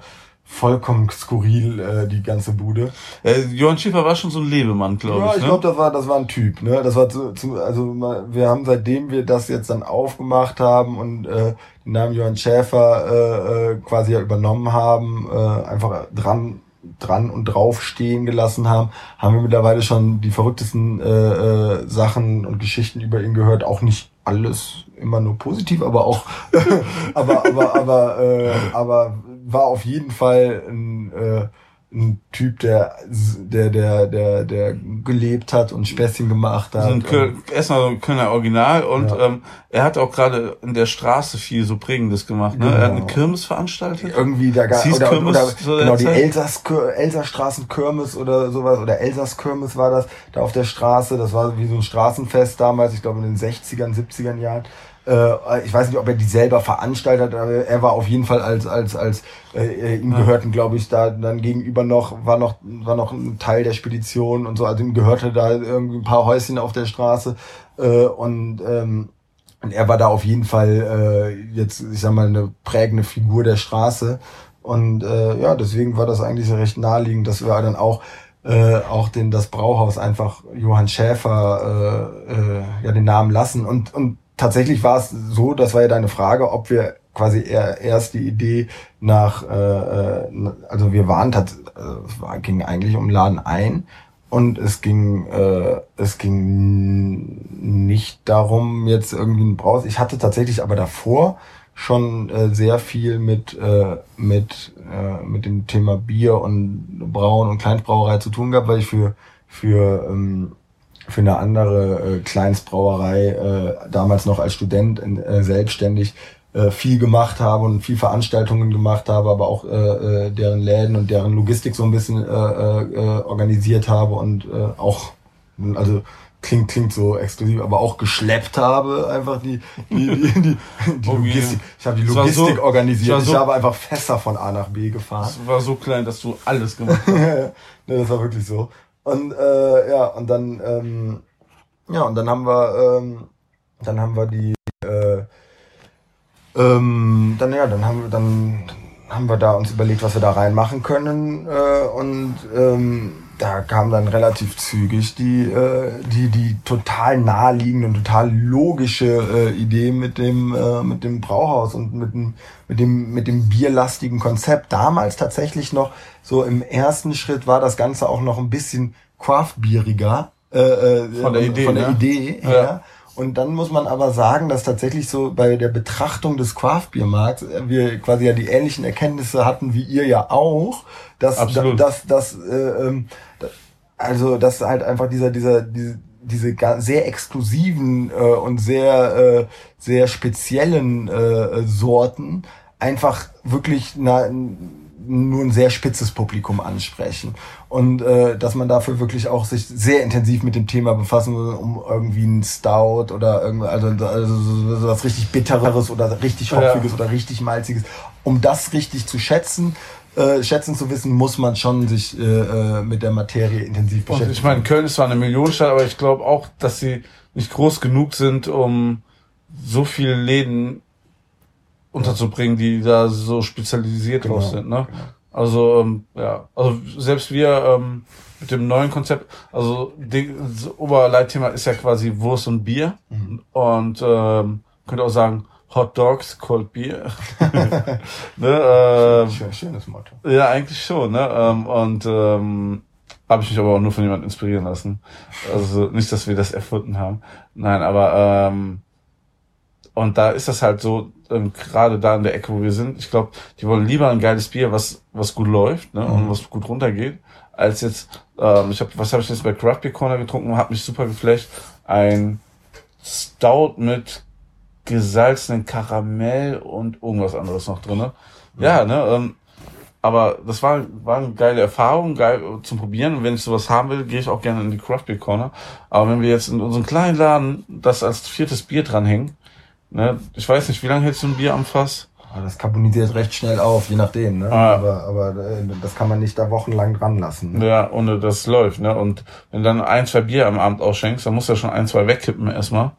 vollkommen skurril, äh, die ganze Bude. Äh, Johann Schäfer war schon so ein Lebemann, glaube Ja, ich. ich ne? glaube, das war, das war ein Typ, ne? Das war zu, zu, also wir haben seitdem wir das jetzt dann aufgemacht haben und äh, den Namen Johann Schäfer äh, äh, quasi ja übernommen haben, äh, einfach dran dran und drauf stehen gelassen haben, haben wir mittlerweile schon die verrücktesten äh, äh, Sachen und Geschichten über ihn gehört. Auch nicht alles immer nur positiv, aber auch, aber aber aber äh, aber war auf jeden Fall ein äh, ein Typ, der, der, der, der, der gelebt hat und Späßchen gemacht hat. So ein Köl erstmal so ein Kölner Original und Ja. ähm, er hat auch gerade in der Straße viel so Prägendes gemacht. Ne? Er hat eine Genau. Kirmes veranstaltet. irgendwie da gar Es oder, Kirmes oder der genau die? Elsass Elsassstraßenkirmes oder sowas oder Elsass-Kirmes war das da auf der Straße das war wie so ein Straßenfest damals ich glaube in den 60ern 70ern Jahren äh, ich weiß nicht ob er die selber veranstaltet hat aber er war auf jeden Fall als als als äh, ihm Ja. gehörten glaube ich da dann gegenüber noch war noch war noch ein Teil der Spedition und so also ihm gehörte da irgendwie ein paar Häuschen auf der Straße äh, und ähm, und er war da auf jeden Fall äh, jetzt, ich sag mal, eine prägende Figur der Straße. Und äh, ja, deswegen war das eigentlich so recht naheliegend, dass wir dann auch äh, auch den das Brauhaus einfach Johann Schäfer äh, äh, ja den Namen lassen. Und und tatsächlich war es so, das war ja deine Frage, ob wir quasi eher, erst die Idee nach, äh, äh, also wir waren tats- äh, ging eigentlich um Laden ein und es ging, äh, es ging nicht darum, jetzt irgendwie ein Braus. Ich hatte tatsächlich aber davor schon äh, sehr viel mit, äh, mit, äh, mit dem Thema Bier und Brauen und Kleinstbrauerei zu tun gehabt, weil ich für, für, ähm, für eine andere äh, Kleinstbrauerei äh, damals noch als Student in, äh, selbstständig äh, viel gemacht habe und viel Veranstaltungen gemacht habe, aber auch äh, äh, deren Läden und deren Logistik so ein bisschen äh, äh, äh, organisiert habe und äh, auch, also klingt klingt so exklusiv, aber auch geschleppt habe, einfach die die die, die, die Okay. Logistik. Ich habe die war so- Logistik organisiert. war ich so- habe einfach Fässer von A nach B gefahren. Das war so klein, dass du alles gemacht hast. ne, das war wirklich so. Und äh, ja, und dann ähm, ja, und dann haben wir ähm, dann haben wir die äh, ähm, dann ja, dann haben wir dann haben wir da uns überlegt, was wir da reinmachen können äh, und ähm, da kam dann relativ zügig die äh, die die total naheliegende und total logische äh, Idee mit dem äh, mit dem Brauhaus und mit dem mit dem mit dem bierlastigen Konzept damals tatsächlich noch so im ersten Schritt war das Ganze auch noch ein bisschen craftbieriger äh, äh, Von der Idee, von der ne? Idee Ja. her. Und dann muss man aber sagen, dass tatsächlich so bei der Betrachtung des Craft-Biermarkts äh, wir quasi ja die ähnlichen Erkenntnisse hatten wie ihr ja auch, dass Absolut. dass dass äh, ähm, also dass halt einfach dieser dieser diese diese sehr exklusiven äh, und sehr äh, sehr speziellen äh, Sorten einfach wirklich na, nur ein sehr spitzes Publikum ansprechen und äh, dass man dafür wirklich auch sich sehr intensiv mit dem Thema befassen will, um irgendwie ein Stout oder irgendwie also, also so, was richtig bitteres oder richtig Ja. hopfiges oder richtig malziges, um das richtig zu schätzen, äh, schätzen zu wissen, muss man schon sich äh, äh, mit der Materie intensiv Und beschäftigen. ich meine, Köln ist zwar eine Millionenstadt, aber ich glaube auch, dass sie nicht groß genug sind, um so viele Läden unterzubringen, die da so spezialisiert Genau, drauf sind. Ne? genau. Also ähm, ja, also selbst wir ähm, mit dem neuen Konzept, also das Oberleitthema ist ja quasi Wurst und Bier Mhm. und ähm, könnte auch sagen Hot Dogs, Cold Beer. ne, Schön, schönes Motto. ja, eigentlich schon, ne? Ähm, und ähm, habe ich mich aber auch nur von jemandem inspirieren lassen. Also nicht, dass wir das erfunden haben. Nein, aber ähm, und da ist das halt so, ähm, gerade da in der Ecke, wo wir sind, ich glaube, die wollen lieber ein geiles Bier, was was gut läuft, ne, und Mhm. was gut runtergeht, als jetzt, ähm, ich habe, was habe ich jetzt bei Craft Beer Corner getrunken, hat mich super geflasht, ein Stout mit gesalzenen Karamell und irgendwas anderes noch drin. Ja, ne, ähm, Aber das war, war eine geile Erfahrung, geil zum Probieren. Und wenn ich sowas haben will, gehe ich auch gerne in die Craft Beer Corner. Aber wenn wir jetzt in unserem kleinen Laden das als viertes Bier dranhängen, ne, ich weiß nicht, wie lange hältst du ein Bier am Fass? Das carbonisiert recht schnell auf, je nachdem. Ne? Ah. Aber, aber äh, das kann man nicht da wochenlang dran lassen. Ne? Ja, ohne das läuft. Ne? Und wenn du dann ein, zwei Bier am Abend ausschenkst, dann musst du ja schon ein, zwei wegkippen erstmal.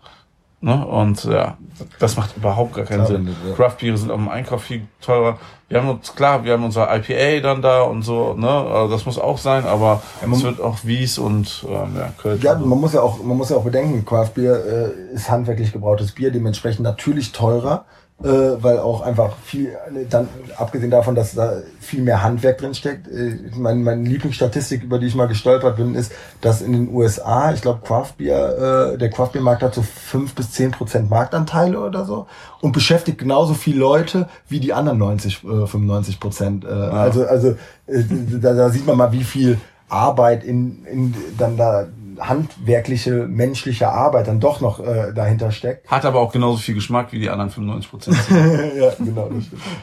Ne? Und ja, das macht überhaupt gar keinen Sinn. Ja. Craft Biere sind am Einkauf viel teurer. Wir haben uns, klar, wir haben unser IPA dann da und so, ne? Also das muss auch sein, aber ja, es wird auch Wies und ähm, ja, Köln. Ja, man muss ja auch, man muss ja auch bedenken, Craft Bier äh, ist handwerklich gebrautes Bier, dementsprechend natürlich teurer äh, weil auch einfach viel, dann abgesehen davon, dass da viel mehr Handwerk drin steckt. Äh, mein, meine Lieblingsstatistik, über die ich mal gestolpert bin, ist, dass in den USA, ich glaube, Craft Beer, äh, der Craft Beer Markt hat so fünf bis zehn Prozent Marktanteile oder so und beschäftigt genauso viele Leute wie die anderen 90, äh, 95 Prozent. Äh, ja. Also, also äh, da, da sieht man mal, wie viel Arbeit in, in dann da handwerkliche, menschliche Arbeit dann doch noch äh, dahinter steckt. Hat aber auch genauso viel Geschmack wie die anderen 95 Prozent. ja, genau.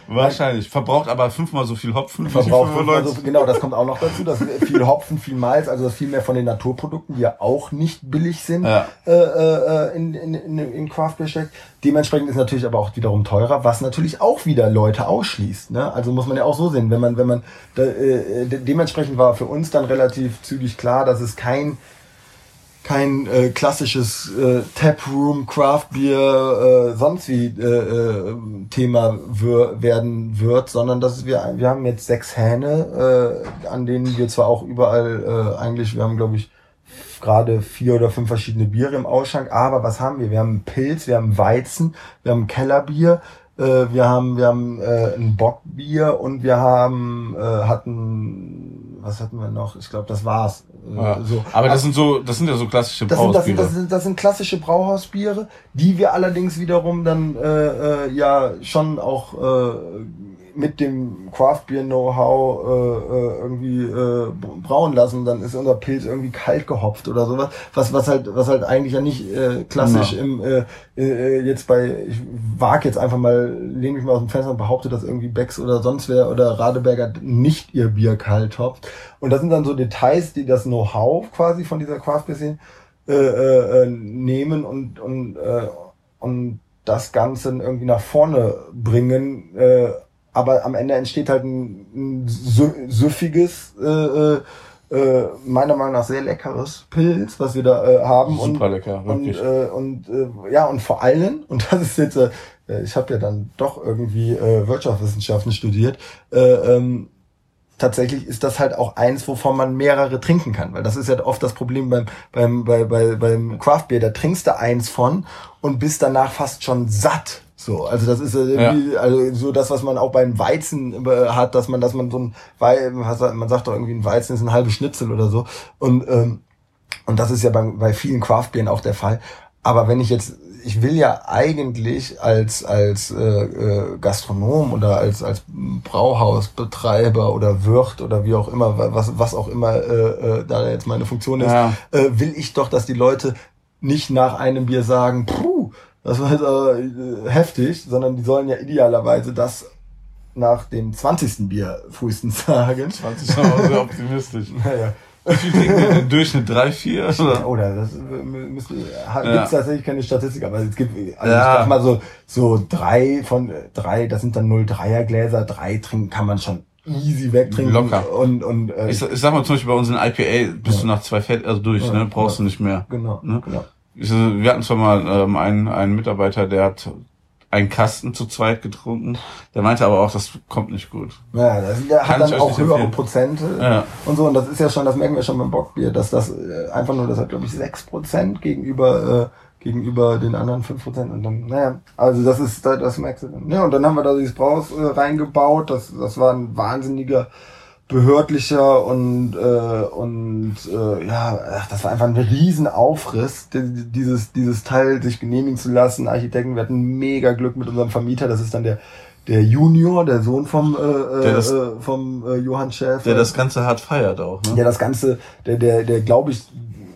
Wahrscheinlich. Verbraucht aber fünfmal so viel Hopfen. Verbraucht fünfmal so, genau, das kommt auch noch dazu. Dass viel Hopfen, viel Malz, also viel mehr von den Naturprodukten, die ja auch nicht billig sind, ja. äh, äh, in, in, in, in Craft Beer steckt. Dementsprechend ist natürlich aber auch wiederum teurer, was natürlich auch wieder Leute ausschließt. Ne? Also muss man ja auch so sehen, wenn man, wenn man da, äh, dementsprechend war für uns dann relativ zügig klar, dass es kein kein äh, klassisches äh, Taproom, Craft Beer, äh, sonst wie äh, äh, Thema wir, werden wird, sondern dass wir wir haben jetzt sechs Hähne, äh, an denen wir zwar auch überall äh, eigentlich, wir haben glaube ich gerade vier oder fünf verschiedene Biere im Ausschank, aber was haben wir? Wir haben Pilz, wir haben Weizen, wir haben Kellerbier, äh, wir haben wir haben äh, ein Bockbier und wir haben äh, hatten was hatten wir noch? Ich glaube, das war's. Ja. So. Aber das sind so, das sind ja so klassische das Brauhausbiere. Sind, das, sind, das, sind, das sind klassische Brauhausbiere, die wir allerdings wiederum dann äh, äh, ja schon auch äh, mit dem Craft Beer Know-how äh, äh, irgendwie äh, brauen lassen, dann ist unser Pilz irgendwie kalt gehopft oder sowas, was was halt was halt eigentlich ja nicht äh, klassisch ja. im äh, äh, jetzt bei ich wag jetzt einfach mal lehne mich mal aus dem Fenster und behaupte, dass irgendwie Becks oder sonst wer oder Radeberger nicht ihr Bier kalt hopft und das sind dann so Details, die das Know-how quasi von dieser Craft Beer Szene äh, äh, nehmen und und äh, und das Ganze irgendwie nach vorne bringen äh, aber am Ende entsteht halt ein, ein süffiges, äh, äh, äh, meiner Meinung nach sehr leckeres Pilz, was wir da äh, haben. Super und, lecker, wirklich. Und, äh, und äh, ja, und vor allem, und das ist jetzt, äh, ich habe ja dann doch irgendwie äh, Wirtschaftswissenschaften studiert, äh, ähm, tatsächlich ist das halt auch eins, wovon man mehrere trinken kann, weil das ist ja oft das Problem beim beim bei, bei, beim Craft Beer, da trinkst du eins von und bist danach fast schon satt. So, also das ist irgendwie, ja. also so das, was man auch beim Weizen äh, hat, dass man, dass man so ein, weil man sagt doch irgendwie ein Weizen ist ein halbes Schnitzel oder so und ähm, und das ist ja bei, bei vielen Craftbieren auch der Fall. Aber wenn ich jetzt, ich will ja eigentlich als als äh, äh, Gastronom oder als als Brauhausbetreiber oder Wirt oder wie auch immer, was was auch immer äh, äh, da jetzt meine Funktion ist, ja. äh, will ich doch, dass die Leute nicht nach einem Bier sagen, puh, das war jetzt aber äh, heftig, sondern die sollen ja idealerweise das nach dem 20. Bier frühestens sagen. 20 ist aber sehr optimistisch. naja. Wie trinken wir im Durchschnitt? Drei, vier? Oder, oder das müsste, ja. gibt's tatsächlich keine Statistik, aber es gibt, also ja. ich sag mal so, so drei von, drei, das sind dann 0,3er Gläser, drei trinken kann man schon easy wegtrinken. Locker. Und, und, äh, ich, ich sag mal zum Beispiel bei unseren IPA bist ja. du nach zwei Fett, also durch, ja, ne, brauchst du nicht mehr. Genau, ne? genau wir hatten zwar mal ähm, einen, einen Mitarbeiter, der hat einen Kasten zu zweit getrunken. Der meinte aber auch, das kommt nicht gut. Ja, das, der hat dann auch höhere Prozente ja. und so. Und das ist ja schon, das merken wir schon beim Bockbier, dass das äh, einfach nur, das hat glaube ich sechs Prozent gegenüber äh, gegenüber den anderen fünf Prozent. Und dann, naja, also das ist, das merkst du dann. Ja, und dann haben wir da dieses Braus äh, reingebaut. Das, das war ein wahnsinniger behördlicher und äh, und äh, ja, ach, das war einfach ein Riesenaufriss, dieses dieses Teil sich genehmigen zu lassen. Architekten, wir hatten mega Glück mit unserem Vermieter, das ist dann der der Junior, der Sohn vom äh, der das, äh, vom äh, Johann Schäfer. Der das Ganze hart feiert auch, ne? Ja, das Ganze, der der der glaube ich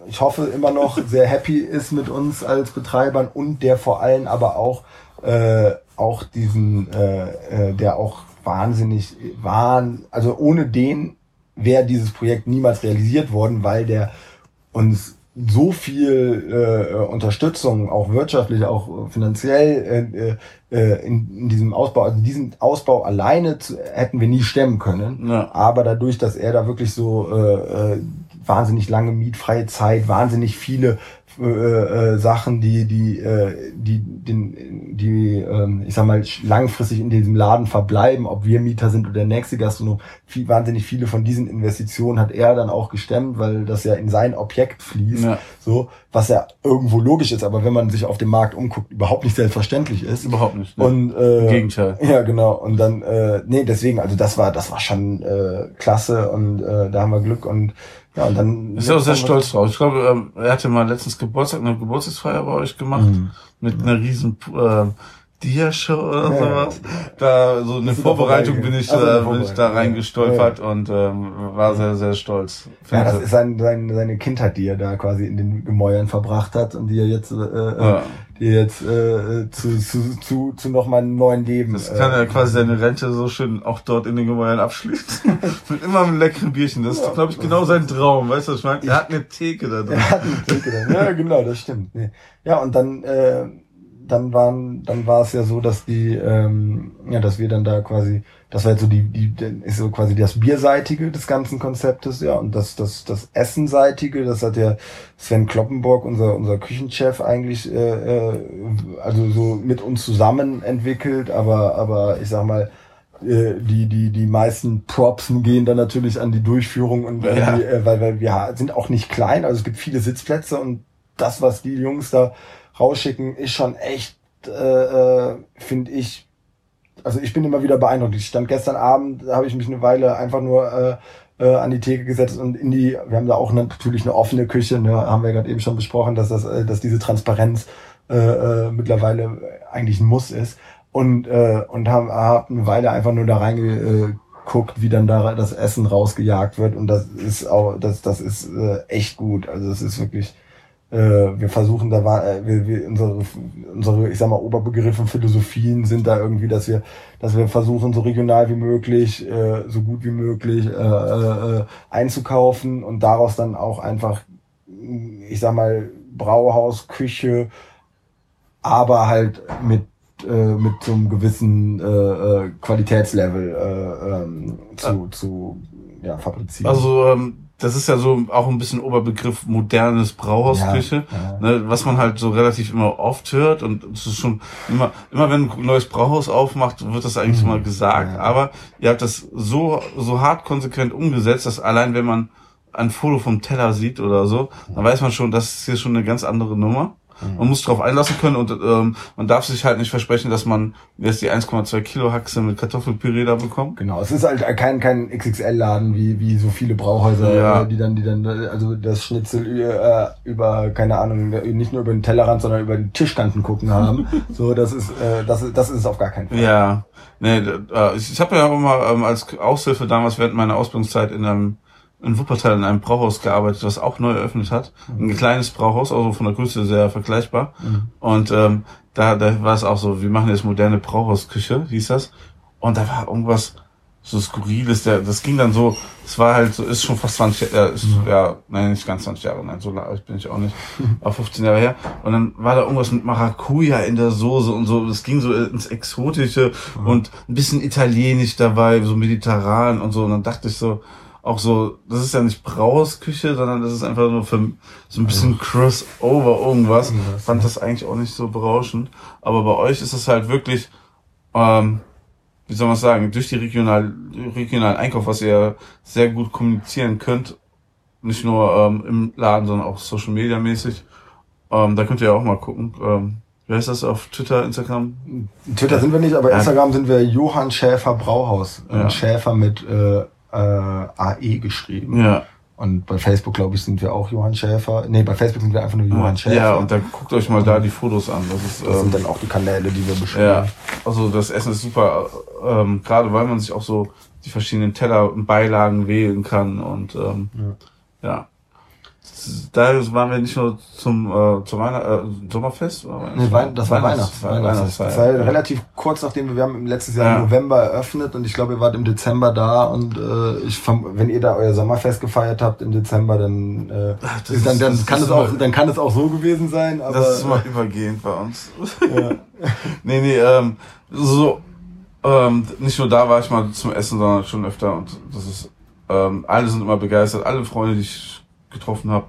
ich hoffe immer noch sehr happy ist mit uns als Betreibern und der vor allem aber auch äh, auch diesen äh, äh, der auch wahnsinnig, waren, also ohne den wäre dieses Projekt niemals realisiert worden, weil der uns so viel äh, Unterstützung, auch wirtschaftlich, auch finanziell äh, äh, in, in diesem Ausbau, also diesen Ausbau alleine zu, hätten wir nie stemmen können. Ja. Aber dadurch, dass er da wirklich so äh, äh, wahnsinnig lange mietfreie Zeit, wahnsinnig viele äh, äh, Sachen, die die äh, die den die ähm, ich sag mal langfristig in diesem Laden verbleiben, ob wir Mieter sind oder der nächste Gastronom, viel, wahnsinnig viele von diesen Investitionen hat er dann auch gestemmt, weil das ja in sein Objekt fließt, Ja. so was ja irgendwo logisch ist, aber wenn man sich auf dem Markt umguckt, überhaupt nicht selbstverständlich ist. Überhaupt nicht. Ne? Und äh, Im Gegenteil. ja, genau. Und dann, äh, nee, deswegen, also das war, das war schon äh, klasse und äh, da haben wir Glück und ja, und dann. Ist ja auch sehr stolz drauf. Ich glaube, ähm, er hatte mal letztens Geburtstag, eine Geburtstagsfeier bei euch gemacht. Mhm. Mit einer riesen äh, Dia-Show oder Ja, sowas. Da so eine da Vorbereitung bin ich, Ach so, eine äh, bin ich da Vorbereitung, ja. reingestolpert und ähm, war sehr, sehr stolz. Ja, das ist sein, sein, seine Kindheit, die er da quasi in den Gemäuern verbracht hat und die er jetzt, äh, Ja. äh, die er jetzt äh, zu, zu, zu, zu nochmal einem neuen Leben. Das kann äh, er quasi seine Rente so schön auch dort in den Gemäuern abschließen. Mit immer einem leckeren Bierchen. Das ist, glaube ich, genau sein Traum. Weißt du, was ich meine? Er hat eine Theke da drin. Er hat eine Theke dann. Ja, genau, das stimmt. Ja, und dann, äh, dann waren, dann war es ja so, dass die, ähm, ja, dass wir dann da quasi, das war jetzt so die, die, ist so quasi das Bierseitige des ganzen Konzeptes, ja, und das, das, das Essenseitige, das hat ja Sven Kloppenburg, unser, unser Küchenchef eigentlich, äh, äh, also so mit uns zusammen entwickelt, aber, aber ich sag mal, äh, die, die, die meisten Props gehen dann natürlich an die Durchführung und Ja. die, äh, weil, weil wir sind auch nicht klein, also es gibt viele Sitzplätze und das, was die Jungs da rausschicken, ist schon echt, äh, äh, finde ich, also ich bin immer wieder beeindruckt. Ich stand gestern Abend, da habe ich mich eine Weile einfach nur äh, äh, an die Theke gesetzt und in die, wir haben da auch eine, natürlich eine offene Küche, ne, haben wir gerade eben schon besprochen, dass das, äh, dass diese Transparenz äh, äh, mittlerweile eigentlich ein Muss ist und äh, und haben hab eine Weile einfach nur da reingeguckt, wie dann da das Essen rausgejagt wird und das ist auch das das ist äh, echt gut. Also es ist wirklich wir versuchen da war äh, wir, wir unsere unsere ich sag mal Oberbegriffe Philosophien sind da irgendwie, dass wir dass wir versuchen so regional wie möglich äh, so gut wie möglich äh, äh, äh, einzukaufen und daraus dann auch einfach ich sag mal Brauhaus Küche aber halt mit äh, mit so einem gewissen äh, äh, Qualitätslevel äh, ähm, zu, zu ja, fabrizieren. Also, ähm, das ist ja so auch ein bisschen Oberbegriff modernes Brauhausküche, Ja, ne, was man halt so relativ immer oft hört und es ist schon immer, immer wenn ein neues Brauhaus aufmacht, wird das eigentlich Mhm. mal gesagt, Ja. aber ihr habt das so, so hart konsequent umgesetzt, dass allein wenn man ein Foto vom Teller sieht oder so, dann weiß man schon, das ist hier schon eine ganz andere Nummer. Mhm. Man muss drauf einlassen können und ähm, man darf sich halt nicht versprechen, dass man jetzt die 1,2 Kilo Haxe mit Kartoffelpüree da bekommt. Genau, es ist halt kein, kein XXL-Laden wie, wie so viele Brauhäuser, Ja. äh, die dann, die dann, äh, also das Schnitzel äh, über, keine Ahnung, nicht nur über den Tellerrand, sondern über die Tischkanten gucken haben. so, das ist, äh, das ist, das ist es auf gar keinen Fall. Ja, nee, ich, ich habe ja auch mal ähm, als Aushilfe damals während meiner Ausbildungszeit in einem in Wuppertal in einem Brauhaus gearbeitet, was auch neu eröffnet hat. Ein kleines Brauhaus, also von der Größe sehr vergleichbar. Und ähm, da, da war es auch so, wir machen jetzt moderne Brauhausküche, hieß das. Und da war irgendwas so skurriles, der, das ging dann so, es war halt so, ist schon fast 20, äh, ist, ja, nein, nicht ganz 20 Jahre, nein, so alt bin ich auch nicht, aber 15 Jahre her. Und dann war da irgendwas mit Maracuja in der Soße und so, das ging so ins Exotische und ein bisschen italienisch dabei, so mediterran und so. Und dann dachte ich so, auch so, das ist ja nicht Brauhausküche, sondern das ist einfach nur für so ein bisschen Crossover irgendwas. Fand das eigentlich auch nicht so berauschend. Aber bei euch ist es halt wirklich, ähm, wie soll man sagen, durch die regional, regionalen Einkauf, was ihr sehr gut kommunizieren könnt, nicht nur ähm, im Laden, sondern auch Social Media mäßig. Ähm, da könnt ihr ja auch mal gucken. Ähm, wie heißt das auf Twitter, Instagram? Twitter sind wir nicht, aber Ja. Instagram sind wir Johann Schäfer Brauhaus. Ja. Schäfer mit äh, äh, AE geschrieben. Ja. Und bei Facebook, glaube ich, sind wir auch Johann Schäfer. Nee, bei Facebook sind wir einfach nur Johann Schäfer. Ja, und dann guckt euch mal da die Fotos an. Das ist, das ähm, sind dann auch die Kanäle, die wir beschreiben. Ja, also das Essen ist super, ähm, gerade weil man sich auch so die verschiedenen Teller und Beilagen wählen kann und ähm, ja. Da waren wir nicht nur zum, äh, zum Weihnacht, äh, Sommerfest? Oder Nee, Wein, das war Weihnachts, Weihnachtsfest. Das war relativ kurz nachdem wir, wir haben letztes Jahr Ja. im November eröffnet und ich glaube, ihr wart im Dezember da und äh, ich wenn ihr da euer Sommerfest gefeiert habt im Dezember, dann, äh, Ach, ist, dann, ist- dann das kann ist es auch, dann kann es auch so gewesen sein, aber Das ist immer übergehend bei uns. ja. Nee, nee, ähm, so, ähm, nicht nur da war ich mal zum Essen, sondern schon öfter und das ist, ähm, alle sind immer begeistert, alle Freunde, die ich getroffen habe,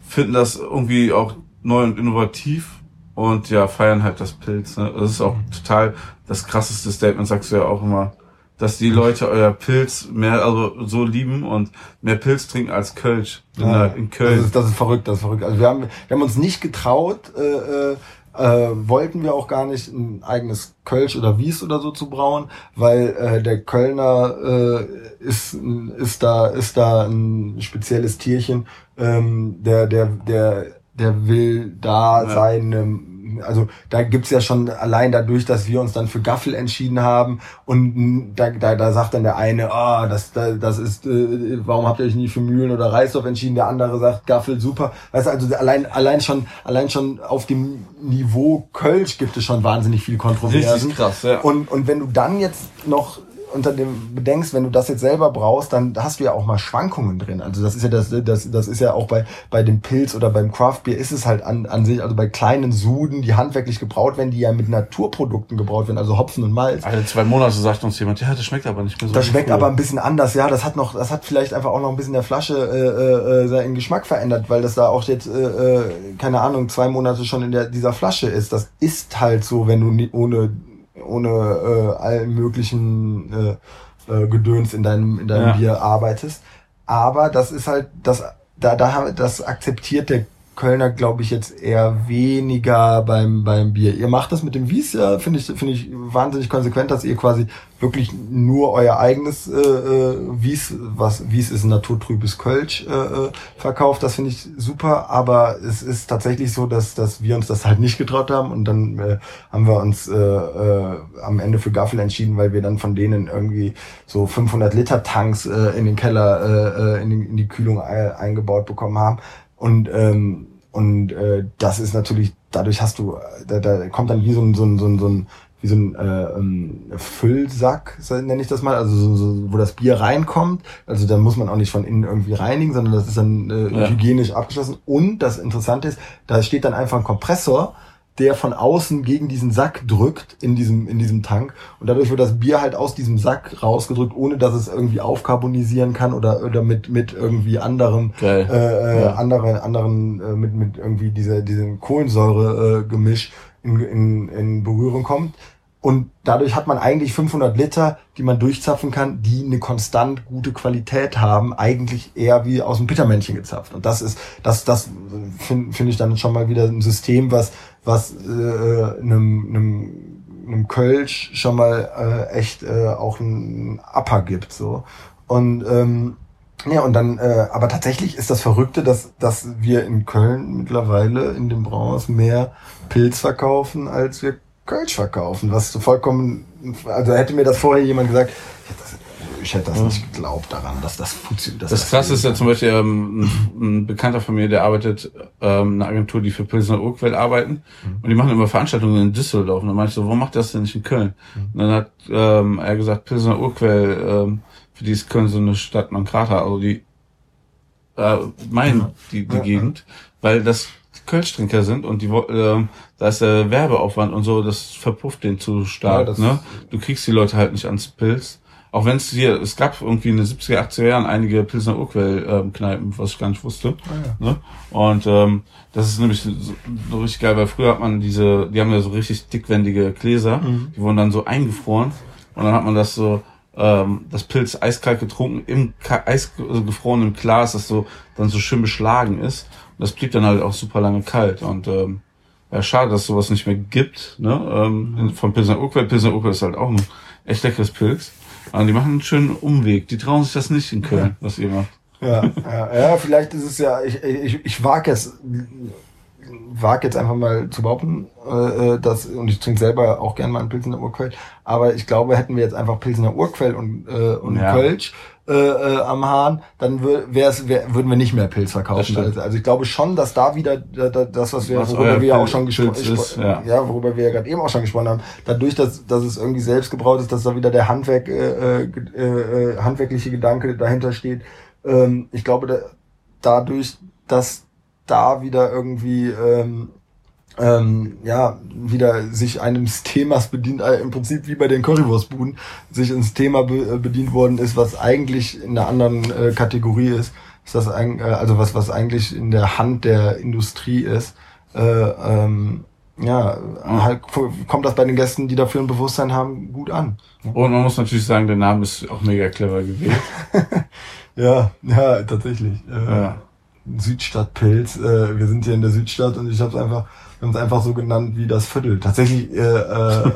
finden das irgendwie auch neu und innovativ und ja, feiern halt das Pilz. Ne? Das ist auch total das krasseste Statement, sagst du ja auch immer, dass die Leute euer Pilz mehr, also so lieben und mehr Pilz trinken als Kölsch in, Ja, in Köln. Das ist, das ist verrückt, das ist verrückt. Also wir haben, wir haben uns nicht getraut, äh, äh, wollten wir auch gar nicht ein eigenes Kölsch oder Wies oder so zu brauen, weil äh, der Kölner äh, ist, ist da ist da ein spezielles Tierchen, ähm, der der der der will da Ja. seine also da gibt's ja schon allein dadurch, dass wir uns dann für Gaffel entschieden haben und da, da, da sagt dann der eine, ah, das, da- das ist, äh, warum habt ihr euch nie für Mühlen oder Reisdorf entschieden? Der andere sagt Gaffel, super. Weißt du, also allein, allein schon, allein schon auf dem Niveau Kölsch gibt es schon wahnsinnig viel Kontroversen. Richtig krass, ja. Und, und wenn du dann jetzt noch unter dem bedenkst, wenn du das jetzt selber brauchst, dann hast du ja auch mal Schwankungen drin. Also das ist ja das, das, das ist ja auch bei, bei dem Pilz oder beim Craftbier ist es halt an, an sich, also bei kleinen Suden, die handwerklich gebraut werden, die ja mit Naturprodukten gebraut werden, also Hopfen und Malz. Alle zwei Monate sagt uns jemand, ja, das schmeckt aber nicht mehr so. Das schmeckt früher. aber ein bisschen anders, ja. Das hat noch, das hat vielleicht einfach auch noch ein bisschen der Flasche äh, äh, seinen Geschmack verändert, weil das da auch jetzt, äh, äh, keine Ahnung, zwei Monate schon in der, dieser Flasche ist. Das ist halt so, wenn du nie, ohne, ohne äh, allen möglichen äh, äh, Gedöns in deinem, in deinem Ja. Bier arbeitest. Aber das ist halt, das, da, da, das akzeptiert der Kölner, glaube ich, jetzt eher weniger beim, beim Bier. Ihr macht das mit dem Wies, ja, finde ich, finde ich wahnsinnig konsequent, dass ihr quasi wirklich nur euer eigenes äh, äh, Wies, was Wies ist ein naturtrübes Kölsch, äh, äh, verkauft. Das finde ich super, aber es ist tatsächlich so, dass, dass wir uns das halt nicht getraut haben und dann äh, haben wir uns äh, äh, am Ende für Gaffel entschieden, weil wir dann von denen irgendwie so 500 Liter Tanks äh, in den Keller, äh, äh, in, die, in die Kühlung eingebaut bekommen haben. Und, ähm, und äh, das ist natürlich, dadurch hast du, da, da kommt dann wie so ein, so ein, so ein, so ein wie so ein äh, ähm, Füllsack, nenne ich das mal, also so, so, wo das Bier reinkommt. Also da muss man auch nicht von innen irgendwie reinigen, sondern das ist dann äh, Ja. hygienisch abgeschlossen. Und das Interessante ist, da steht dann einfach ein Kompressor, der von außen gegen diesen Sack drückt in diesem in diesem Tank und dadurch wird das Bier halt aus diesem Sack rausgedrückt, ohne dass es irgendwie aufkarbonisieren kann oder oder mit mit irgendwie anderen Geil. äh, äh, Ja. anderen anderen äh, mit mit irgendwie dieser diesem Kohlensäure äh, in, in, in Berührung kommt und dadurch hat man eigentlich 500 Liter, die man durchzapfen kann, die eine konstant gute Qualität haben, eigentlich eher wie aus dem Pittermännchen gezapft. Und das ist, das, das finde find ich dann schon mal wieder ein System, was, was äh, einem, einem, einem Kölsch schon mal äh, echt äh, auch einen Upper gibt. so Und ähm, ja, und dann, äh, aber tatsächlich ist das Verrückte, dass, dass wir in Köln mittlerweile in dem Brauhaus mehr Pilz verkaufen, als wir Kölsch verkaufen, was so vollkommen, also hätte mir das vorher jemand gesagt, ich hätte das, das nicht geglaubt daran, dass das funktioniert. dass Das krasse ist ja zum Beispiel ähm, ein, Bekannter von mir, der arbeitet ähm, eine Agentur, die für Pilsner Urquell arbeiten und die machen immer Veranstaltungen in Düsseldorf. Und dann meinte ich so, warum macht das denn nicht in Köln? Und dann hat ähm, er gesagt, Pilsner Urquell, ähm, für die ist Köln so eine Stadt non grata, also die äh, meinen die, die Ja. Gegend, weil das Kölschtrinker sind und die ähm, da ist der Werbeaufwand und so, das verpufft den zu stark. Ja, ne? Du kriegst die Leute halt nicht ans Pilz. Auch wenn es hier, es gab irgendwie in den 70er, 80er Jahren einige Pilsner Urquell-Kneipen, was ich gar nicht wusste. Ne? Und ähm, das ist nämlich so, so richtig geil, weil früher hat man diese, die haben ja so richtig dickwendige Gläser, die wurden dann so eingefroren und dann hat man das so, ähm, das Pilz eiskalt getrunken im ka eisgefrorenen Glas, das so dann so schön beschlagen ist. Das blieb dann halt auch super lange kalt. Und ähm, ja, schade, dass sowas nicht mehr gibt. Ne? Ähm, in- Von Pilsner Urquell. Pilsner Urquell ist halt auch ein echt leckeres Pilz. Aber die machen einen schönen Umweg. Die trauen sich das nicht in Köln, was ihr macht. Ja, ja, ja, vielleicht ist es ja, ich, ich, ich wage es, wage jetzt einfach mal zu behaupten, äh, dass, und ich trinke selber auch gerne mal einen Pilsener Urquell, aber ich glaube, hätten wir jetzt einfach Pilsener Urquell und, äh, und Ja. Kölsch äh, äh, am Hahn, dann wär, wär's, wär, würden wir nicht mehr Pilz verkaufen. Also, also ich glaube schon, dass da wieder da, da, das, was wir, Was worüber wir ja auch schon gesprochen ist, ja. ja, worüber wir ja gerade eben auch schon gesprochen haben, dadurch, dass, dass es irgendwie selbst gebraut ist, dass da wieder der Handwerk, äh, äh, äh, äh, handwerkliche Gedanke dahinter steht. Ähm, ich glaube, da, dadurch, dass da wieder irgendwie ähm, ähm, ja, wieder sich eines Themas bedient, äh, im Prinzip wie bei den Currywurstbuden, sich ins Thema be äh, bedient worden ist, was eigentlich in einer anderen äh, Kategorie ist, ist das ein, äh, also was, was eigentlich in der Hand der Industrie ist, äh, ähm, ja, halt kommt das bei den Gästen, die dafür ein Bewusstsein haben, gut an. Und man muss natürlich sagen, der Name ist auch mega clever gewählt. Ja, ja, tatsächlich. Äh, Ja. Südstadtpilz. Wir sind hier in der Südstadt und ich habe es einfach, wir haben es einfach so genannt wie das Viertel. Tatsächlich, äh, äh,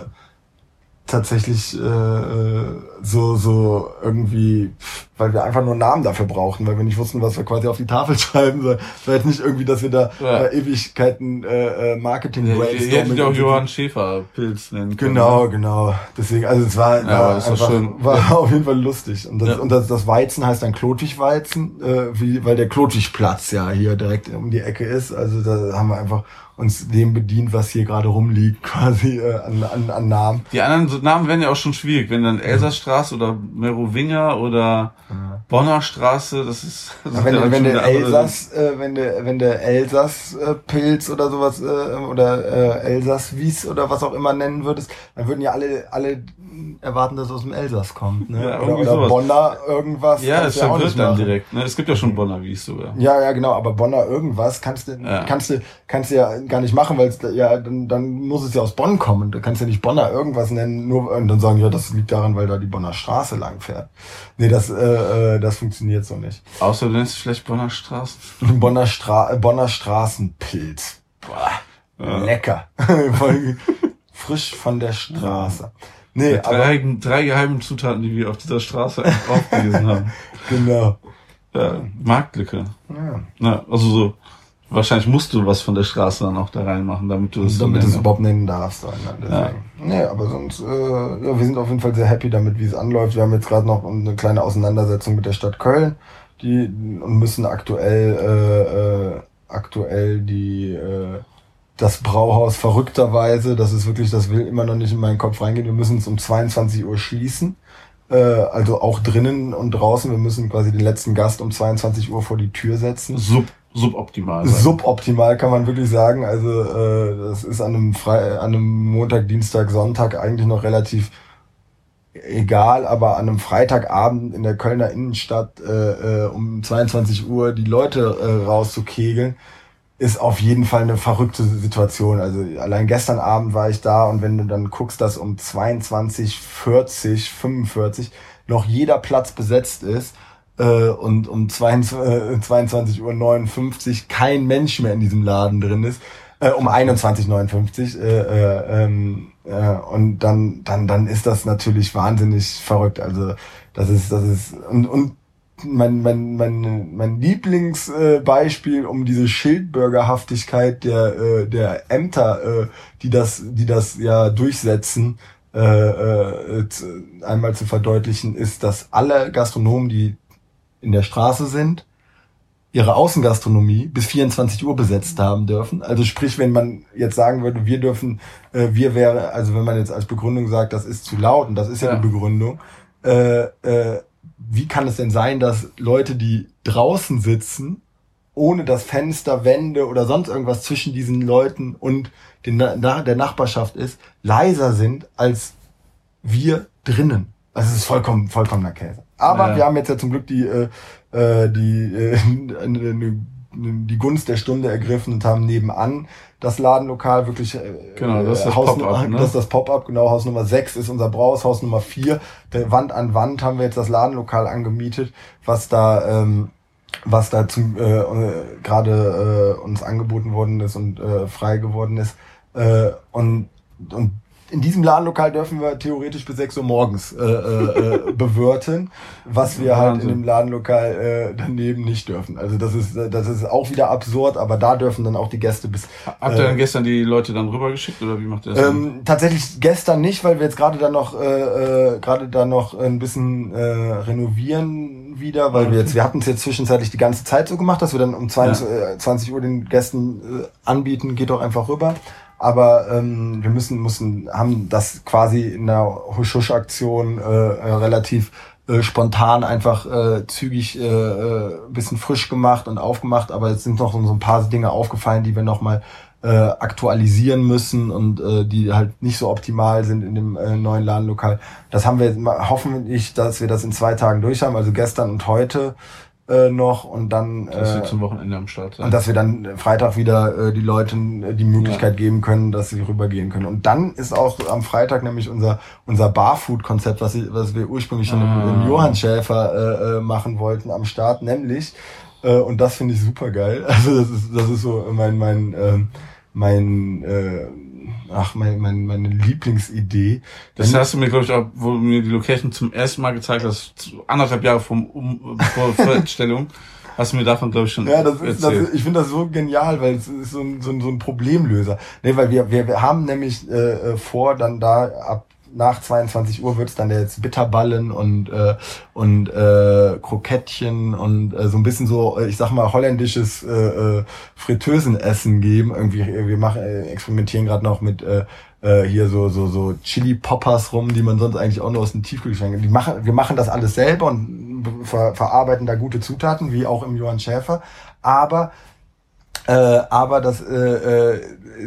tatsächlich äh, äh, so so irgendwie, pff, weil wir einfach nur einen Namen dafür brauchten, weil wir nicht wussten, was wir quasi auf die Tafel schreiben sollen. War jetzt nicht irgendwie, dass wir da Ja. äh, Ewigkeiten äh, äh, Marketing Ihr ihr hättet ja auch Johann Schäfer Pilz nennen können. Genau, genau. Deswegen, also es war, Ja, war, einfach, war auf jeden Fall lustig. Und das, Ja. und das, das Weizen heißt dann Klotwig-Weizen, äh, wie, weil der Klotwig-Platz ja hier direkt um die Ecke ist. Also da haben wir einfach uns dem bedient, was hier gerade rumliegt, quasi äh, an, an, an Namen. Die anderen Namen werden ja auch schon schwierig. Wenn dann Elsassstraße oder Merowinger oder Bonner Straße, das ist. Das wenn, ja wenn andere- Elsass, äh, wenn der, wenn der Elsass-Pilz oder sowas, äh, oder äh, Elsass-Wies oder was auch immer nennen würdest, dann würden ja alle, alle erwarten, dass es aus dem Elsass kommt. Ne? Ja, oder oder. Bonner irgendwas. Ja, es auch verwirrt nicht dann machen. direkt. Ne? Es gibt ja schon Bonner Wies sogar. Ja, ja, genau, aber Bonner irgendwas kannst du, Ja. kannst du, kannst du ja gar nicht machen, weil ja, dann, dann muss es ja aus Bonn kommen. Du kannst ja nicht Bonner irgendwas nennen, nur und dann sagen, ja, das liegt daran, weil da die Bonner Straße lang fährt. Nee, das, äh, äh, das funktioniert so nicht. Außer du nennst es vielleicht Bonner Straßen. Bonner, Stra Bonner Straßenpilz. Boah, Ja. lecker. Frisch von der Straße. Nee, Mit aber drei, drei geheimen Zutaten, die wir auf dieser Straße aufgelesen haben. genau. Ja, Marktlücke. Ja. Na, also so, wahrscheinlich musst du was von der Straße dann auch da reinmachen, damit du es damit du es überhaupt nennen darfst. Dann, ne? Deswegen. Nee, aber sonst, äh, ja, wir sind auf jeden Fall sehr happy damit, wie es anläuft. Wir haben jetzt gerade noch eine kleine Auseinandersetzung mit der Stadt Köln, die und müssen aktuell äh, äh, aktuell die äh, das Brauhaus verrückterweise, das ist wirklich, das will immer noch nicht in meinen Kopf reingehen. Wir müssen es um 22 Uhr schließen. Äh, also auch drinnen und draußen. Wir müssen quasi den letzten Gast um 22 Uhr vor die Tür setzen. Sub, suboptimal. sein. Suboptimal kann man wirklich sagen. Also äh, das ist an einem, Fre an einem Montag, Dienstag, Sonntag eigentlich noch relativ egal, aber an einem Freitagabend in der Kölner Innenstadt äh, äh, um 22 Uhr die Leute äh, rauszukegeln, ist auf jeden Fall eine verrückte Situation. Also allein gestern Abend war ich da und wenn du dann guckst, dass um 22, 40, 45 noch jeder Platz besetzt ist, äh, und um 22, äh, 22 Uhr 59 kein Mensch mehr in diesem Laden drin ist, äh, um 21.59 äh, äh, ähm, äh, und dann, dann, dann ist das natürlich wahnsinnig verrückt. Also das ist, das ist und, und mein, mein, mein, mein Lieblingsbeispiel, äh, um diese Schildbürgerhaftigkeit der, äh, der Ämter, äh, die das, die das ja durchsetzen, äh, äh, einmal zu verdeutlichen, ist, dass alle Gastronomen, die in der Straße sind, ihre Außengastronomie bis 24 Uhr besetzt haben dürfen. Also sprich, wenn man jetzt sagen würde, wir dürfen, äh, wir wäre, also wenn man jetzt als Begründung sagt, das ist zu laut und das ist ja, Ja. die Begründung, äh, äh, wie kann es denn sein, dass Leute, die draußen sitzen, ohne das Fenster, Wände oder sonst irgendwas zwischen diesen Leuten und den, der Nachbarschaft ist, leiser sind als wir drinnen. Also es ist vollkommen, vollkommener Käse. Aber Ja. wir haben jetzt ja zum Glück die, äh, äh, die, äh, eine- die Gunst der Stunde ergriffen und haben nebenan das Ladenlokal wirklich äh, Genau, das ist das Pop-up, ne? das das Pop-up, genau, Haus Nummer 6 ist unser Brauhaus, Haus Nummer 4. Der Wand an Wand haben wir jetzt das Ladenlokal angemietet, was da ähm, was da zum äh, äh, gerade äh, uns angeboten worden ist und äh, frei geworden ist. Äh, und, und in diesem Ladenlokal dürfen wir theoretisch bis 6 Uhr morgens äh, äh, äh bewirten, was wir halt in dem Ladenlokal äh, daneben nicht dürfen. Also das ist das ist auch wieder absurd, aber da dürfen dann auch die Gäste bis. Habt ihr äh, dann gestern die Leute dann rübergeschickt oder wie macht ihr das? Ähm, tatsächlich gestern nicht, weil wir jetzt gerade dann noch äh, äh, gerade dann noch ein bisschen äh, renovieren wieder, weil wir jetzt wir hatten es jetzt zwischenzeitlich die ganze Zeit so gemacht, dass wir dann um 20, ja. äh, 20 Uhr den Gästen äh, anbieten, geht doch einfach rüber aber ähm, wir müssen, müssen, haben das quasi in der Husch-Husch-Aktion äh, äh, relativ äh, spontan einfach äh, zügig äh, äh, bisschen frisch gemacht und aufgemacht, aber jetzt sind noch so ein paar Dinge aufgefallen, die wir nochmal äh, aktualisieren müssen und äh, die halt nicht so optimal sind in dem äh, neuen Ladenlokal. Das haben wir hoffentlich, dass wir das in zwei Tagen durch haben, also gestern und heute äh, noch und dann dass äh, zum Wochenende am Start sein. und dass wir dann Freitag wieder äh, die Leuten äh, die Möglichkeit ja. geben können, dass sie rübergehen können. Und dann ist auch am Freitag nämlich unser unser Barfood-Konzept, was, was wir ursprünglich schon ah. im, im Johann Schäfer äh, äh, machen wollten am Start, nämlich äh, und das finde ich super geil. Also das ist das ist so mein mein äh, mein äh, ach, mein, mein, meine Lieblingsidee. Das hast du mir, glaube ich, auch, wo du mir die Location zum ersten Mal gezeigt hast, anderthalb Jahre vom, um, vor Vorstellung, hast du mir davon, glaube ich, schon Ja, das ist, das ist, ich finde das so genial, weil es ist so ein, so ein, so ein Problemlöser. Nee, weil wir, wir, wir haben nämlich äh, vor, dann da ab nach 22 Uhr wird's dann jetzt Bitterballen und äh, und äh, Krokettchen und äh, so ein bisschen so, ich sag mal holländisches äh, äh, Fritteusenessen geben. Irgendwie wir machen äh, experimentieren gerade noch mit äh, äh, hier so so so Chili Poppers rum, die man sonst eigentlich auch nur aus dem Tiefkühlschrank. Die machen wir machen das alles selber und ver verarbeiten da gute Zutaten, wie auch im Johann Schäfer, aber äh, aber das äh, äh,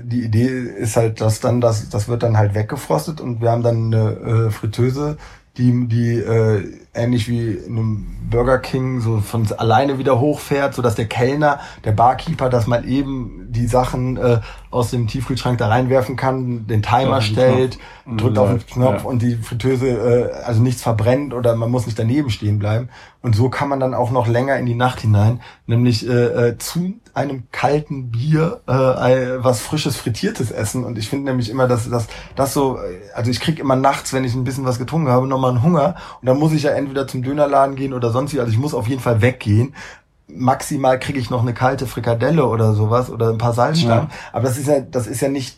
die Idee ist halt, dass dann das das wird dann halt weggefrostet und wir haben dann eine äh, Fritteuse, die die äh, ähnlich wie in einem Burger King so von alleine wieder hochfährt, so dass der Kellner, der Barkeeper, dass man eben die Sachen äh, aus dem Tiefkühlschrank da reinwerfen kann, den Timer ja, stellt, drückt auf den Knopf ja. und die Fritteuse äh, also nichts verbrennt oder man muss nicht daneben stehen bleiben. Und so kann man dann auch noch länger in die Nacht hinein, nämlich äh, äh, zu einem kalten Bier äh, was frisches frittiertes essen. Und ich finde nämlich immer, dass das das so, also ich krieg immer nachts, wenn ich ein bisschen was getrunken habe, nochmal einen Hunger und dann muss ich ja entweder zum Dönerladen gehen oder sonst wie. Also ich muss auf jeden Fall weggehen. Maximal kriege ich noch eine kalte Frikadelle oder sowas oder ein paar Salzstangen. Ja. Aber das ist ja, das ist ja nicht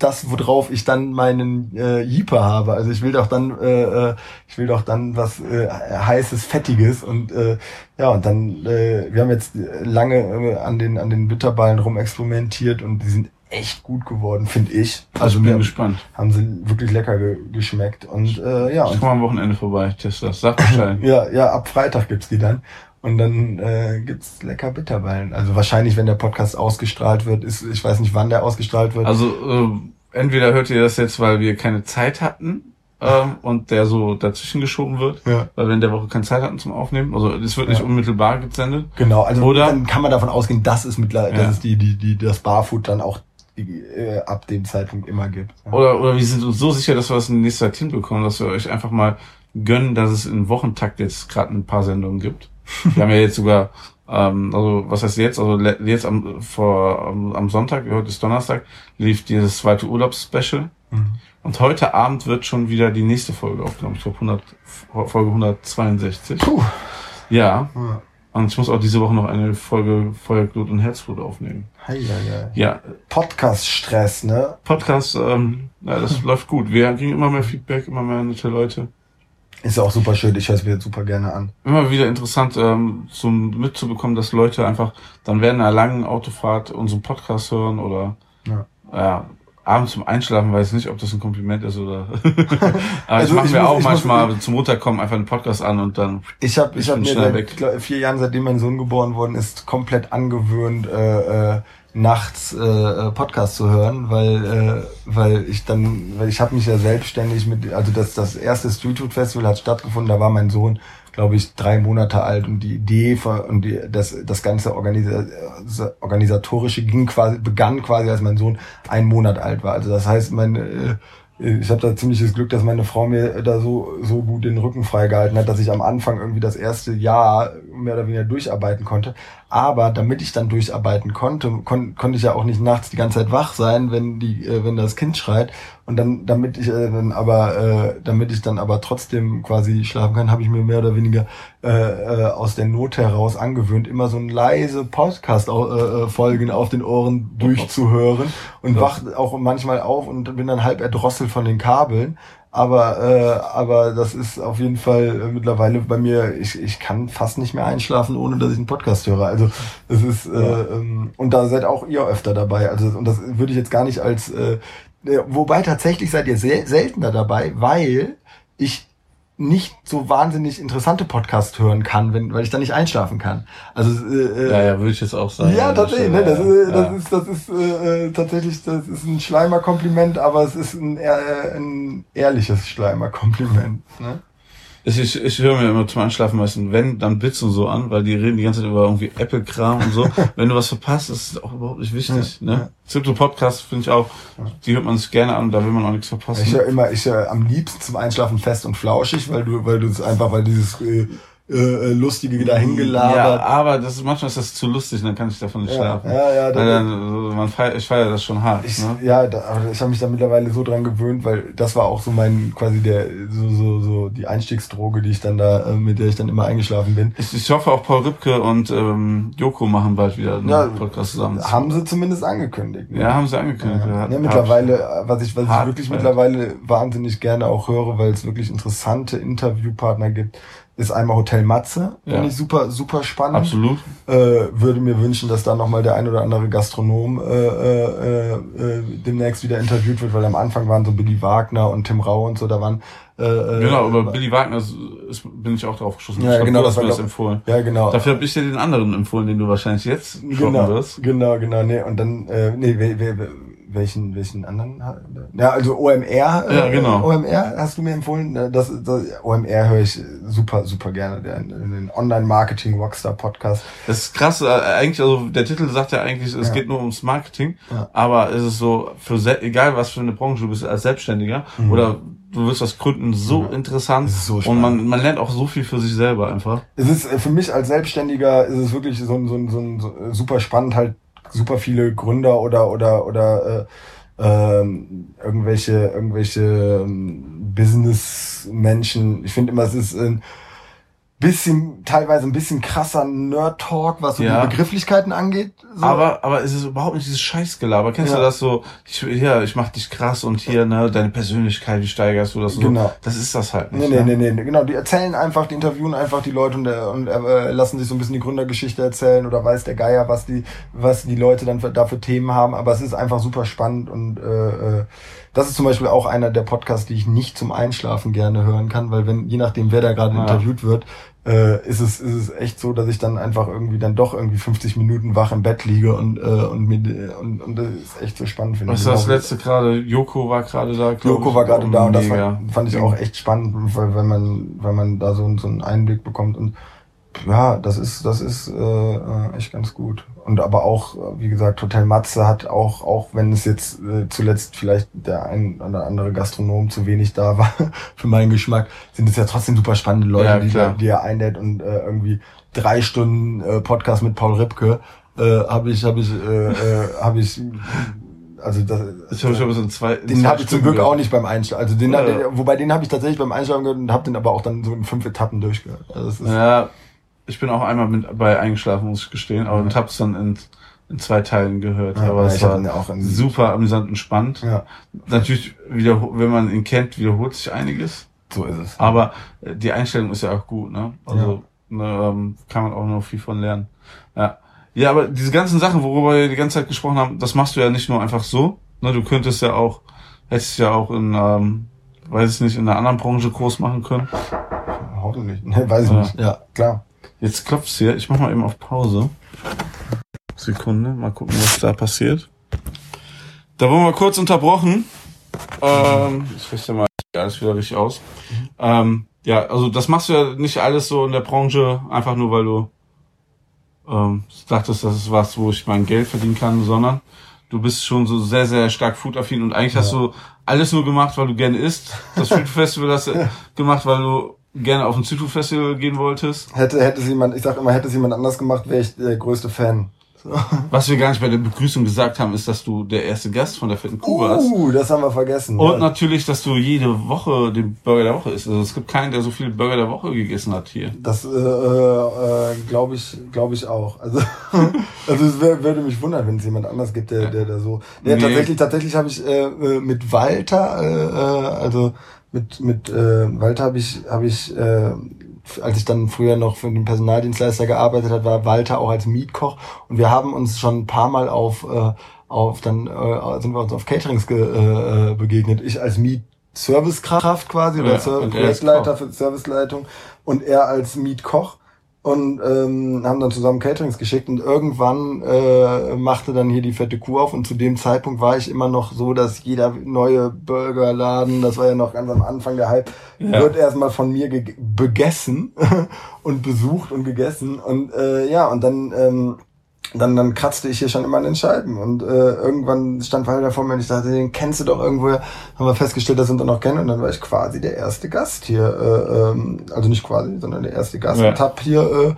das, worauf ich dann meinen äh, Jeeper habe. Also ich will doch dann, äh, äh, ich will doch dann was äh, heißes, fettiges und äh, ja und dann, äh, wir haben jetzt lange äh, an den an den Bitterballen rumexperimentiert und die sind echt gut geworden, finde ich. Also ich bin gespannt. Haben sie wirklich lecker ge geschmeckt und äh, ja. Ich komme am Wochenende vorbei, test das. Sag Bescheid. ja, ja, ab Freitag gibt's die dann. Und dann äh, gibt's lecker Bitterballen. Also wahrscheinlich, wenn der Podcast ausgestrahlt wird, ist, ich weiß nicht, wann der ausgestrahlt wird. Also äh, entweder hört ihr das jetzt, weil wir keine Zeit hatten äh, und der so dazwischen geschoben wird, ja. weil wir in der Woche keine Zeit hatten zum Aufnehmen. Also es wird nicht ja. unmittelbar gesendet. Genau, also Oder, dann kann man davon ausgehen, dass es mittlerweile, ja. dass es die, die, die, das Barfood dann auch äh, ab dem Zeitpunkt immer gibt. Ja. Oder, oder wir sind uns so sicher, dass wir das in nächster Zeit hinbekommen, dass wir euch einfach mal gönnen, dass es in Wochentakt jetzt gerade ein paar Sendungen gibt. wir haben ja jetzt sogar, ähm, also was heißt jetzt? Also jetzt am, vor, am, am Sonntag, heute ist Donnerstag, lief dieses zweite Urlaubsspecial. Mhm. Und heute Abend wird schon wieder die nächste Folge aufgenommen. Ich glaube 100, Folge 162. Puh. Ja. ja. Und ich muss auch diese Woche noch eine Folge Feuerglut und Herzblut aufnehmen. Hei, hei, hei. Ja. Podcast-Stress, ne? Podcast, ähm, ja, das läuft gut. Wir kriegen immer mehr Feedback, immer mehr nette Leute. Ist auch super schön, ich höre es mir super gerne an. Immer wieder interessant, ähm, zum mitzubekommen, dass Leute einfach dann während einer langen Autofahrt unseren Podcast hören oder ja, ja abends zum Einschlafen weiß ich nicht, ob das ein Kompliment ist oder. Aber also ich mache mir muss, auch manchmal muss, zum Runterkommen einfach einen Podcast an und dann. Ich habe ich, ich hab mir seit vier Jahren, seitdem mein Sohn geboren worden ist, komplett angewöhnt, äh, äh, nachts äh, Podcast zu hören, weil äh, weil ich dann, weil ich habe mich ja selbstständig mit, also das das erste Street Food Festival hat stattgefunden, da war mein Sohn glaube ich, drei Monate alt und die Idee und die, das, das ganze Organisa organisatorische ging quasi, begann quasi, als mein Sohn ein Monat alt war. Also das heißt, meine, äh, ich habe da ziemliches Glück, dass meine Frau mir da so, so gut den Rücken freigehalten hat, dass ich am Anfang irgendwie das erste Jahr mehr oder weniger durcharbeiten konnte. Aber damit ich dann durcharbeiten konnte, kon konnte ich ja auch nicht nachts die ganze Zeit wach sein, wenn die, äh, wenn das Kind schreit. Und dann, damit ich äh, dann aber, äh, damit ich dann aber trotzdem quasi schlafen kann, habe ich mir mehr oder weniger äh, äh, aus der Not heraus angewöhnt, immer so ein leise Podcast-Folgen äh, auf den Ohren durchzuhören und ja. wach auch manchmal auf und bin dann halb erdrosselt von den Kabeln. Aber, äh, aber das ist auf jeden Fall äh, mittlerweile bei mir, ich, ich kann fast nicht mehr einschlafen, ohne dass ich einen Podcast höre. Also es ist, äh, ähm, und da seid auch ihr öfter dabei. Also, und das würde ich jetzt gar nicht als äh, wobei tatsächlich seid ihr sel seltener dabei, weil ich nicht so wahnsinnig interessante Podcasts hören kann, wenn, weil ich da nicht einschlafen kann. Also äh, äh ja, ja, würde ich jetzt auch sagen. Ja, tatsächlich. Ne, das, ist, ja. das ist das ist äh, äh, tatsächlich das ist ein Schleimer-Kompliment, aber es ist ein, äh, ein ehrliches Schleimer-Kompliment. Ne? Ich, ich, ich höre mir immer zum Einschlafen meistens, wenn, dann Bits und so an, weil die reden die ganze Zeit über irgendwie Apple-Kram und so. wenn du was verpasst, ist es auch überhaupt nicht wichtig. Ja, ne? Ja. So Podcast finde ich auch, die hört man sich gerne an, da will man auch nichts verpassen. Ich höre immer, ich höre am liebsten zum Einschlafen fest und flauschig, weil du, weil du es einfach, weil dieses äh, äh, äh, lustige da hingelabert. Ja, aber das ist, manchmal ist das zu lustig, dann kann ich davon nicht ja, schlafen. Ja, ja, dann, dann, man feiert, ich feiere das schon hart. Ich, ne? Ja, da, aber ich habe mich da mittlerweile so dran gewöhnt, weil das war auch so mein quasi der so so so die Einstiegsdroge, die ich dann da äh, mit der ich dann immer eingeschlafen bin. Ich, ich hoffe auch Paul Ripke und ähm, Joko machen bald wieder einen ja, Podcast zusammen. Haben sie zumindest angekündigt. Ne? Ja, haben sie angekündigt. Ja, ja mittlerweile, was ich was ich wirklich mittlerweile wahnsinnig gerne auch höre, weil es wirklich interessante Interviewpartner gibt ist einmal Hotel Matze, ja. finde ich super, super spannend. Absolut. Äh, würde mir wünschen, dass da nochmal der ein oder andere Gastronom äh, äh, äh, demnächst wieder interviewt wird, weil am Anfang waren so Billy Wagner und Tim Rau und so, da waren äh, äh genau, aber Billy Wagner ist, ist, bin ich auch drauf geschossen. Ja, ich genau, das war das empfohlen. Ja, genau. Dafür habe ich dir den anderen empfohlen, den du wahrscheinlich jetzt genau, wirst. Genau, genau, nee, und dann, äh, nee, wer, wer, welchen, welchen anderen? Ja, also OMR. Ja, genau. OMR hast du mir empfohlen. Das, das OMR höre ich super, super gerne. Der, den Online-Marketing-Rockstar-Podcast. Das ist krass. Äh, eigentlich, also der Titel sagt ja eigentlich, es ja. geht nur ums Marketing. Ja. Aber es ist so, für egal was für eine Branche du bist, als Selbstständiger mhm. oder du wirst was gründen, so mhm. interessant. So und man, man lernt auch so viel für sich selber einfach. Es ist äh, für mich als Selbstständiger ist es wirklich so, so, so, so super spannend halt super viele Gründer oder oder oder äh, äh, irgendwelche irgendwelche ähm, Business-Menschen. Ich finde immer, es ist ein bisschen, teilweise ein bisschen krasser Nerd-Talk, was so ja. die Begrifflichkeiten angeht. So. Aber, aber es ist überhaupt nicht dieses Scheißgelaber. Kennst ja. du das so, ich, ja, ich mach dich krass und hier, ne, deine Persönlichkeit, wie steigerst du das so? Genau. Das ist das halt nicht. Nee, nee, nee, nee, genau. Die erzählen einfach, die interviewen einfach die Leute und, äh, und äh, lassen sich so ein bisschen die Gründergeschichte erzählen oder weiß der Geier, was die, was die Leute dann für, da für Themen haben. Aber es ist einfach super spannend und, äh, äh das ist zum Beispiel auch einer der Podcasts, die ich nicht zum Einschlafen gerne hören kann, weil wenn, je nachdem, wer da gerade ja. interviewt wird, äh, ist es ist es echt so, dass ich dann einfach irgendwie dann doch irgendwie 50 Minuten wach im Bett liege und äh, und mir und, und das ist echt so spannend finde ich. Was ist das letzte gerade? Joko war gerade da. Joko war gerade da und das fand, fand ich auch echt spannend, weil wenn man wenn man da so, so einen Einblick bekommt und ja, das ist, das ist äh, äh, echt ganz gut. Und aber auch, wie gesagt, Hotel Matze hat auch, auch wenn es jetzt äh, zuletzt vielleicht der ein oder andere Gastronom zu wenig da war für meinen Geschmack, sind es ja trotzdem super spannende Leute, ja, die, die er einlädt und äh, irgendwie drei Stunden äh, Podcast mit Paul Ripke äh, habe ich, habe ich, äh, äh, habe ich also das, ich habe schon so zwei, den habe ich zum Glück auch nicht beim Einschlafen. Also den, ja. wobei den habe ich tatsächlich beim Einschlafen gehört und habe den aber auch dann so in fünf Etappen durchgehört. Also das ist, ja, ich bin auch einmal mit bei eingeschlafen, muss ich gestehen, aber und hab's dann in, in zwei Teilen gehört. Ja, aber es war auch super amüsant und spannend. Ja. Natürlich, wieder, wenn man ihn kennt, wiederholt sich einiges. So ist es. Aber äh, die Einstellung ist ja auch gut, ne? Also ja. ne, ähm, kann man auch noch viel von lernen. Ja. Ja, aber diese ganzen Sachen, worüber wir die ganze Zeit gesprochen haben, das machst du ja nicht nur einfach so. Ne, du könntest ja auch, hättest ja auch in, ähm, weiß ich nicht, in einer anderen Branche Kurs machen können. Hoffentlich. Ne, weiß ich ja. nicht. Ja, klar. Jetzt klopft's hier. Ich mach mal eben auf Pause. Sekunde, mal gucken, was da passiert. Da wurden wir kurz unterbrochen. Ähm, ich richte mal alles wieder richtig aus. Ähm, ja, also das machst du ja nicht alles so in der Branche, einfach nur weil du ähm, dachtest, das ist was, wo ich mein Geld verdienen kann, sondern du bist schon so sehr, sehr stark foodaffin und eigentlich ja. hast du alles nur gemacht, weil du gerne isst. Das Food Festival hast du gemacht, weil du gerne auf ein Zitu Festival gehen wolltest? Hätte, hätte es jemand, ich sag immer, hätte es jemand anders gemacht, wäre ich der größte Fan. Was wir gar nicht bei der Begrüßung gesagt haben, ist, dass du der erste Gast von der fetten Kuh warst. Uh, das haben wir vergessen. Und ja. natürlich, dass du jede Woche den Burger der Woche isst. Also es gibt keinen, der so viele Burger der Woche gegessen hat hier. Das äh, äh, glaube ich, glaube ich auch. Also, also es wär, würde mich wundern, wenn es jemand anders gibt, der, der da so. Ja, Nee. tatsächlich, tatsächlich habe ich äh, äh, mit Walter, äh, äh, also mit mit äh, Walter habe ich habe ich äh, als ich dann früher noch für den Personaldienstleister gearbeitet habe, war Walter auch als Mietkoch. Und wir haben uns schon ein paar Mal auf äh, auf dann äh, sind wir uns auf Caterings ge, äh, äh, begegnet. Ich als Miet Servicekraft quasi oder Ja, Ser- und er als Projektleiter für Serviceleitung und er als Mietkoch und ähm, haben dann zusammen Caterings geschickt und irgendwann äh, machte dann hier die fette Kuh auf und zu dem Zeitpunkt war ich immer noch so, dass jeder neue Burgerladen, das war ja noch ganz am Anfang der Hype, Ja. wird erstmal von mir ge- begessen und besucht und gegessen und äh, ja und dann ähm, dann, dann kratzte ich hier schon immer an den Scheiben und äh, irgendwann stand Walter vor mir und ich dachte, den kennst du doch irgendwoher. Haben wir festgestellt, dass wir uns noch kennen und dann war ich quasi der erste Gast hier, äh, ähm, also nicht quasi, sondern der erste Gast Ja. und hab hier, äh,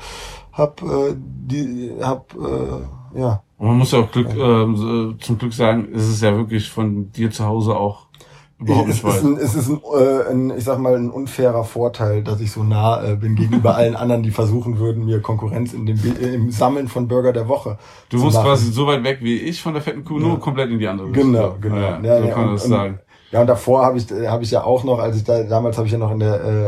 hab äh, die, hab äh, ja Und man muss ja auch Glück, ähm, so- zum Glück sagen, es ist ja wirklich von dir zu Hause auch überhaupt es nicht ist, weit. ein, es ist ein, äh, ein, ich sag mal, ein unfairer Vorteil, dass ich so nah äh, bin gegenüber allen anderen, die versuchen würden, mir Konkurrenz in dem, äh, im Sammeln von Burger der Woche Du musst machen. quasi so weit weg wie ich von der fetten Kuh, nur komplett in die andere Genau, Richtung. genau. Ja, Ja, so ja, kann man und- das sagen. Ja, und davor habe ich, äh, hab ich ja auch noch, als ich da, damals habe ich ja noch in der äh,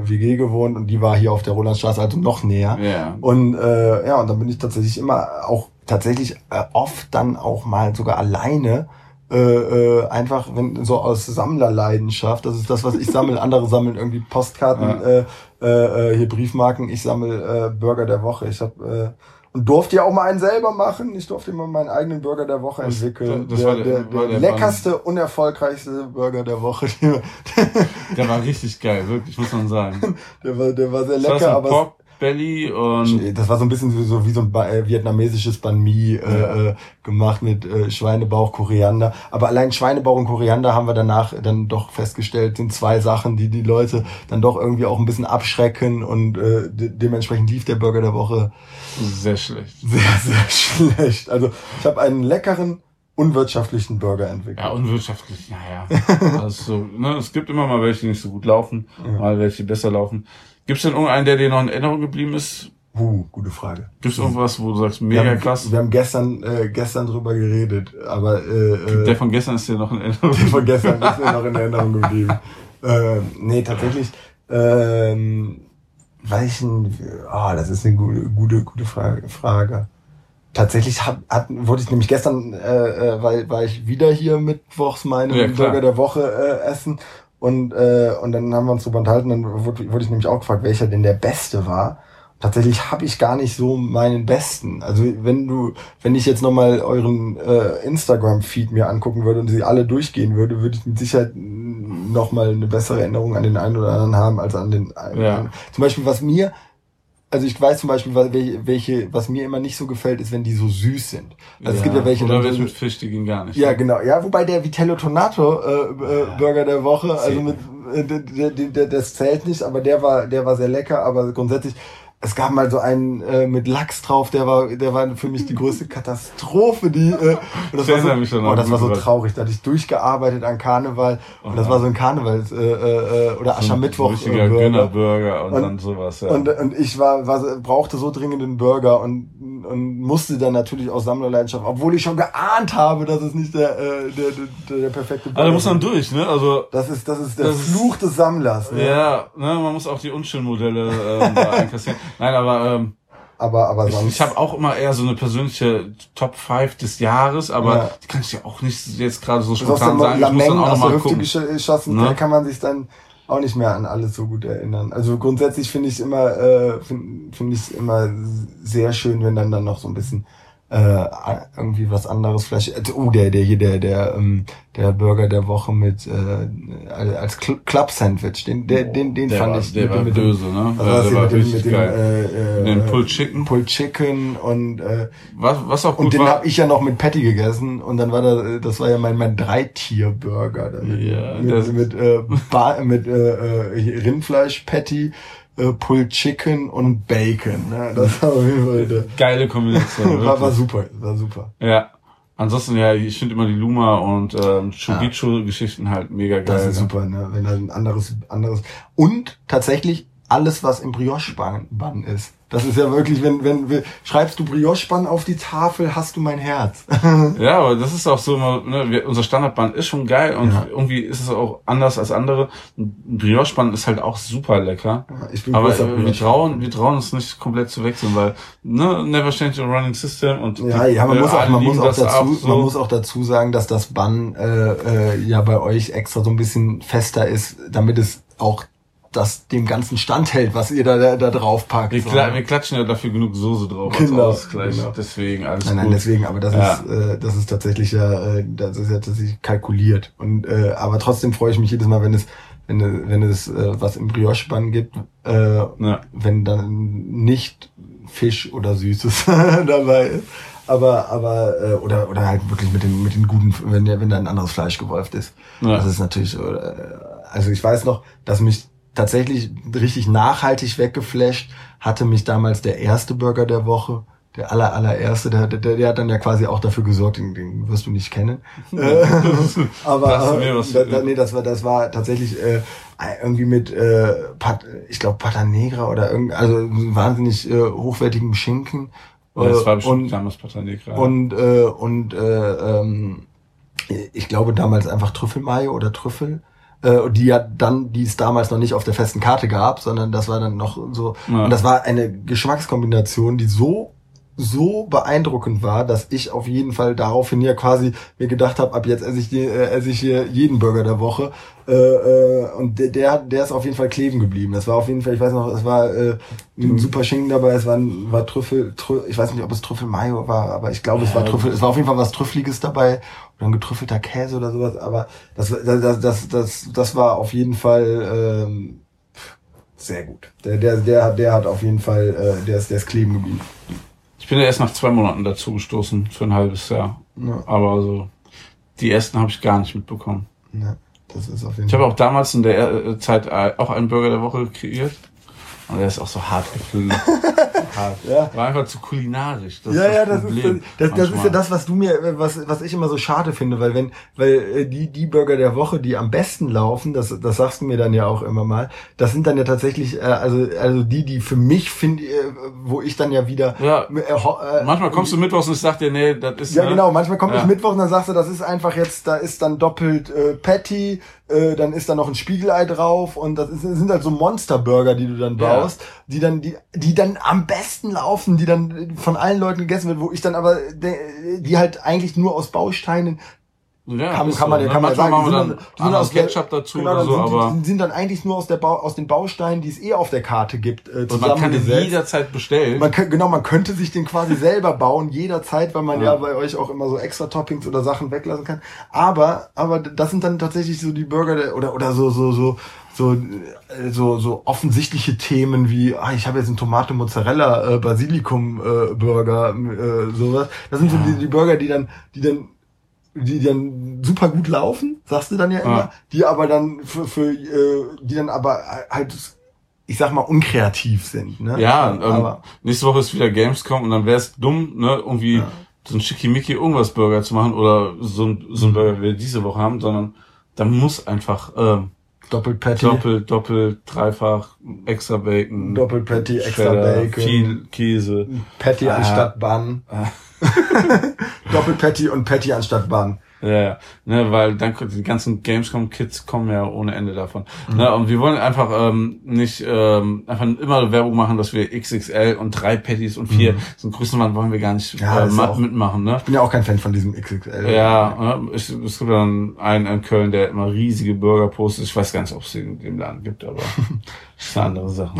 äh, WG gewohnt und die war hier auf der Rolandstraße, also noch näher. Ja. Und äh, ja, und dann bin ich tatsächlich immer auch tatsächlich äh, oft dann auch mal sogar alleine äh, äh, einfach wenn so aus Sammlerleidenschaft, das ist das, was ich sammle. Andere sammeln irgendwie Postkarten, Ja. äh, äh, äh, hier Briefmarken. Ich sammle äh, Burger der Woche. Ich habe äh, und durfte ja auch mal einen selber machen. Ich durfte immer meinen eigenen Burger der Woche Das- entwickeln. das der, war der- der, war der, leckerste und erfolgreichste Burger der Woche. Der war richtig geil, wirklich, muss man sagen. der war, der war sehr Das lecker, aber Belly und Das war so ein bisschen so, wie so ein ba äh, vietnamesisches Banh Mi äh, äh, gemacht mit äh, Schweinebauch, Koriander. Aber allein Schweinebauch und Koriander haben wir danach dann doch festgestellt, sind zwei Sachen, die die Leute dann doch irgendwie auch ein bisschen abschrecken und äh, de dementsprechend lief der Burger der Woche sehr schlecht. sehr, sehr schlecht. Also ich habe einen leckeren, unwirtschaftlichen Burger entwickelt. Ja, unwirtschaftlich, naja. Also, ne, es gibt immer mal welche, die nicht so gut laufen, mal welche besser laufen. Gibt es denn irgendeinen, der dir noch in Erinnerung geblieben ist? Uh, gute Frage. Gibt es irgendwas, wo du sagst, Wir mega haben, krass? wir haben gestern äh, gestern drüber geredet, aber äh, äh, Der von gestern ist dir noch in Erinnerung. Die von gestern ist mir noch in Erinnerung geblieben. Ähm, nee, tatsächlich, ähm, welchen, ah, das ist eine gute, gute, gute Frage. Frage. Tatsächlich hab, hat, wurde ich nämlich gestern, äh, äh, weil, war ich wieder hier mittwochs meinen Ja. Burger der Woche äh, essen und, äh, und dann haben wir uns drüber unterhalten, dann wurde, wurde ich nämlich auch gefragt, welcher denn der beste war. Tatsächlich habe ich gar nicht so meinen besten. Also wenn du, wenn ich jetzt nochmal euren äh, Instagram-Feed mir angucken würde und sie alle durchgehen würde, würde ich mit Sicherheit nochmal eine bessere Erinnerung an den einen oder anderen haben als an den einen. Ja. Zum Beispiel, was mir, also ich weiß zum Beispiel, welche, welche, was mir immer nicht so gefällt, ist, wenn die so süß sind. Also es gibt ja welche, Oder welche so- mit Fisch, die gehen gar nicht. ja, genau. Ja, wobei der Vitello Tonato äh, äh, Burger der Woche, also mit äh, der, der, der, das zählt nicht, aber der war der war sehr lecker, aber grundsätzlich es gab mal so einen äh, mit Lachs drauf, der war der war für mich die größte Katastrophe, die äh, und das Ich war so, mich schon oh, das war so traurig, da hatte ich durchgearbeitet an Karneval und das ja. war so ein Karnevals äh, äh, oder Aschermittwoch Richtiger äh, Burger. Gönnerburger und, Und- dann sowas, ja. Und, und ich war, war, brauchte so dringend einen Burger und, und musste dann natürlich aus Sammlerleidenschaft, obwohl ich schon geahnt habe, dass es nicht der, äh, der, der, der perfekte Burger Aber da muss man ist. durch, ne? Also, Das ist, das ist der Das ist- Fluch des Sammlers. Ne? ja, ne, man muss auch die Unschön-Modelle ähm, da einkassieren. Nein, aber ähm, Aber, aber ich, sonst. ich habe auch immer eher so eine persönliche Top 5 des Jahres, aber Ja. die kann ich ja auch nicht jetzt gerade so spontan sagen. Ich muss dann Lameng auch nochmal gucken. gesch- geschossen, Ne? da kann man sich dann auch nicht mehr an alles so gut erinnern. Also grundsätzlich finde ich es immer, äh, finde find ich immer sehr schön, wenn dann dann noch so ein bisschen äh, irgendwie was anderes vielleicht also, oh der der hier der der ähm, der Burger der Woche mit äh, als Cl- Club Sandwich den der, den den der fand war, ich der mit, war mit dem- böse, ne? das der war mit dem, richtig mit dem geil. äh, äh, Den Pulled Chicken. Pulled Chicken und äh, Was, was auch gut und den habe ich ja noch mit Patty gegessen und dann war da, das war ja mein mein Dreitier-Burger da mit, Ja, mit, mit, äh, mit äh, äh, Rindfleisch Patty äh, Pulled Chicken und Bacon. Ne? Das war auf jeden Fall Geile Kombination. war, war super, war super. Ja. Ansonsten, ja, ich finde immer die Luma und ähm, Chugichu-Geschichten halt mega geil. Das ist ne? super, ne? wenn da ein anderes, anderes und tatsächlich alles, was im Brioche-Bann ist. Das ist ja wirklich, wenn, wenn, schreibst du Brioche-Bann auf die Tafel, hast du mein Herz. Ja, aber das ist auch so ne, unser Standardband ist schon geil und Ja. irgendwie ist es auch anders als andere. Ein Brioche-Band ist halt auch super lecker. Ich bin Aber wir trauen, wir trauen uns nicht komplett zu wechseln, weil, ne, never change a running system und Ja, die- ja, man äh, muss auch, man muss auch dazu, ab, so. man muss auch dazu sagen, dass das Bann äh, äh, ja bei euch extra so ein bisschen fester ist, damit es auch das dem ganzen standhält, was ihr da da, da drauf packt. wir, so. kla wir klatschen ja dafür genug Soße drauf Genau, als Ausgleich. genau. Deswegen alles Nein, nein, gut. deswegen, aber das Ja. ist, äh, das ist tatsächlich ja, äh, das ist ja tatsächlich kalkuliert. Und äh, aber trotzdem freue ich mich jedes Mal, wenn es, wenn wenn es äh, was im Brioche-Bann gibt, äh, Ja. wenn dann nicht Fisch oder Süßes dabei ist. Aber, aber, äh, oder, oder halt wirklich mit den, mit den guten, wenn, der- wenn da ein anderes Fleisch gewolft ist. Ja. Das ist natürlich, äh, also ich weiß noch, dass mich tatsächlich richtig nachhaltig weggeflasht hatte mich damals der erste Burger der Woche. Der aller, allererste, der, der, der hat dann ja quasi auch dafür gesorgt, den, den wirst du nicht kennen. Äh, aber da, da, nee, das war, das war tatsächlich äh, irgendwie mit, äh, Pat, ich glaube, Pata Negra oder irgend, also wahnsinnig äh, hochwertigem Schinken. Ja, das war bestimmt und, damals Patanegra. und, äh, und äh, ähm, ich glaube damals einfach Trüffelmayo oder Trüffel, äh, die ja dann, die es damals noch nicht auf der festen Karte gab, sondern das war dann noch so. Ja. Und das war eine Geschmackskombination, die so so beeindruckend war, dass ich auf jeden Fall daraufhin ja quasi mir gedacht habe, ab jetzt esse ich, äh, esse ich hier jeden Burger der Woche. Äh, äh, und der, der, der ist auf jeden Fall kleben geblieben. Das war auf jeden Fall, ich weiß noch, es war äh, ein super Schinken dabei, es war, ein- war Trüffel, Trü ich weiß nicht, ob es Trüffel Mayo war, aber ich glaube, es war. Trüffel, es war auf jeden Fall was Trüffeliges dabei oder ein getrüffelter Käse oder sowas, aber das, das, das, das, das, war auf jeden Fall ähm, sehr gut. Der, der, der, der hat auf jeden Fall, äh, der ist, der ist kleben geblieben. Ich bin ja erst nach zwei Monaten dazu gestoßen, für ein halbes Jahr. Ja. Aber so, die ersten habe ich gar nicht mitbekommen. Ja, das ist auf jeden Ich habe auch damals in der äh, Zeit äh, auch einen Burger der Woche kreiert. Und der ist auch so hart gefüllt. Ja. War einfach zu kulinarisch. Das ja, ist ja, das, das ist, das, das ist ja das, was du mir, was, was ich immer so schade finde, weil wenn, weil äh, die, die Burger der Woche, die am besten laufen, das, das sagst du mir dann ja auch immer mal, das sind dann ja tatsächlich, äh, also, also die, die für mich finde, äh, wo ich dann ja wieder, Ja. äh, äh, Manchmal kommst du mittwochs und ich sag dir, nee, das ist. Ja, ne? genau. Manchmal kommt Ja. ich Mittwoch und dann sagst du, das ist einfach jetzt, da ist dann doppelt äh, Patty, äh, dann ist da noch ein Spiegelei drauf und das ist, sind halt so Monsterburger, die du dann Ja. baust, die dann, die, die dann am besten laufen, die dann von allen Leuten gegessen wird, wo ich dann aber, die halt eigentlich nur aus Bausteinen Ja, kann, kann man, so, ja, ne? kann man sagen, die sind, dann- die sind aus der- Ketchup dazu genau, oder so, sind, aber die, die sind dann eigentlich nur aus der Bau, aus den Bausteinen, die es eh auf der Karte gibt, äh, und man kann den zusammengesetzt. jederzeit bestellen. Man kann, genau, man könnte sich den quasi selber bauen, jederzeit, weil man ja. Ja. bei euch auch immer so extra Toppings oder Sachen weglassen kann. Aber, aber das sind dann tatsächlich so die Burger der, oder, oder so, so, so, so, äh, so, so offensichtliche Themen wie, ah, ich habe jetzt einen Tomate Mozzarella äh, Basilikum äh, Burger, äh, sowas. Das sind so die, die Burger, die dann, die dann die dann super gut laufen, sagst du dann ja immer, Ja. die aber dann für, für äh, die dann aber halt ich sag mal unkreativ sind, ne? Ja, ähm, aber nächste Woche ist wieder Gamescom und dann wäre es dumm, ne, irgendwie so ein Schickimicki irgendwas Burger zu machen oder so ein, so ein Burger, wie wir diese Woche haben, sondern da muss einfach ähm, Doppelt Patty, doppelt, doppelt, dreifach, extra Bacon, Doppelt Patty, extra Bacon. viel Käse. Patty Ah. anstatt Bun. Doppelt Patty und Patty anstatt Bun. Ja, ja, ne, weil dann die ganzen Gamescom-Kids kommen ja ohne Ende davon. Ne, und wir wollen einfach ähm, nicht ähm, einfach immer Werbung machen, dass wir XXL und drei Patties und vier, so einen Größenwahn wollen wir gar nicht Ja, äh, auch- mitmachen, ne? Ich bin ja auch kein Fan von diesem XXL. Ja, ne, es, es gibt dann einen in Köln, der immer riesige Burger postet. Ich weiß gar nicht, ob es den in dem Laden gibt, aber das ist eine andere Sache.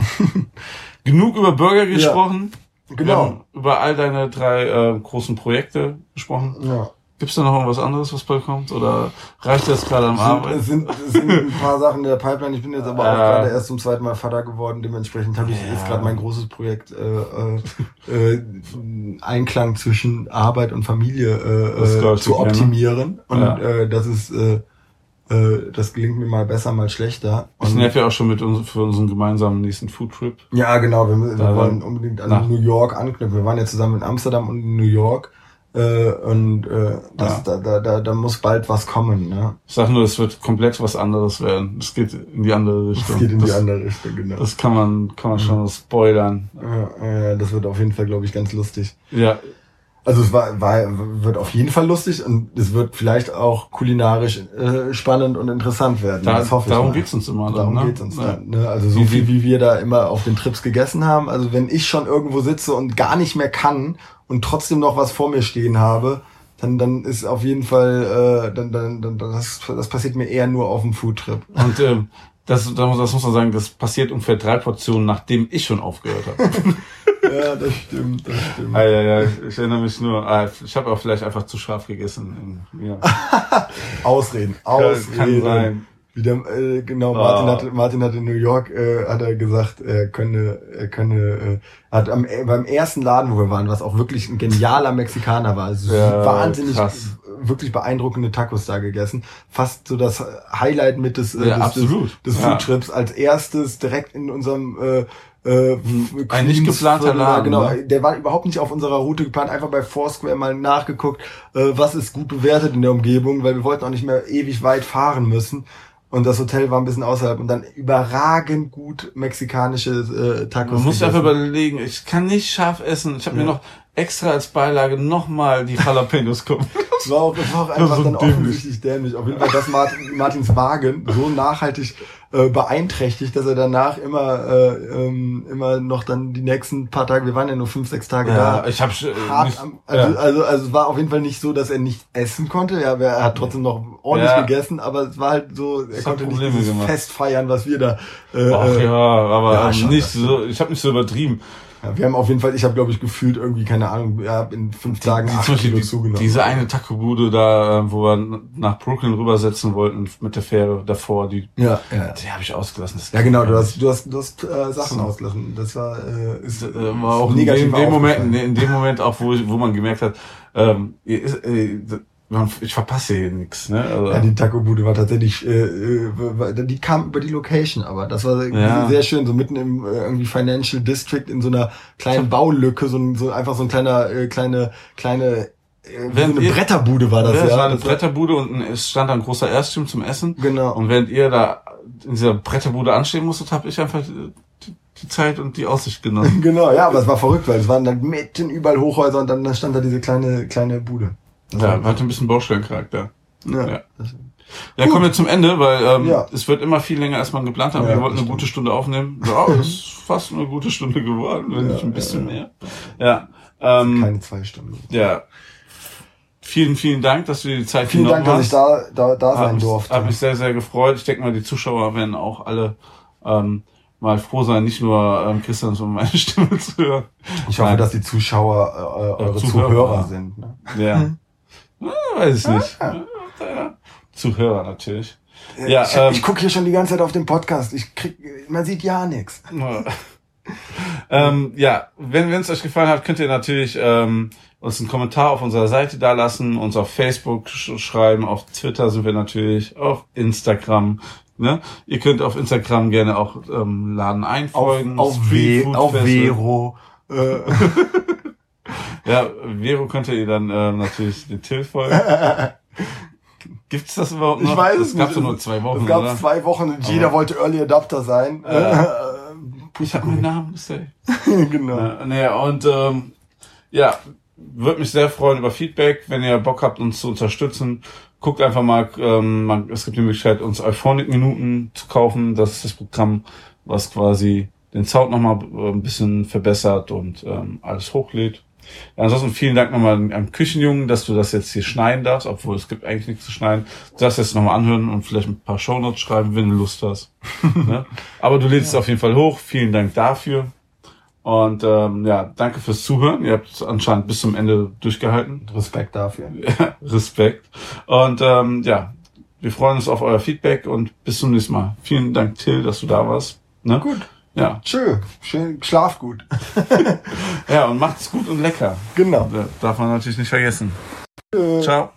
Genug über Burger gesprochen. Wir Genau. über all deine drei äh, großen Projekte gesprochen. Ja. Gibt's da noch irgendwas anderes, was bald kommt? Oder reicht das gerade am Abend? es, sind, sind ein paar Sachen in der Pipeline. Ich bin jetzt aber auch Äh. gerade erst zum zweiten Mal Vater geworden. Dementsprechend habe ich Ja. jetzt gerade mein großes Projekt äh, äh, äh, Einklang zwischen Arbeit und Familie äh, äh, zu optimieren. Und Ja. äh, das ist äh, Äh, das gelingt mir mal besser, mal schlechter. Ich nerv ja auch schon mit uns für unseren gemeinsamen nächsten Foodtrip. Ja, genau. Wir, wir wollen unbedingt an nach- New York anknüpfen. Wir waren ja zusammen in Amsterdam und in New York. Äh, und äh, das, Ja. da, da, da, da muss bald was kommen. Ne? Ich sag nur, es wird komplett was anderes werden. Es geht in die andere Richtung. geht in die das, andere Richtung, genau. das kann man, kann man schon spoilern. Ja, äh, das wird auf jeden Fall, glaube ich, ganz lustig. Ja, Also es war, war, wird auf jeden Fall lustig und es wird vielleicht auch kulinarisch äh, spannend und interessant werden. da, das hoffe ich darum mal. geht's uns immer. Darum dann, ne? geht's uns ja. dann. Ne? Also so Wie- viel, wie wir da immer auf den Trips gegessen haben. Also wenn ich schon irgendwo sitze und gar nicht mehr kann und trotzdem noch was vor mir stehen habe, dann, dann ist auf jeden Fall, äh, dann, dann, dann, das, das passiert mir eher nur auf dem Foodtrip. Und ähm, das, das, muss- man sagen, das passiert ungefähr drei Portionen, nachdem ich schon aufgehört habe. ja, das stimmt, das stimmt. ah, ja, ja, ich erinnere mich nur, ah, ich habe auch vielleicht einfach zu scharf gegessen. Ja. Ausreden, Ausreden. kann sein. Wieder, äh, genau, Martin, Ah. hat, Martin hat in New York, äh, hat er gesagt, er könne, er könne, äh, hat am, äh, beim ersten Laden, wo wir waren, was auch wirklich ein genialer Mexikaner war, also Ja, wahnsinnig, krass. Wirklich beeindruckende Tacos da gegessen. Fast so das Highlight mit des, äh, Ja, des, absolut. des, des Ja. Foodtrips als erstes direkt in unserem, äh, äh, Ein nicht geplanter Laden, Genau, ne? der war überhaupt nicht auf unserer Route geplant, einfach bei Foursquare mal nachgeguckt, äh, was ist gut bewertet in der Umgebung, weil wir wollten auch nicht mehr ewig weit fahren müssen. Und das Hotel war ein bisschen außerhalb und dann überragend gut mexikanische äh, Tacos. Man muss einfach überlegen, ich kann nicht scharf essen. Ich habe mir Ja. noch extra als Beilage nochmal die Jalapenos gekommen. Das war auch, das war auch einfach so dann dämlich. offensichtlich dämlich. Auf jeden Fall, dass Martin, Martins Wagen so nachhaltig äh, beeinträchtigt, dass er danach immer, äh, ähm, immer noch dann die nächsten paar Tage, wir waren ja nur fünf, sechs Tage da, ich habe hart nicht, am, also, ja. also, also es war auf jeden Fall nicht so, dass er nicht essen konnte. Ja, er hat trotzdem noch ordentlich Ja. gegessen, aber es war halt so, er konnte nicht Probleme dieses gemacht. Fest feiern, was wir da. Äh, Ach äh, ja, aber ja, nicht so. Ich habe nicht so übertrieben. Ja, wir haben auf jeden Fall, ich habe glaube ich gefühlt irgendwie keine Ahnung, ja, in fünf Tagen Die, acht zum Beispiel Kilo die, zugenommen. diese eine Taco-Bude da, äh, wo wir nach Brooklyn rübersetzen wollten mit der Fähre davor, die, ja, ja. die habe ich ausgelassen. Das Ja, genau, du hast, du hast, du hast äh, Sachen ausgelassen. Das war, äh, ist, äh, war auch in negativ dem, dem Moment, in dem Moment auch, wo, wo man gemerkt hat, ähm, ist, äh, ich verpasse hier nichts. Ne? Also, Ja, die Taco-Bude war tatsächlich, äh, äh, die kam über die Location, aber das war Ja. sehr schön, so mitten im äh, irgendwie Financial District in so einer kleinen Baulücke, so ein, so einfach so ein kleiner, äh, kleine, kleine, äh, wie so Während eine ihr- Bretterbude war das, ja, ja. es war eine Das Bretterbude und es stand da ein großer Erstschirm zum Essen. Genau. Und während ihr da in dieser Bretterbude anstehen musstet, habe ich einfach die, die Zeit und die Aussicht genossen. Genau, ja, aber es war verrückt, weil es waren dann mitten überall Hochhäuser und dann stand da diese kleine, kleine Bude. Ja, war- hatte ein bisschen Baustellencharakter. ja. Ja. Ja, kommen wir zum Ende, weil ähm, Ja. es wird immer viel länger, als man geplant hat. Ja, wir wollten eine gute Stunde aufnehmen. Ja, es ist fast eine gute Stunde geworden, wenn Ja, nicht ein bisschen ja, mehr. Ja, ähm, Keine zwei Stunden. ja. Vielen, vielen Dank, dass du dir die Zeit Vielen Dank, dass ich da, da, da sein Hab durfte. hab mich sehr, sehr gefreut. Ich denke mal, die Zuschauer werden auch alle ähm, mal froh sein, nicht nur ähm, Christian, sondern meine Stimme zu hören. Ich hoffe, Nein. dass die Zuschauer äh, eure Zuhörer. Zuhörer, sind. Ne? Ja. ja weiß ich nicht. Ja. Zuhörer natürlich. Ja, ich ähm, ich gucke hier schon die ganze Zeit auf den Podcast. Ich krieg, man sieht ja nichts. ähm, ja, wenn es euch gefallen hat, könnt ihr natürlich ähm, uns einen Kommentar auf unserer Seite da lassen, uns auf Facebook sch schreiben, auf Twitter sind wir natürlich, auf Instagram. Ne? Ihr könnt auf Instagram gerne auch ähm, Laden Auf, einfolgen. auf, Street We auf. Vero. Äh, Ja, Vero könnt ihr dann ähm, natürlich den Till folgen. Gibt's das überhaupt noch? ich weiß das es gab's nicht. nur zwei Wochen, Es gab oder? zwei Wochen und jeder Aber- wollte Early Adapter sein. Äh, Ich habe meinen Namen gesagt. genau. Ja, nee, und ähm, ja, würde mich sehr freuen über Feedback, wenn ihr Bock habt, uns zu unterstützen. Guckt einfach mal, ähm, man, es gibt die Möglichkeit, uns Euphonic-Minuten zu kaufen. Das ist das Programm, was quasi den Sound nochmal äh, ein bisschen verbessert und ähm, alles hochlädt. Ja, ansonsten vielen Dank nochmal am Küchenjungen, dass du das jetzt hier schneiden darfst, obwohl es gibt eigentlich nichts zu schneiden. Du darfst jetzt nochmal anhören und vielleicht ein paar Shownotes schreiben, wenn du Lust hast. ne? Aber du lädst es auf jeden Fall hoch. Vielen Dank dafür. Und ähm, ja, danke fürs Zuhören. Ihr habt anscheinend bis zum Ende durchgehalten. Respekt dafür. Respekt. Und ähm, ja, wir freuen uns auf euer Feedback und bis zum nächsten Mal. Vielen Dank, Till, dass du da warst. Ne? Gut. Ja. Tschö. Schön, schlaf gut. Ja, und macht's gut und lecker. Genau. Das darf man natürlich nicht vergessen. Ciao.